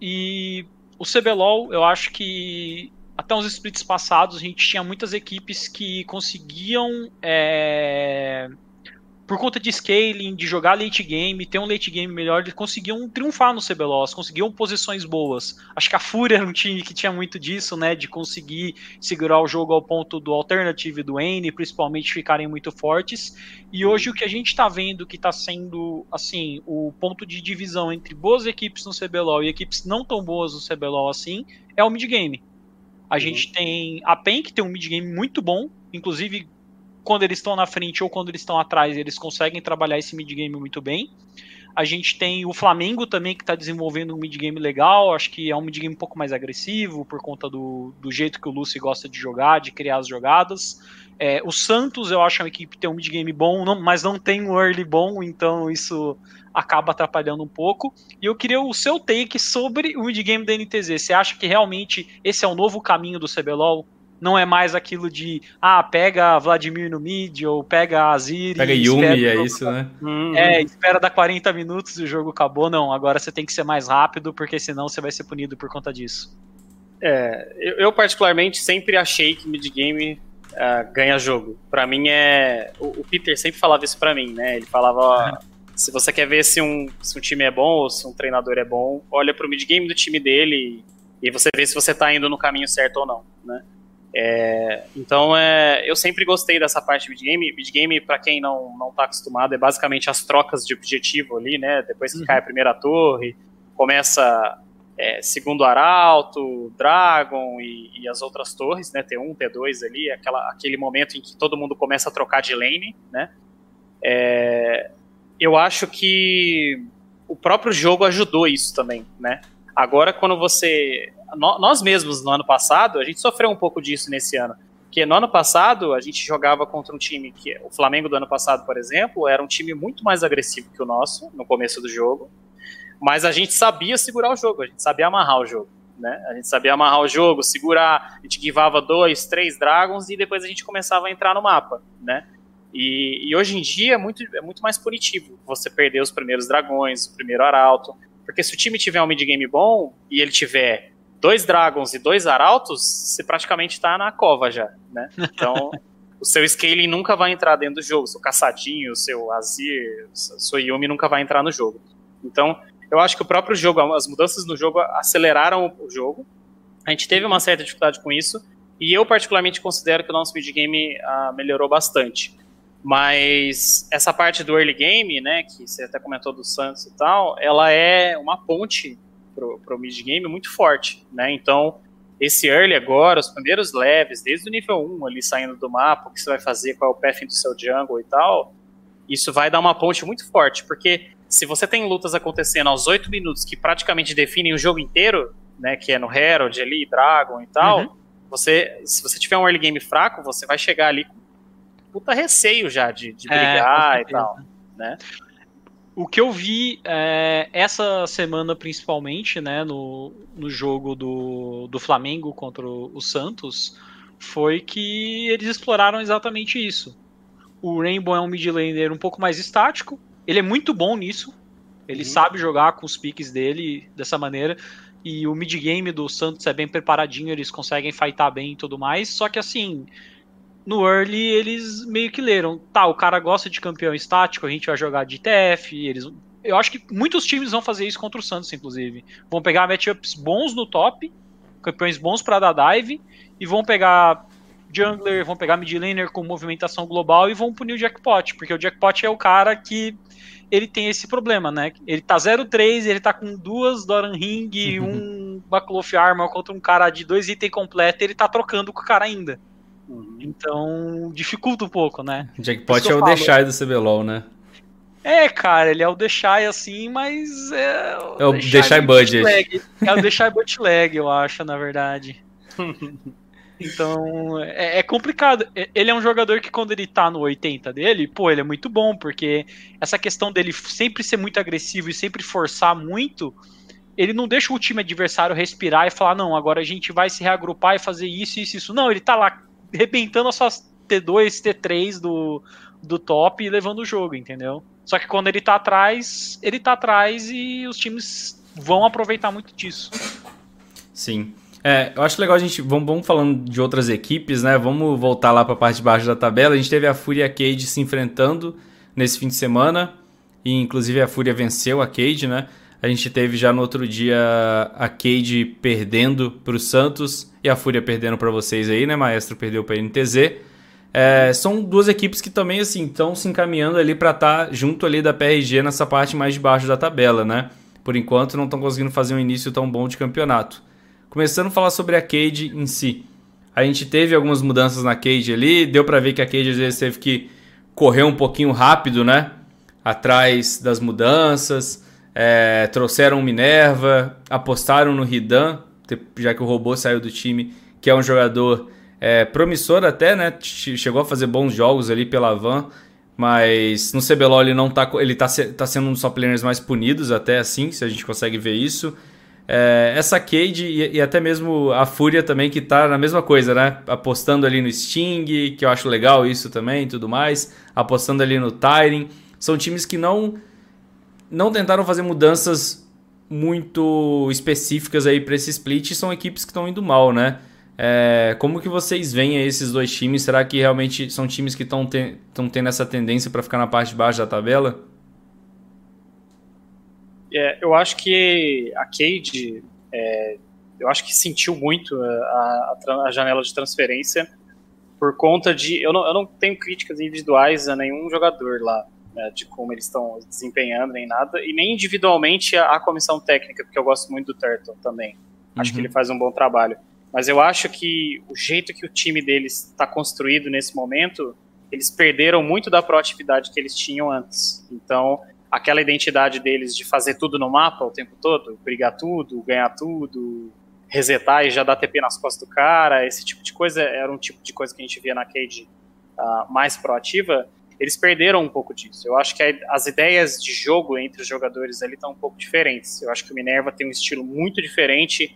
Speaker 2: E o CBLOL, eu acho que até uns splits passados a gente tinha muitas equipes que conseguiam é, por conta de scaling, de jogar late game, ter um late game melhor, eles conseguiam triunfar no CBLOL, conseguiam posições boas. Acho que a Fúria era um time que tinha muito disso, né, de conseguir segurar o jogo ao ponto do Alternative e do N, principalmente ficarem muito fortes. E hoje o que a gente está vendo que está sendo, assim, o ponto de divisão entre boas equipes no CBLOL e equipes não tão boas no CBLOL assim, é o mid game. A uhum. gente tem a PEN, que tem um mid game muito bom, inclusive quando eles estão na frente ou quando eles estão atrás, eles conseguem trabalhar esse mid game muito bem. A gente tem o Flamengo também que está desenvolvendo um mid-game legal. Acho que é um mid-game um pouco mais agressivo por conta do, do jeito que o Lucy gosta de jogar, de criar as jogadas. É, o Santos, eu acho uma equipe que tem um mid-game bom, não, mas não tem um early bom, então isso acaba atrapalhando um pouco. E eu queria o seu take sobre o mid-game da NTZ. Você acha que realmente esse é o novo caminho do CBLOL? Não é mais aquilo de, ah, pega Vladimir no mid, ou pega Azir.
Speaker 1: Pega Yumi, é isso, né?
Speaker 2: Uhum. É, espera dar 40 minutos e o jogo acabou. Não, agora você tem que ser mais rápido, porque senão você vai ser punido por conta disso.
Speaker 3: É, eu, eu particularmente sempre achei que mid-game uh, ganha jogo. Para mim é. O, o, Peter sempre falava isso para mim, né? Ele falava: ó, (laughs) se você quer ver se um, se um time é bom ou se um treinador é bom, olha pro mid-game do time dele e, e você vê se você tá indo no caminho certo ou não, né? É, então, é, eu sempre gostei dessa parte de mid-game. Mid-game, para quem não, não tá acostumado, é basicamente as trocas de objetivo ali, né? Depois que uhum. cai a primeira torre, começa é, segundo Arauto, Dragon e, e, as outras torres, né? T1, T2 ali, aquela, aquele momento em que todo mundo começa a trocar de lane, né? É, eu acho que o próprio jogo ajudou isso também, né? Agora, quando você. Nós mesmos, no ano passado, a gente sofreu um pouco disso nesse ano. Porque no ano passado, a gente jogava contra um time que. O Flamengo do ano passado, por exemplo, era um time muito mais agressivo que o nosso no começo do jogo. Mas a gente sabia segurar o jogo, a gente sabia amarrar o jogo. Né? A gente sabia amarrar o jogo, segurar, a gente givava dois, três dragons e depois a gente começava a entrar no mapa, né? E, e, hoje em dia é muito, é muito mais punitivo você perder os primeiros dragões, o primeiro arauto, porque se o time tiver um mid-game bom e ele tiver dois dragons e dois arautos, você praticamente está na cova já, né? Então, (laughs) o seu scaling nunca vai entrar dentro do jogo, seu caçadinho, seu Azir, sua Yumi nunca vai entrar no jogo. Então, eu acho que o próprio jogo, as mudanças no jogo aceleraram o jogo. A gente teve uma certa dificuldade com isso. E eu, particularmente, considero que o nosso mid-game uh, melhorou bastante. Mas essa parte do early game, né, que você até comentou do Santos e tal, ela é uma ponte pro, pro mid-game muito forte, né? Então, esse early agora, os primeiros leves, desde o nível 1 ali saindo do mapa, o que você vai fazer, qual é o path do seu jungle e tal, isso vai dar uma ponte muito forte, porque se você tem lutas acontecendo aos 8 minutos que praticamente definem o jogo inteiro, né, que é no Herald ali, Dragon e tal, uhum. você, se você tiver um early game fraco, você vai chegar ali com puta receio já de, de é, brigar é, e tal, né?
Speaker 2: O que eu vi é, essa semana, principalmente, né, no, no jogo do, do Flamengo contra o Santos, foi que eles exploraram exatamente isso. O Rainbow é um mid laner um pouco mais estático, ele é muito bom nisso. Ele uhum. sabe jogar com os piques dele dessa maneira. E o mid-game do Santos é bem preparadinho, eles conseguem fightar bem e tudo mais. Só que assim, no early eles meio que leram. Tá, o cara gosta de campeão estático, a gente vai jogar de TF. Eles, eu acho que muitos times vão fazer isso contra o Santos, inclusive. Vão pegar matchups bons no top, campeões bons para dar dive, e vão pegar jungler, vão pegar mid laner com movimentação global e vão punir o jackpot, porque o jackpot é o cara que ele tem esse problema, né? Ele tá 0-3, ele tá com duas Doran Ring e (laughs) um Baclof Armor contra um cara de dois itens completos, ele tá trocando com o cara ainda. Uhum. Então, dificulta um pouco, né?
Speaker 1: Jackpot é o Deixai do CBLOL, né?
Speaker 2: É, cara, ele é o Deixai assim, mas é.
Speaker 1: O é o Deixai Budget.
Speaker 2: É o Deixai Bootleg, eu acho, na verdade. (laughs) Então é, é, complicado. Ele é um jogador que, quando ele tá no 80 dele, pô, ele é muito bom, porque essa questão dele sempre ser muito agressivo e sempre forçar muito, ele não deixa o time adversário respirar e falar, não, agora a gente vai se reagrupar e fazer isso, isso, isso. Não, ele tá lá arrebentando as suas T2, T3 do, do top e levando o jogo, entendeu? Só que quando ele tá atrás, ele tá atrás e os times vão aproveitar muito disso.
Speaker 1: Sim. É, eu acho legal a gente. Vamos, vamos falando de outras equipes, né? Vamos voltar lá para a parte de baixo da tabela. A gente teve a Fúria e a Cade se enfrentando nesse fim de semana. E inclusive a Fúria venceu a Cade, né? A gente teve já no outro dia a Cade perdendo para o Santos e a Fúria perdendo para vocês aí, né? Maestro perdeu para a NTZ. É, são duas equipes que também assim estão se encaminhando ali para estar tá junto ali da PRG nessa parte mais de baixo da tabela, né? Por enquanto não estão conseguindo fazer um início tão bom de campeonato. Começando a falar sobre a Cade em si. A gente teve algumas mudanças na Cade ali, deu para ver que a Cade às vezes teve que correr um pouquinho rápido, né? atrás das mudanças, é, trouxeram Minerva, apostaram no Ridan, já que o robô saiu do time, que é um jogador é, promissor até, né? Chegou a fazer bons jogos ali pela Van, mas no CBLOL ele não tá, ele tá, tá sendo um dos top laners mais punidos até assim, se a gente consegue ver isso. É, essa Cade e, e, até mesmo a Fúria também, que tá na mesma coisa, né? Apostando ali no Sting, que eu acho legal isso também tudo mais. Apostando ali no Tyring. São times que não, não tentaram fazer mudanças muito específicas aí para esse split. São equipes que estão indo mal, né? É, como que vocês veem esses dois times? Será que realmente são times que estão te, tendo essa tendência para ficar na parte de baixo da tabela?
Speaker 3: É, eu acho que a Cade, é, eu acho que sentiu muito a, a, a, janela de transferência por conta de. Eu não, eu não tenho críticas individuais a nenhum jogador lá, né, de como eles estão desempenhando, nem nada, e nem individualmente a, a comissão técnica, porque eu gosto muito do Turtle também. Acho uhum. que ele faz um bom trabalho. Mas eu acho que o jeito que o time deles está construído nesse momento, eles perderam muito da proatividade que eles tinham antes. Então, aquela identidade deles de fazer tudo no mapa o tempo todo, brigar tudo, ganhar tudo, resetar e já dar TP nas costas do cara, esse tipo de coisa era um tipo de coisa que a gente via na Cade uh, mais proativa. Eles perderam um pouco disso. Eu acho que as ideias de jogo entre os jogadores ali estão um pouco diferentes. Eu acho que o Minerva tem um estilo muito diferente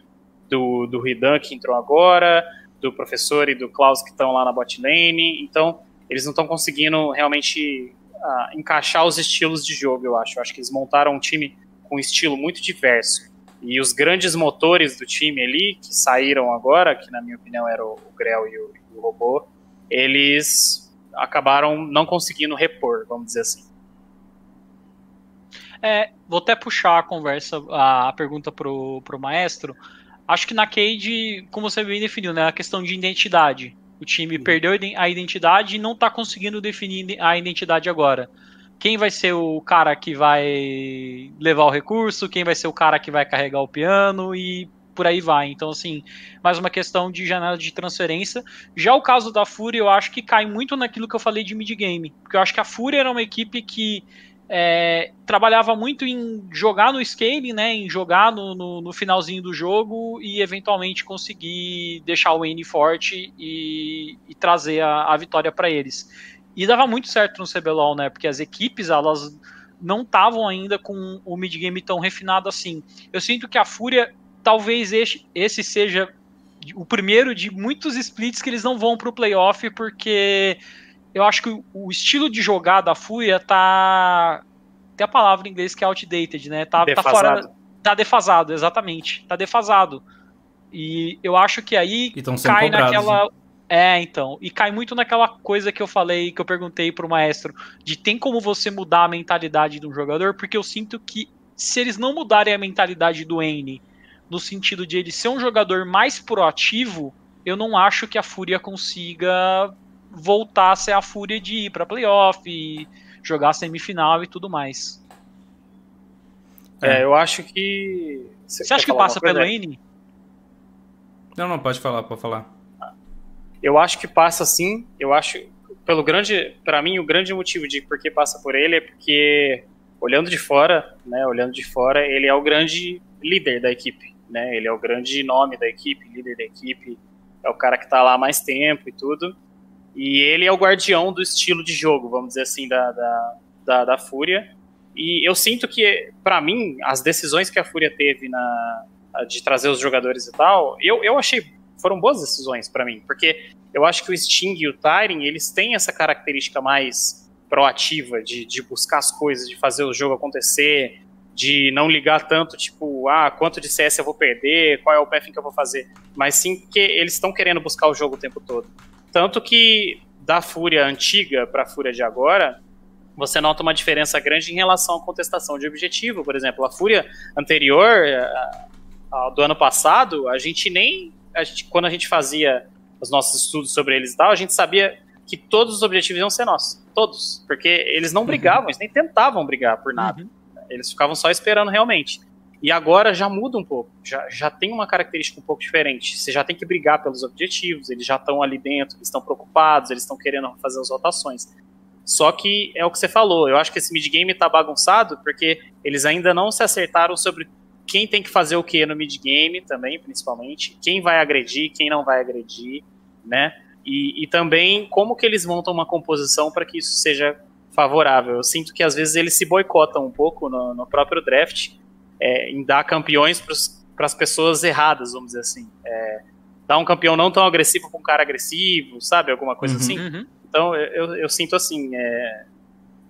Speaker 3: do, do Ridan que entrou agora, do professor e do Klaus que estão lá na bot lane. Então, eles não estão conseguindo realmente uh, encaixar os estilos de jogo, eu acho. Eu acho que eles montaram um time com um estilo muito diverso. E os grandes motores do time ali, que saíram agora, que na minha opinião era o, o Grell e o, e o Robô, eles acabaram não conseguindo repor, vamos dizer assim.
Speaker 2: É, vou até puxar a conversa, a, pergunta pro, pro maestro. Acho que na Cade, como você bem definiu, né, a questão de identidade. O time perdeu a identidade e não está conseguindo definir a identidade agora. Quem vai ser o cara que vai levar o recurso, quem vai ser o cara que vai carregar o piano e por aí vai. Então, assim, mais uma questão de janela de transferência. Já o caso da Fúria, eu acho que cai muito naquilo que eu falei de mid-game. Porque eu acho que a Fúria era uma equipe que é, trabalhava muito em jogar no scaling, né, em jogar no, no, no, finalzinho do jogo e eventualmente conseguir deixar o N forte e, e trazer a, a vitória para eles. E dava muito certo no CBLOL, né, porque as equipes elas não estavam ainda com o mid game tão refinado assim. Eu sinto que a Fúria talvez esse, esse seja o primeiro de muitos splits que eles não vão para o playoff porque eu acho que o estilo de jogar da Fúria tá. Tem a palavra em inglês que é outdated, né? Tá, tá fora. Tá defasado, exatamente. Tá defasado. E eu acho que aí cai naquela. Né? É, então. E cai muito naquela coisa que eu falei, que eu perguntei pro maestro, de tem como você mudar a mentalidade de um jogador, porque eu sinto que se eles não mudarem a mentalidade do N, no sentido de ele ser um jogador mais proativo, eu não acho que a Fúria consiga voltar a ser a fúria de ir para playoff, e jogar semifinal e tudo mais.
Speaker 3: É, eu acho que.
Speaker 2: Você, Você acha que passa pelo N?
Speaker 1: Não, não, pode falar, pode falar.
Speaker 3: Eu acho que passa sim. Eu acho. Pelo grande. para mim, o grande motivo de por que passa por ele é porque, olhando de fora, né? Olhando de fora, ele é o grande líder da equipe. Né, ele é o grande nome da equipe, líder da equipe, é o cara que está lá há mais tempo e tudo. E ele é o guardião do estilo de jogo, vamos dizer assim, da, da, da, da Fúria. E eu sinto que, para mim, as decisões que a Fúria teve na, de trazer os jogadores e tal, eu, eu achei foram boas decisões para mim, porque eu acho que o Sting e o Tyring, eles têm essa característica mais proativa de, de buscar as coisas, de fazer o jogo acontecer, de não ligar tanto, tipo, ah, quanto de CS eu vou perder, qual é o path que eu vou fazer, mas sim que eles estão querendo buscar o jogo o tempo todo. Tanto que da Fúria antiga para a Fúria de agora, você nota uma diferença grande em relação à contestação de objetivo. Por exemplo, a Fúria anterior, a, a, do ano passado, a gente nem. A gente, quando a gente fazia os nossos estudos sobre eles e tal, a gente sabia que todos os objetivos iam ser nossos. Todos. Porque eles não brigavam, uhum. eles nem tentavam brigar por nada. Uhum. Eles ficavam só esperando realmente. E agora já muda um pouco, já, já tem uma característica um pouco diferente. Você já tem que brigar pelos objetivos, eles já estão ali dentro, eles estão preocupados, eles estão querendo fazer as rotações. Só que é o que você falou, eu acho que esse mid-game tá bagunçado porque eles ainda não se acertaram sobre quem tem que fazer o que no mid-game também, principalmente, quem vai agredir, quem não vai agredir, né? E, e também como que eles montam uma composição para que isso seja favorável. Eu sinto que às vezes eles se boicotam um pouco no, no próprio draft é, em dar campeões para as pessoas erradas, vamos dizer assim. É, dar um campeão não tão agressivo com um cara agressivo, sabe? Alguma coisa
Speaker 1: Uhum.
Speaker 3: assim.
Speaker 2: Uhum.
Speaker 3: Então eu, eu sinto assim é,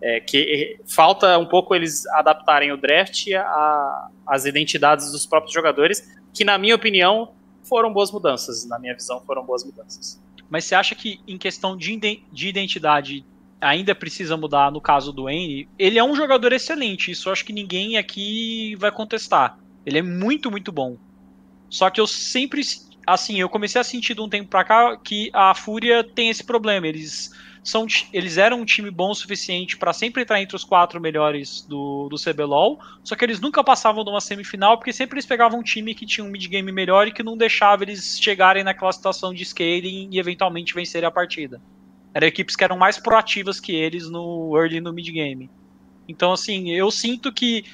Speaker 3: é, que falta um pouco eles adaptarem o draft às identidades dos próprios jogadores, que na minha opinião foram boas mudanças. Na minha visão foram boas mudanças.
Speaker 2: Mas você acha que em questão de identidade ainda precisa mudar no caso do N? Ele é um jogador excelente, isso acho que ninguém aqui vai contestar. Ele é muito, muito bom. Só que eu sempre, assim, eu comecei a sentir de um tempo pra cá que a Fúria tem esse problema. Eles são, eles eram um time bom o suficiente pra sempre entrar entre os quatro melhores do, do CBLOL, só que eles nunca passavam de uma semifinal porque sempre eles pegavam um time que tinha um mid-game melhor e que não deixava eles chegarem naquela situação de scaling e eventualmente vencerem a partida. Eram equipes que eram mais proativas que eles no early e no mid-game. Então, assim, eu sinto que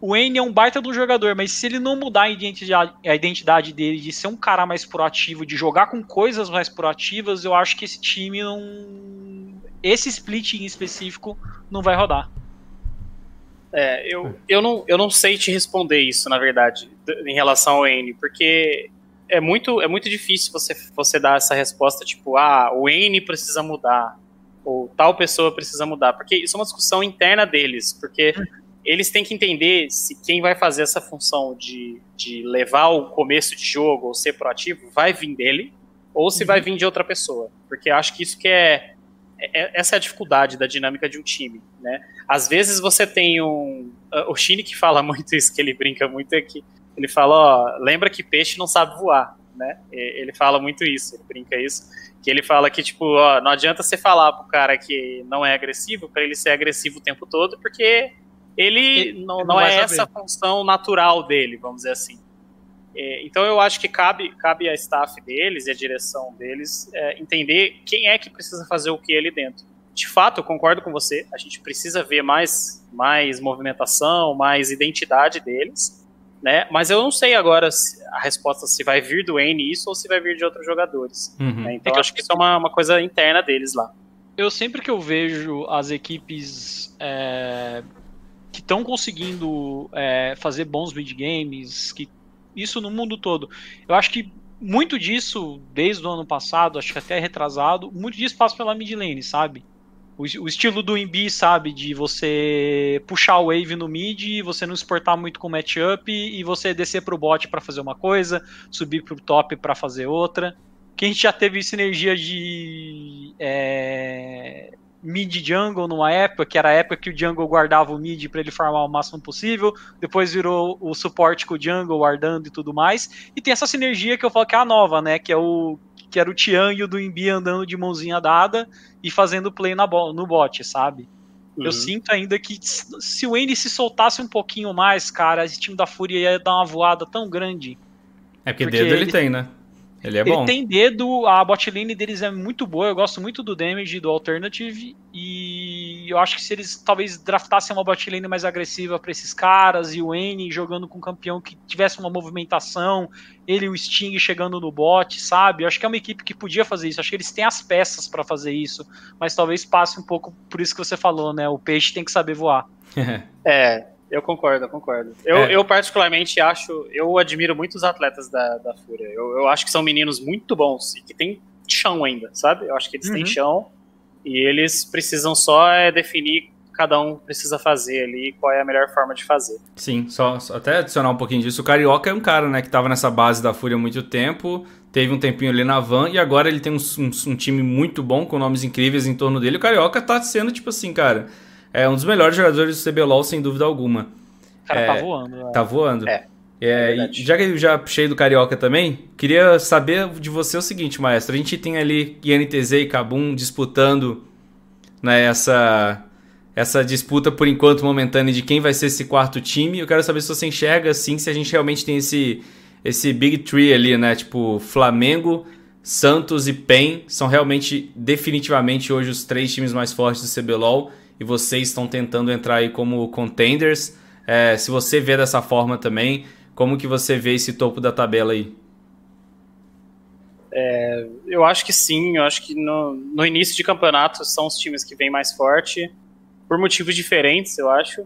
Speaker 2: o N é um baita do jogador, mas se ele não mudar a identidade, a identidade dele de ser um cara mais proativo, de jogar com coisas mais proativas, eu acho que esse time não. Esse split em específico não vai rodar.
Speaker 3: É, eu, eu, não, eu não sei te responder isso, na verdade, em relação ao N, porque é muito, é muito difícil você, você dar essa resposta, tipo, ah, o N precisa mudar, ou tal pessoa precisa mudar, porque isso é uma discussão interna deles, porque eles têm que entender se quem vai fazer essa função de, de levar o começo de jogo ou ser proativo vai vir dele, ou se vai vir de outra pessoa, porque eu acho que isso que é, é- essa é a dificuldade da dinâmica de um time, né? Às vezes você tem um. O Shine que fala (laughs) muito isso, que ele brinca muito, é que ele fala: ó, lembra que peixe não sabe voar, né? Ele fala muito isso, ele brinca isso. Que ele fala que, tipo, ó, não adianta você falar pro cara que não é agressivo, pra ele ser agressivo o tempo todo, porque ele,
Speaker 2: Ele-
Speaker 3: não, não
Speaker 2: não
Speaker 3: é essa a função natural dele, vamos dizer assim. É, então eu acho que cabe, cabe a staff deles e a direção deles é, entender quem é que precisa fazer o que ali dentro. De fato, eu concordo com você, a gente precisa ver mais, mais movimentação, mais identidade deles, né? Mas eu não sei agora se a resposta se vai vir do N isso ou se vai vir de outros jogadores.
Speaker 1: Uhum.
Speaker 3: né? Então
Speaker 2: É que
Speaker 3: eu acho que isso é uma, uma coisa interna deles lá.
Speaker 2: eu sempre que eu vejo as equipes é, que estão conseguindo é, fazer bons mid-games, que isso no mundo todo, eu acho que muito disso, desde o ano passado, acho que até retrasado, muito disso passa pela mid lane, sabe? O, o estilo do Embi, sabe? De você puxar o wave no mid, você não exportar muito com matchup e você descer pro bot para fazer uma coisa, subir pro top para fazer outra. Que a gente já teve sinergia de é, mid jungle numa época, que era a época que o jungle guardava o mid para ele farmar o máximo possível, depois virou o suporte com o jungle guardando e tudo mais, e tem essa sinergia que eu falo que é a nova, né, que é o que era o Tian e o do Imbi andando de mãozinha dada e fazendo play na bo no bot, sabe?
Speaker 3: Uhum.
Speaker 2: Eu sinto ainda que se o Andy se soltasse um pouquinho mais, cara, esse time da Fúria ia dar uma voada tão grande.
Speaker 1: É porque,
Speaker 2: Porque
Speaker 1: dedo ele
Speaker 2: ele-
Speaker 1: tem, né? Ele é
Speaker 2: Ele
Speaker 1: bom.
Speaker 2: tem dedo, a bot lane deles é muito boa, eu gosto muito do damage do Alternative e eu acho que se eles talvez draftassem uma bot lane mais agressiva pra esses caras e o N jogando com um campeão que tivesse uma movimentação, ele e o Sting chegando no bot, sabe? Eu acho que é uma equipe que podia fazer isso, acho que eles têm as peças pra fazer isso, mas talvez passe um pouco por isso que você falou, né? O peixe tem que saber voar.
Speaker 3: É, eu concordo, eu concordo. Eu,
Speaker 1: É.
Speaker 3: eu particularmente acho, eu admiro muito os atletas da, da Fúria. Eu, eu acho que são meninos muito bons e que tem chão ainda, sabe? Eu acho que eles têm
Speaker 2: Uhum.
Speaker 3: chão e eles precisam só é, definir cada um precisa fazer ali qual é a melhor forma de fazer.
Speaker 1: Sim, só, só até adicionar um pouquinho disso. O Carioca é um cara, né, que tava nessa base da Fúria há muito tempo, teve um tempinho ali na Van e agora ele tem um, um- um time muito bom, com nomes incríveis em torno dele. O Carioca tá sendo, tipo assim, cara, é um dos melhores jogadores do CBLOL, sem dúvida alguma.
Speaker 2: O cara
Speaker 1: É,
Speaker 2: tá voando. né?
Speaker 1: Tá voando.
Speaker 3: É,
Speaker 1: É, e já que eu já puxei do Carioca também, queria saber de você o seguinte, maestro. A gente tem ali INTZ e Kabum disputando né, essa, essa disputa, por enquanto, momentânea de quem vai ser esse quarto time. Eu quero saber se você enxerga, assim, se a gente realmente tem esse, esse Big Tree ali, né? Tipo, Flamengo, Santos e PEN são realmente, definitivamente, hoje os três times mais fortes do CBLOL e vocês estão tentando entrar aí como contenders. É, se você vê dessa forma também, como que você vê esse topo da tabela aí?
Speaker 3: É, eu acho que sim, eu acho que no, no início de campeonato são os times que vêm mais forte, por motivos diferentes, eu acho.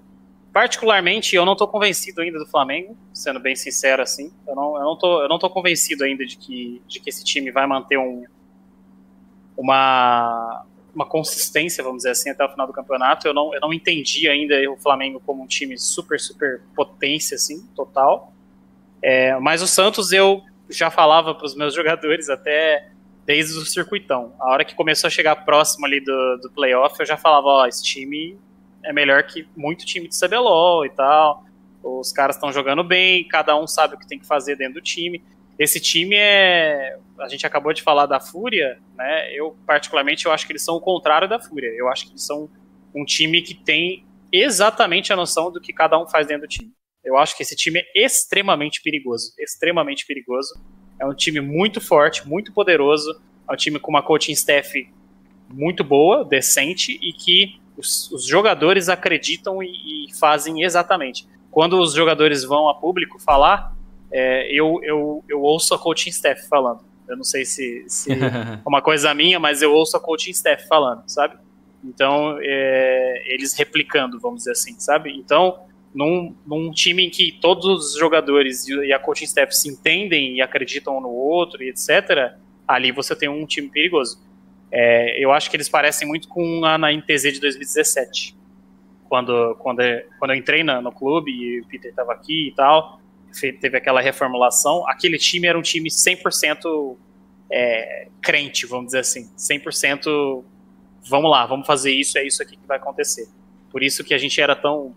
Speaker 3: Particularmente, eu não estou convencido ainda do Flamengo, sendo bem sincero assim. Eu não, tô, eu não convencido ainda de que, de que esse time vai manter um, uma, uma consistência, vamos dizer assim, até o final do campeonato. Eu não, eu não entendi ainda o Flamengo como um time super, super potência, assim, total. É, mas o Santos, eu já falava para os meus jogadores até desde o circuitão. A hora que começou a chegar próximo ali do, do playoff, eu já falava, ó, esse time é melhor que muito time de CBLOL e tal. Os caras estão jogando bem, cada um sabe o que tem que fazer dentro do time. Esse time é. A gente acabou de falar da Fúria, né? Eu, particularmente, eu acho que eles são o contrário da Fúria. Eu acho que eles são um time que tem exatamente a noção do que cada um faz dentro do time. Eu acho que esse time é extremamente perigoso. Extremamente perigoso. É um time muito forte, muito poderoso. É um time com uma coaching staff muito boa, decente e que os, os jogadores acreditam e, e, fazem exatamente. Quando os jogadores vão a público falar, é, eu, eu, eu ouço a coaching staff falando. Eu não sei se, se (laughs) é uma coisa minha, mas eu ouço a coaching staff falando, sabe? Então, é, eles replicando, vamos dizer assim, sabe? Então, num, num, time em que todos os jogadores e a coaching staff se entendem e acreditam um no outro e etc., ali você tem um time perigoso. É, eu acho que eles parecem muito com a na NTZ de 2017. Quando, quando, quando eu entrei na, no clube e o Peter estava aqui e tal, teve aquela reformulação, aquele time era um time 100% é, crente, vamos dizer assim. 100% vamos lá, vamos fazer isso, é isso aqui que vai acontecer. Por isso que a gente era tão uh,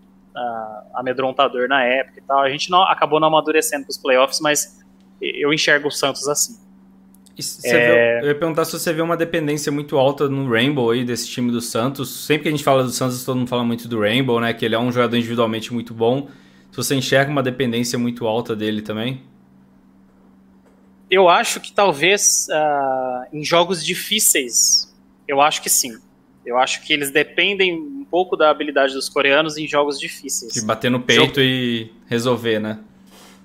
Speaker 3: amedrontador na época e tal. A gente não, acabou não amadurecendo para os playoffs, mas eu enxergo o Santos assim.
Speaker 1: É... Vê, eu ia perguntar se você vê uma dependência muito alta no Rainbow aí, desse time do Santos. Sempre que a gente fala do Santos, todo mundo fala muito do Rainbow, né? Que ele é um jogador individualmente muito bom. Se você enxerga uma dependência muito alta dele também?
Speaker 3: Eu acho que talvez uh, em jogos difíceis, eu acho que sim. Eu acho que eles dependem um pouco da habilidade dos coreanos em jogos difíceis.
Speaker 1: De bater no peito Jogo... e resolver, né?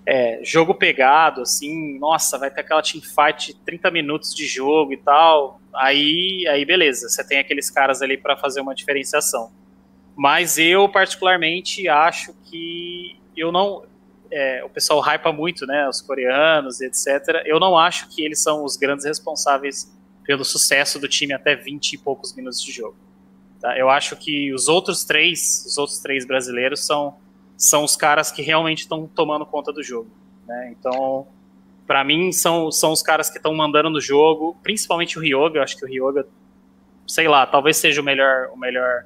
Speaker 3: é, jogo pegado, assim, nossa, vai ter aquela teamfight 30 minutos de jogo e tal, aí, aí beleza, você tem aqueles caras ali para fazer uma diferenciação. Mas eu, particularmente, acho que eu não. É, o pessoal hypa muito, né, os coreanos, etc. Eu não acho que eles são os grandes responsáveis pelo sucesso do time até 20 e poucos minutos de jogo. Tá? Eu acho que os outros três, os outros três brasileiros são são os caras que realmente estão tomando conta do jogo. Né? Então, para mim, são, são os caras que estão mandando no jogo, principalmente o Ryoga. Eu acho que o Ryoga, sei lá, talvez seja o melhor. O melhor...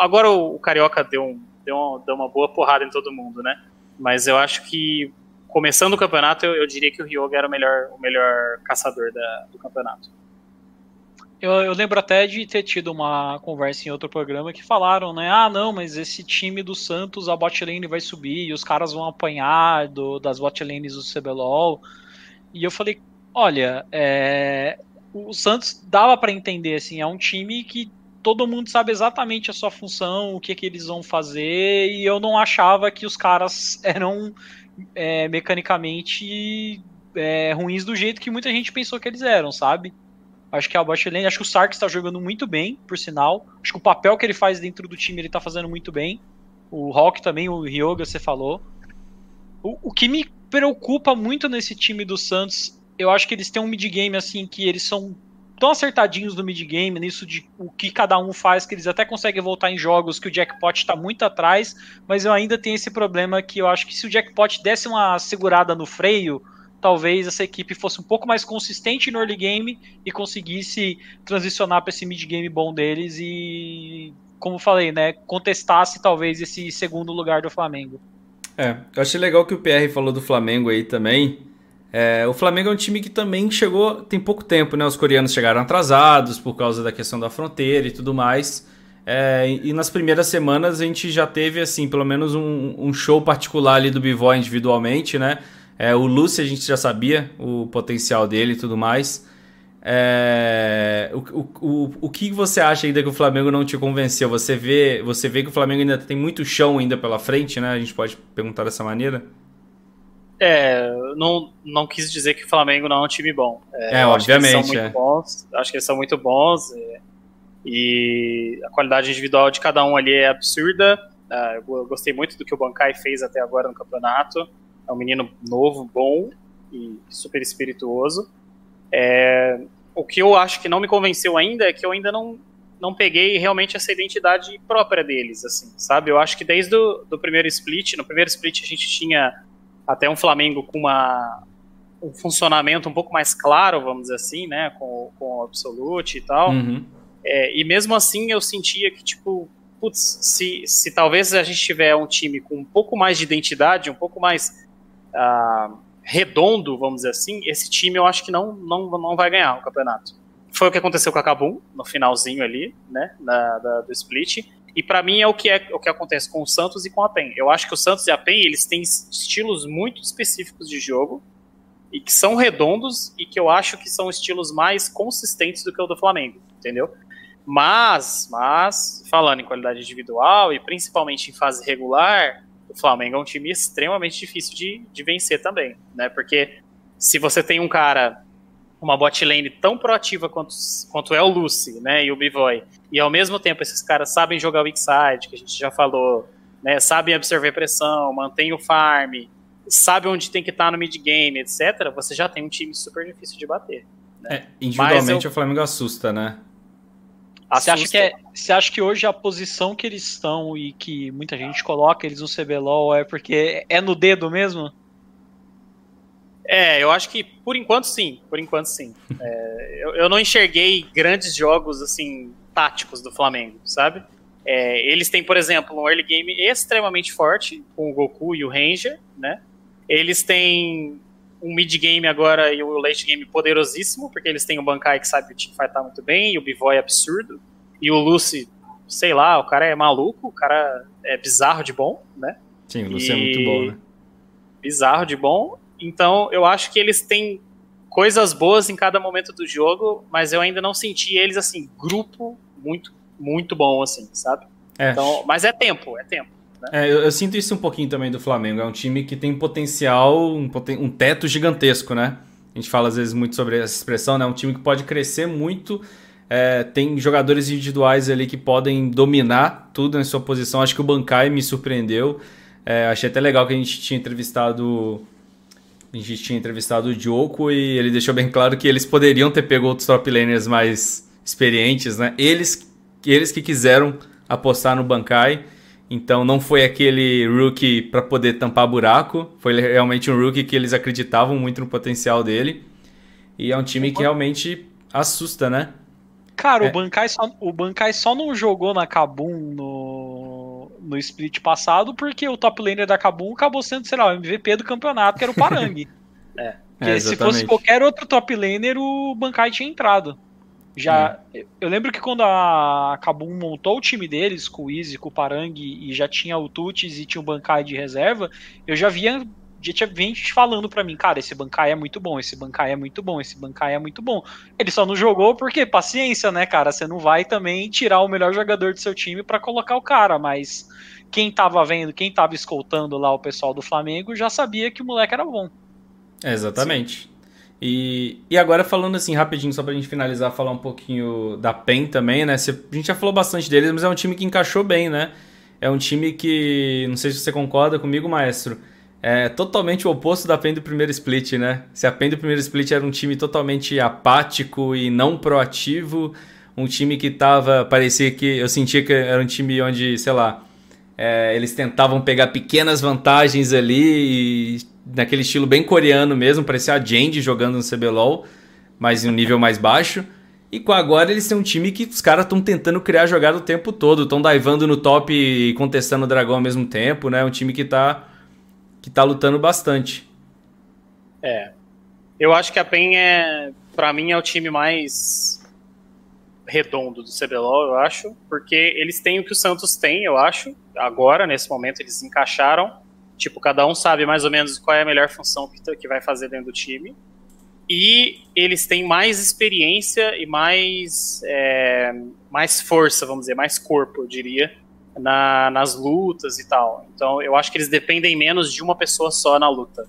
Speaker 3: Agora o, Carioca deu, um, deu, uma, deu uma boa porrada em todo mundo, né? Mas eu acho que, começando o campeonato, eu, eu diria que o Ryoga era o melhor, o melhor caçador da, do campeonato.
Speaker 2: Eu, eu, lembro até de ter tido uma conversa em outro programa que falaram, né? Ah, não, mas esse time do Santos, a bot lane vai subir e os caras vão apanhar do, das bot lanes do CBLOL. E eu falei, olha, é, o Santos dava para entender, assim, é um time que todo mundo sabe exatamente a sua função, o que, que eles vão fazer, e eu não achava que os caras (laughs) eram é, mecanicamente é, ruins do jeito que muita gente pensou que eles eram, sabe? Acho que a lane, acho que o Sark está jogando muito bem, por sinal. Acho que o papel que ele faz dentro do time ele está fazendo muito bem. O Hawk também, o Ryoga, você falou. O, o que me preocupa muito nesse time do Santos, eu acho que eles têm um mid game assim que eles são tão acertadinhos no mid game, nisso de o que cada um faz, que eles até conseguem voltar em jogos que o jackpot está muito atrás, mas eu ainda tenho esse problema que eu acho que se o jackpot desse uma segurada no freio, talvez essa equipe fosse um pouco mais consistente no early game e conseguisse transicionar para esse mid game bom deles e, como falei, né, contestasse talvez esse segundo lugar do Flamengo.
Speaker 1: É, eu achei legal que o PR falou do Flamengo aí também. É, o Flamengo é um time que também chegou tem pouco tempo, né? Os coreanos chegaram atrasados por causa da questão da fronteira e tudo mais. É, e nas primeiras semanas a gente já teve, assim, pelo menos um, um show particular ali do Bivoy individualmente, né? É, o Lucy a gente já sabia o potencial dele e tudo mais. É, o, o, o que você acha ainda que o Flamengo não te convenceu? Você vê, você vê que o Flamengo ainda tem muito chão ainda pela frente, né? A gente pode perguntar dessa maneira.
Speaker 3: É, não, não quis dizer que o Flamengo não é um time bom.
Speaker 1: É, é obviamente. Acho
Speaker 3: que eles são muito é. bons. Acho que eles são muito bons. E, e, a qualidade individual de cada um ali é absurda. Uh, eu gostei muito do que o Bancai fez até agora no campeonato. É um menino novo, bom e super espirituoso. É, o que eu acho que não me convenceu ainda é que eu ainda não, não peguei realmente essa identidade própria deles, assim, sabe? Eu acho que desde o do primeiro split, no primeiro split a gente tinha até um Flamengo com uma, um funcionamento um pouco mais claro, vamos dizer assim, né, com, com o Absolute e tal. Uhum. É, e mesmo assim eu sentia que, tipo, putz, se, se talvez a gente tiver um time com um pouco mais de identidade, um pouco mais... Uh, redondo, vamos dizer assim, esse time eu acho que não, não, não vai ganhar o campeonato. Foi o que aconteceu com a Kabum no finalzinho ali, né, da, da do split. E para mim é o que é o que acontece com o Santos e com a PEN. Eu acho que o Santos e a PEN eles têm estilos muito específicos de jogo e que são redondos e que eu acho que são estilos mais consistentes do que o do Flamengo, entendeu? Mas, mas falando em qualidade individual e principalmente em fase regular, o Flamengo é um time extremamente difícil de, de vencer também, né? Porque se você tem um cara, uma bot lane tão proativa quanto, quanto é o Lucy, né, e o Bivoy, e ao mesmo tempo esses caras sabem jogar o weak side, que a gente já falou, né, sabem absorver pressão, mantém o farm, sabe onde tem que estar no mid game, etc., você já tem um time super difícil de bater.
Speaker 1: Né? É, individualmente eu... o Flamengo assusta, né?
Speaker 2: Você acha, que é, você acha que hoje a posição que eles estão e que muita gente coloca eles no CBLOL é porque é no dedo mesmo?
Speaker 3: É, eu acho que por enquanto sim, por enquanto sim. (laughs) É, eu, eu, não enxerguei grandes jogos assim táticos do Flamengo, sabe? É, eles têm, por exemplo, um early game extremamente forte com o Goku e o Ranger, né? Eles têm um mid game agora e o late game poderosíssimo, porque eles têm o Bankai que sabe que o teamfight muito bem, e o Bivoy é absurdo, e o Lucy, sei lá, o cara é maluco, o cara é bizarro de bom, né?
Speaker 1: Sim, o Lucy e... é muito bom, né?
Speaker 3: Bizarro de bom. Então, eu acho que eles têm coisas boas em cada momento do jogo, mas eu ainda não senti eles, assim, grupo muito, muito bom, assim, sabe? É. Então, mas é tempo, é tempo.
Speaker 1: Né? É, eu, eu, sinto isso um pouquinho também do Flamengo. É um time que tem potencial, um, poten um teto gigantesco, né? A gente fala às vezes muito sobre essa expressão, né? Um time que pode crescer muito. É, tem jogadores individuais ali que podem dominar tudo em sua posição. Acho que o Bankai me surpreendeu. É, achei até legal que a gente tinha entrevistado. A gente tinha entrevistado o Diogo e ele deixou bem claro que eles poderiam ter pego outros top laners mais experientes, né? Eles, eles que quiseram apostar no Bankai. Então não foi aquele rookie para poder tampar buraco, foi realmente um rookie que eles acreditavam muito no potencial dele. E é um time que realmente assusta, né?
Speaker 2: Cara, é. o, Bankai só, o Bankai só não jogou na Kabum no, no split passado porque o top laner da Kabum acabou sendo, sei lá, o MVP do campeonato, que era o Parang. (laughs) é. é se fosse qualquer outro top laner, o Bankai tinha entrado. Já, é. eu lembro que quando a Kabum montou o time deles, com o Easy, com o Parang, e já tinha o Tutis e tinha o Bankai de reserva, eu já via já tinha gente falando para mim, cara, esse Bankai é muito bom, esse Bankai é muito bom, esse Bankai é muito bom. Ele só não jogou porque paciência, né, cara? Você não vai também tirar o melhor jogador do seu time para colocar o cara, mas quem tava vendo, quem tava escoltando lá o pessoal do Flamengo já sabia que o moleque era bom.
Speaker 1: Exatamente. E, e agora falando assim rapidinho, só pra gente finalizar, falar um pouquinho da PEN também, né? a gente já falou bastante deles, mas é um time que encaixou bem, né? É um time que, não sei se você concorda comigo, maestro, é totalmente o oposto da PEN do primeiro split, né? Se a PEN do primeiro split era um time totalmente apático e não proativo, um time que tava, parecia que, eu sentia que era um time onde, sei lá, é, eles tentavam pegar pequenas vantagens ali, e, naquele estilo bem coreano mesmo, parecia a Jandy jogando no CBLOL, mas em um nível mais baixo. E com agora eles têm um time que os caras estão tentando criar jogada o tempo todo, estão divando no top e contestando o dragão ao mesmo tempo, né? Um time que tá, que tá lutando bastante.
Speaker 3: É. Eu acho que a PEN é, para mim, é o time mais redondo do CBLOL, eu acho, porque eles têm o que o Santos tem, eu acho. Agora, nesse momento, eles encaixaram. Tipo, cada um sabe mais ou menos qual é a melhor função que, que vai fazer dentro do time. e eles têm mais experiência e mais, é, mais força, vamos dizer, mais corpo, eu diria, na, nas lutas e tal. Então, eu acho que eles dependem menos de uma pessoa só na luta.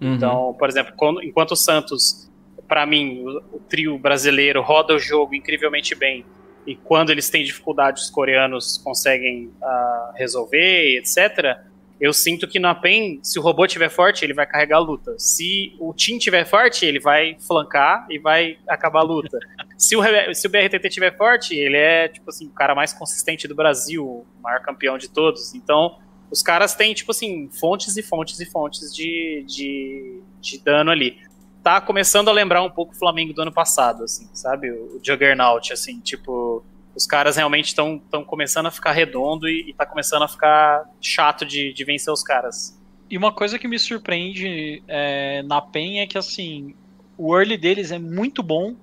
Speaker 3: Uhum. Então, por exemplo, quando, enquanto o Santos, para mim, o, o, trio brasileiro roda o jogo incrivelmente bem, e quando eles têm dificuldades, os coreanos conseguem uh, resolver, etc eu sinto que na PEN, se o robô tiver forte, ele vai carregar a luta. Se o Tim tiver forte, ele vai flancar e vai acabar a luta. (laughs) se, o, se o BRTT tiver forte, ele é, tipo assim, o cara mais consistente do Brasil, o maior campeão de todos. Então, os caras têm, tipo assim, fontes e fontes e fontes de, de, de dano ali. Tá começando a lembrar um pouco o Flamengo do ano passado, assim, sabe? O Juggernaut, assim, tipo os caras realmente estão começando a ficar redondo e, está começando a ficar chato de, de vencer os caras.
Speaker 2: E uma coisa que me surpreende é, na PEN é que assim, o early deles é muito bom.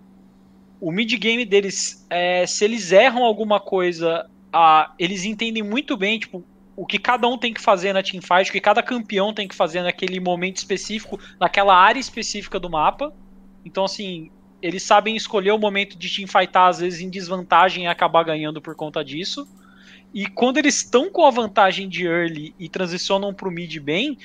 Speaker 2: O mid game deles, é, se eles erram alguma coisa, a, eles entendem muito bem, tipo, o que cada um tem que fazer na teamfight, o que cada campeão tem que fazer naquele momento específico, naquela área específica do mapa. Então, assim, eles sabem escolher o momento de teamfightar, às vezes, em desvantagem e acabar ganhando por conta disso. E quando eles estão com a vantagem de early e transicionam pro mid bem,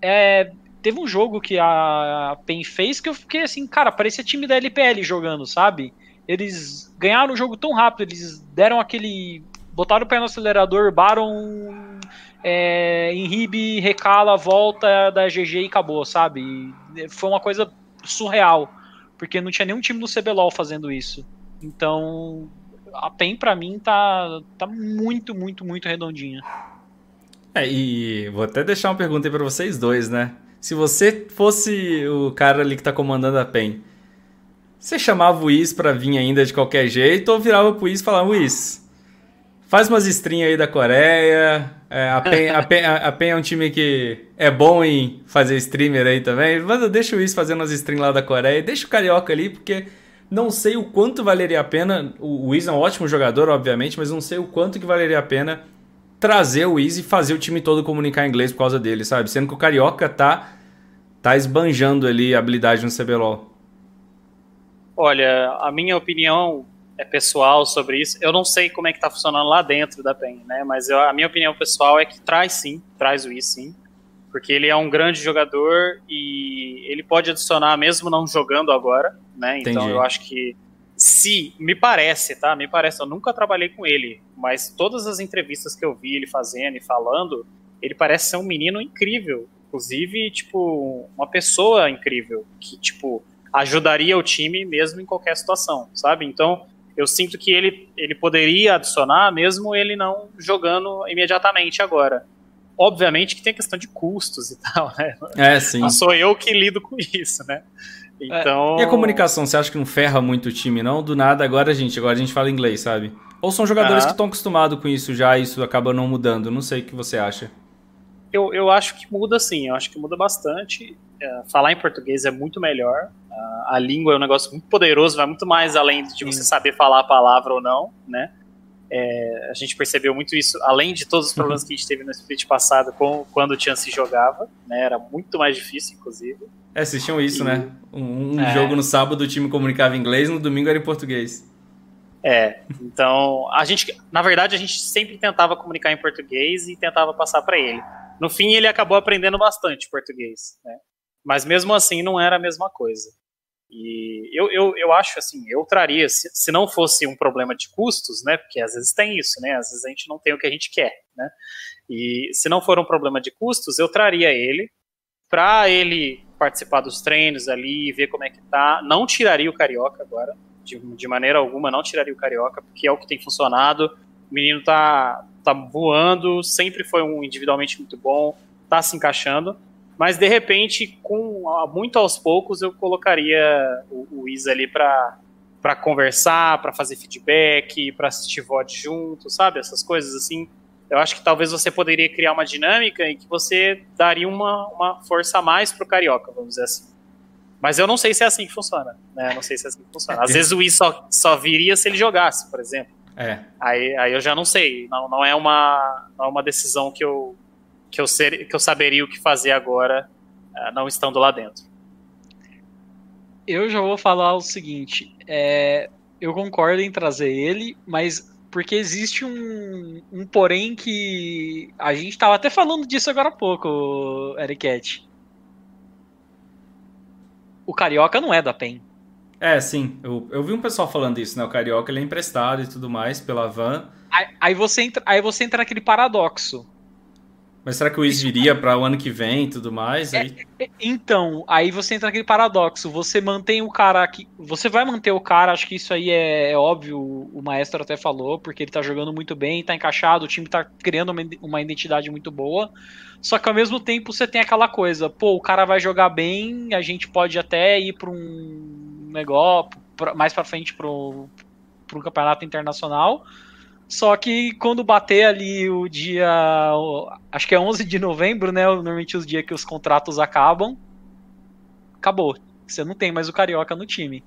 Speaker 2: é, teve um jogo que a PEN fez que eu fiquei assim, cara, parecia time da LPL jogando, sabe? Eles ganharam o jogo tão rápido, eles deram aquele. botaram o pé no acelerador, Baron, é, Inhibe, recala, volta da GG e acabou, sabe? Foi uma coisa surreal porque não tinha nenhum time no CBLOL fazendo isso. Então, a PEN para mim tá, tá muito, muito, muito redondinha.
Speaker 1: É, e vou até deixar uma pergunta aí pra vocês dois, né? Se você fosse o cara ali que tá comandando a PEN, você chamava o Is pra vir ainda de qualquer jeito ou virava pro Is e falava, Is, faz umas strinhas aí da Coreia, é, a, PEN, a, PEN, a PEN é um time que é bom em fazer streamer aí também. Mas deixa o Is fazendo as streams lá da Coreia. Deixa o Carioca ali, porque não sei o quanto valeria a pena. O Is é um ótimo jogador, obviamente, mas não sei o quanto que valeria a pena trazer o Is e fazer o time todo comunicar inglês por causa dele, sabe? Sendo que o Carioca tá, tá esbanjando ali a habilidade no CBLOL.
Speaker 3: Olha, a minha opinião é pessoal sobre isso. Eu não sei como é que tá funcionando lá dentro da PEN, né? Mas eu, a minha opinião pessoal é que traz sim, traz o I sim. Porque ele é um grande jogador e ele pode adicionar mesmo não jogando agora, né? Então Entendi. eu acho que se me parece, tá? Me parece, eu nunca trabalhei com ele, mas todas as entrevistas que eu vi ele fazendo e falando, ele parece ser um menino incrível, inclusive, tipo, uma pessoa incrível que, tipo, ajudaria o time mesmo em qualquer situação, sabe? Então, eu sinto que ele, ele poderia adicionar, mesmo ele não jogando imediatamente agora. Obviamente que tem questão de custos e (laughs) tal, né?
Speaker 1: É, sim. Não
Speaker 3: sou eu que lido com isso, né?
Speaker 1: Então... É. E a comunicação, você acha que não ferra muito o time, não? Do nada, agora, gente, agora a gente fala inglês, sabe? Ou são jogadores que estão acostumados com isso já e isso acaba não mudando? Não sei o que você acha.
Speaker 3: Eu, eu acho que muda sim, eu acho que muda bastante. É, falar em português é muito melhor. A, a língua é um negócio muito poderoso, vai muito mais além de você saber falar a palavra ou não, né? É, a gente percebeu muito isso, além de todos os problemas que a gente teve no split passado com, quando o Chance jogava, né? Era muito mais difícil, inclusive.
Speaker 1: É, vocês tinham isso, e, né? Um, um é, jogo no sábado o time comunicava em inglês, no domingo era em português.
Speaker 3: É, então a gente, na verdade, a gente sempre tentava comunicar em português e tentava passar para ele. No fim, ele acabou aprendendo bastante português, né? Mas mesmo assim, não era a mesma coisa. E eu, eu, eu acho assim, eu traria, se, se não fosse um problema de custos, né? Porque às vezes tem isso, né? Às vezes a gente não tem o que a gente quer, né? E se não for um problema de custos, eu traria ele para ele participar dos treinos ali, ver como é que tá. Não tiraria o Carioca agora, de, de maneira alguma, não tiraria o Carioca, porque é o que tem funcionado. O menino tá, tá voando, sempre foi um individualmente muito bom, tá se encaixando. Mas de repente, com muito aos poucos, eu colocaria o, o Isa ali para para conversar, para fazer feedback, para assistir VOD junto, sabe? Essas coisas assim. Eu acho que talvez você poderia criar uma dinâmica em que você daria uma, uma força a mais pro carioca, vamos dizer assim. Mas eu não sei se é assim que funciona, né? Não sei se é assim que funciona. Às vezes o I só, só viria se ele jogasse, por exemplo.
Speaker 1: É.
Speaker 3: Aí, aí eu já não sei. Não, não, é uma, não é uma decisão que eu, que eu, ser, que eu saberia o que fazer agora, uh, não estando lá dentro.
Speaker 2: Eu já vou falar o seguinte: é, eu concordo em trazer ele, mas porque existe um, um porém que a gente estava até falando disso agora há pouco, Eric O Carioca não é da PEN.
Speaker 1: É, sim. Eu, eu vi um pessoal falando isso, né? O Carioca ele é emprestado e tudo mais pela van.
Speaker 2: Aí, aí você, entra, aí você entra naquele paradoxo.
Speaker 1: Mas será que o Wiz viria para o ano que vem e tudo mais?
Speaker 2: É, então, aí você entra naquele paradoxo. Você mantém o cara aqui. Você vai manter o cara, acho que isso aí é, é óbvio, o maestro até falou, porque ele tá jogando muito bem, tá encaixado, o time tá criando uma, uma identidade muito boa. Só que ao mesmo tempo você tem aquela coisa, pô, o cara vai jogar bem, a gente pode até ir para um negócio, pra, mais para frente para um campeonato internacional só que quando bater ali o dia. Acho que é 11 de novembro, né? Normalmente os dias que os contratos acabam. Acabou. Você não tem mais o Carioca no time.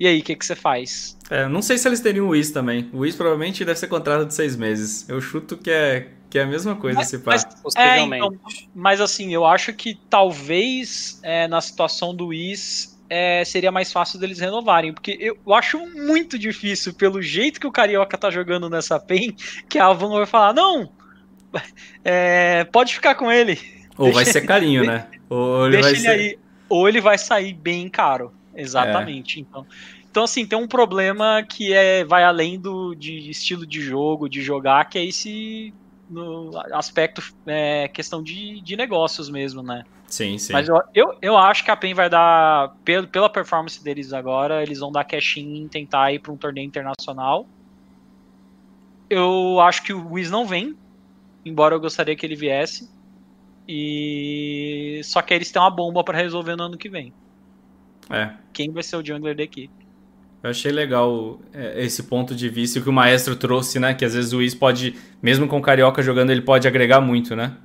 Speaker 2: E aí, o que, que você faz?
Speaker 1: É, não sei se eles teriam o Wiz também. O Wiz provavelmente deve ser contrato de seis meses. Eu chuto que é, que é a mesma coisa,
Speaker 2: mas,
Speaker 1: se
Speaker 2: pá. Mas, é, então, mas assim, eu acho que talvez é, na situação do Wiz é, seria mais fácil deles renovarem. Porque eu, eu, acho muito difícil, pelo jeito que o Carioca tá jogando nessa PEN, que a Avon vai falar: não, é, pode ficar com ele.
Speaker 1: Ou deixa, vai ser carinho, né? (laughs)
Speaker 2: Ou ele, vai ser... aí, ou ele vai sair bem caro. Exatamente. É. Então, então, assim, tem um problema que é, vai além do de estilo de jogo, de jogar, que é esse no aspecto é, questão de, de negócios mesmo, né?
Speaker 1: Sim, sim.
Speaker 2: Mas eu, eu, eu acho que a PEN vai dar, pelo, pela performance deles agora, eles vão dar cash in e tentar ir para um torneio internacional. Eu acho que o Wiz não vem, embora eu gostaria que ele viesse. E só que eles têm uma bomba para resolver no ano que vem.
Speaker 1: É.
Speaker 2: Quem vai ser o jungler da equipe?
Speaker 1: Eu achei legal é, esse ponto de vista que o maestro trouxe, né? Que às vezes o Wiz pode, mesmo com o Carioca jogando, ele pode agregar muito, né?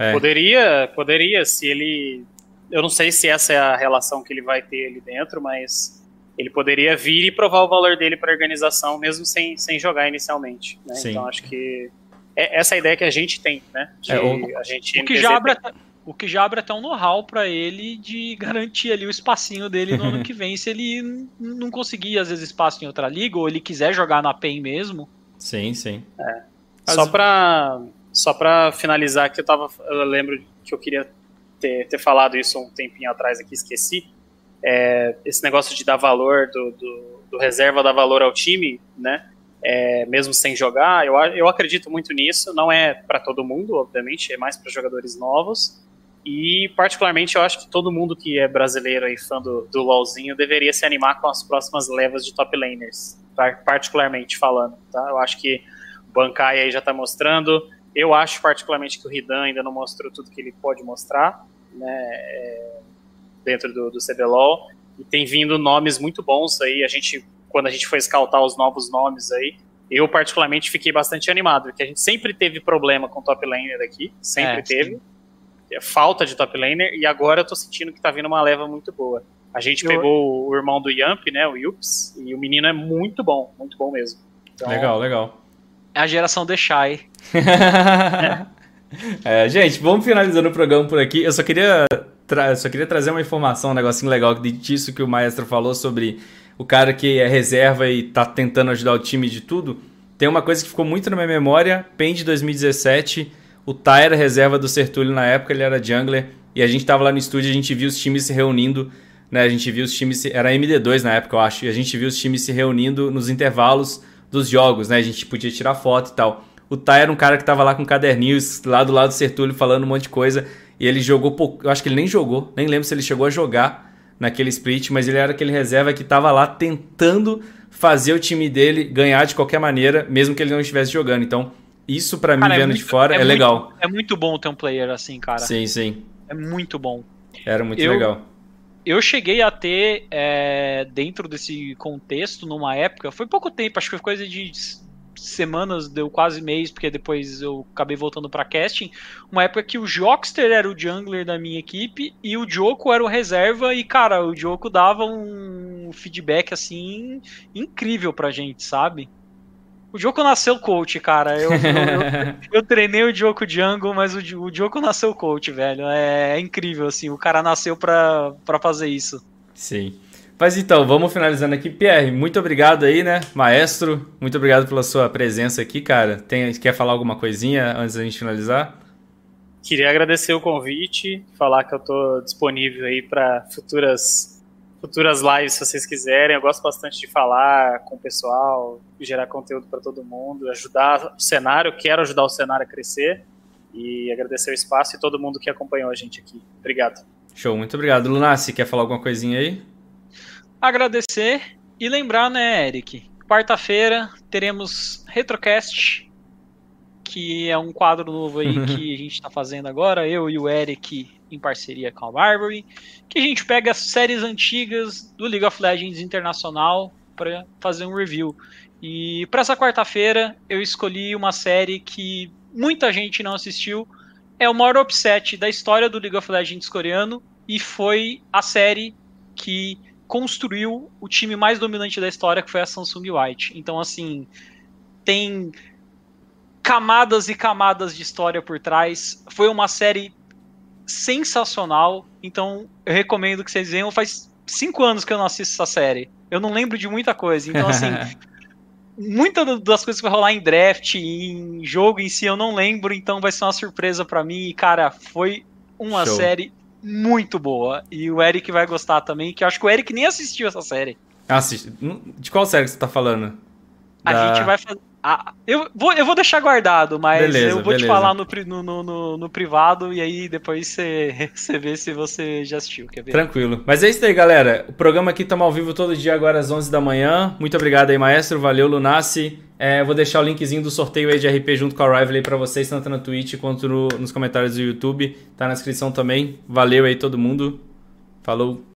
Speaker 3: É. Poderia, poderia, se ele. Eu não sei se essa é a relação que ele vai ter ali dentro, mas ele poderia vir e provar o valor dele para a organização, mesmo sem, sem jogar inicialmente. Né? Então acho que é essa é a ideia que a gente tem, né?
Speaker 2: É, o, a gente o que já abre até, o que já abre até um know-how para ele de garantir ali o espacinho dele no ano (laughs) que vem, se ele não conseguir às vezes espaço em outra liga ou ele quiser jogar na PEN mesmo.
Speaker 1: Sim, sim.
Speaker 3: É. Só para só para finalizar aqui, eu, tava, eu lembro que eu queria ter, ter falado isso um tempinho atrás aqui, esqueci. É, esse negócio de dar valor, do, do, do, reserva dar valor ao time, né? É, mesmo sem jogar, eu, eu acredito muito nisso. Não é para todo mundo, obviamente, é mais para jogadores novos. E, particularmente, eu acho que todo mundo que é brasileiro e fã do, do LoLzinho deveria se animar com as próximas levas de top laners, particularmente falando. Tá? Eu acho que o Bankai aí já está mostrando. Eu acho particularmente que o Ridan ainda não mostrou tudo que ele pode mostrar né, é, dentro do, do CBLOL. E tem vindo nomes muito bons aí. A gente, quando a gente foi escaltar os novos nomes aí, eu particularmente fiquei bastante animado, porque a gente sempre teve problema com top laner aqui, sempre é, teve. Sim. É, falta de top laner, e agora eu tô sentindo que tá vindo uma leva muito boa. A gente eu... pegou o irmão do Yamp, né, o Yups, e o menino é muito bom, muito bom mesmo.
Speaker 1: Então, legal, legal.
Speaker 2: É a geração The Shy. (laughs)
Speaker 1: é, gente, vamos finalizando o programa por aqui. Eu só queria, só queria trazer uma informação, um negocinho legal disso que o maestro falou sobre o cara que é reserva e tá tentando ajudar o time de tudo. Tem uma coisa que ficou muito na minha memória, PEN de 2017, o Tai era reserva do Sertulio na época, ele era jungler, e a gente tava lá no estúdio, a gente viu os times se reunindo, né? A gente viu os times, se... era MD2 na época, eu acho, e a gente viu os times se reunindo nos intervalos dos jogos, né? A gente podia tirar foto e tal. O Tai era um cara que tava lá com caderninhos lá do lado do Sertúlio falando um monte de coisa. E ele jogou pouco. Eu acho que ele nem jogou. Nem lembro se ele chegou a jogar naquele split, mas ele era aquele reserva que tava lá tentando fazer o time dele ganhar de qualquer maneira, mesmo que ele não estivesse jogando. Então, isso para mim, é vendo muito, de fora, é, é
Speaker 2: muito,
Speaker 1: legal.
Speaker 2: É muito bom ter um player assim, cara.
Speaker 1: Sim, sim.
Speaker 2: É muito bom.
Speaker 1: Era muito eu, legal
Speaker 2: eu cheguei a ter, é, dentro desse contexto, numa época, foi pouco tempo, acho que foi coisa de semanas, deu quase mês, porque depois eu acabei voltando para casting. Uma época que o Jockster era o jungler da minha equipe e o Joko era o reserva, e cara, o Joko dava um feedback assim incrível pra gente, sabe? O Joko nasceu coach, cara. Eu, eu, eu, (laughs) eu treinei o Joko Django, mas o, o Joko nasceu coach, velho. É, é, incrível, assim. O cara nasceu pra, pra fazer isso.
Speaker 1: Sim. Mas então, vamos finalizando aqui. Pierre, muito obrigado aí, né? Maestro, muito obrigado pela sua presença aqui, cara. Tem, quer falar alguma coisinha antes da gente finalizar?
Speaker 3: Queria agradecer o convite, falar que eu tô disponível aí para futuras futuras lives se vocês quiserem. Eu gosto bastante de falar com o pessoal, gerar conteúdo para todo mundo, ajudar o cenário. Quero ajudar o cenário a crescer e agradecer o espaço e todo mundo que acompanhou a gente aqui. Obrigado.
Speaker 1: Show, muito obrigado. Lunassi, quer falar alguma coisinha aí?
Speaker 2: Agradecer e lembrar, né, Eric? Quarta-feira teremos Retrocast, que é um quadro novo aí (laughs) que a gente está fazendo agora, eu e o Eric em parceria com a Barbary, que a gente pega séries antigas do League of Legends Internacional para fazer um review. E para essa quarta-feira eu escolhi uma série que muita gente não assistiu, é o maior upset da história do League of Legends coreano e foi a série que construiu o time mais dominante da história, que foi a Samsung White. Então, assim, tem camadas e camadas de história por trás. Foi uma série sensacional. Então, eu recomendo que vocês venham. Faz cinco anos que eu não assisto essa série. Eu não lembro de muita coisa. Então, assim, (laughs) muitas das coisas que vai rolar em draft, em jogo em si, eu não lembro. Então, vai ser uma surpresa para mim. E, cara, foi uma Show. série muito boa. E o Eric vai gostar também, que eu acho que o Eric nem assistiu essa série.
Speaker 1: Assiste. De qual série que você tá falando?
Speaker 2: A da... gente vai fazer. Ah, eu, vou, eu vou deixar guardado, mas beleza, eu vou beleza. te falar no, no, no, no, privado e aí depois você, (laughs) você vê se você já assistiu. Quer ver?
Speaker 1: Tranquilo. Mas é isso aí, galera. O programa aqui estamos ao vivo todo dia agora às 11 da manhã. Muito obrigado aí, maestro. Valeu, Lunassi. É, vou deixar o linkzinho do sorteio aí de RP junto com a Rival aí pra vocês, tanto na Twitch quanto no, nos comentários do YouTube. Tá na descrição também. Valeu aí todo mundo. Falou.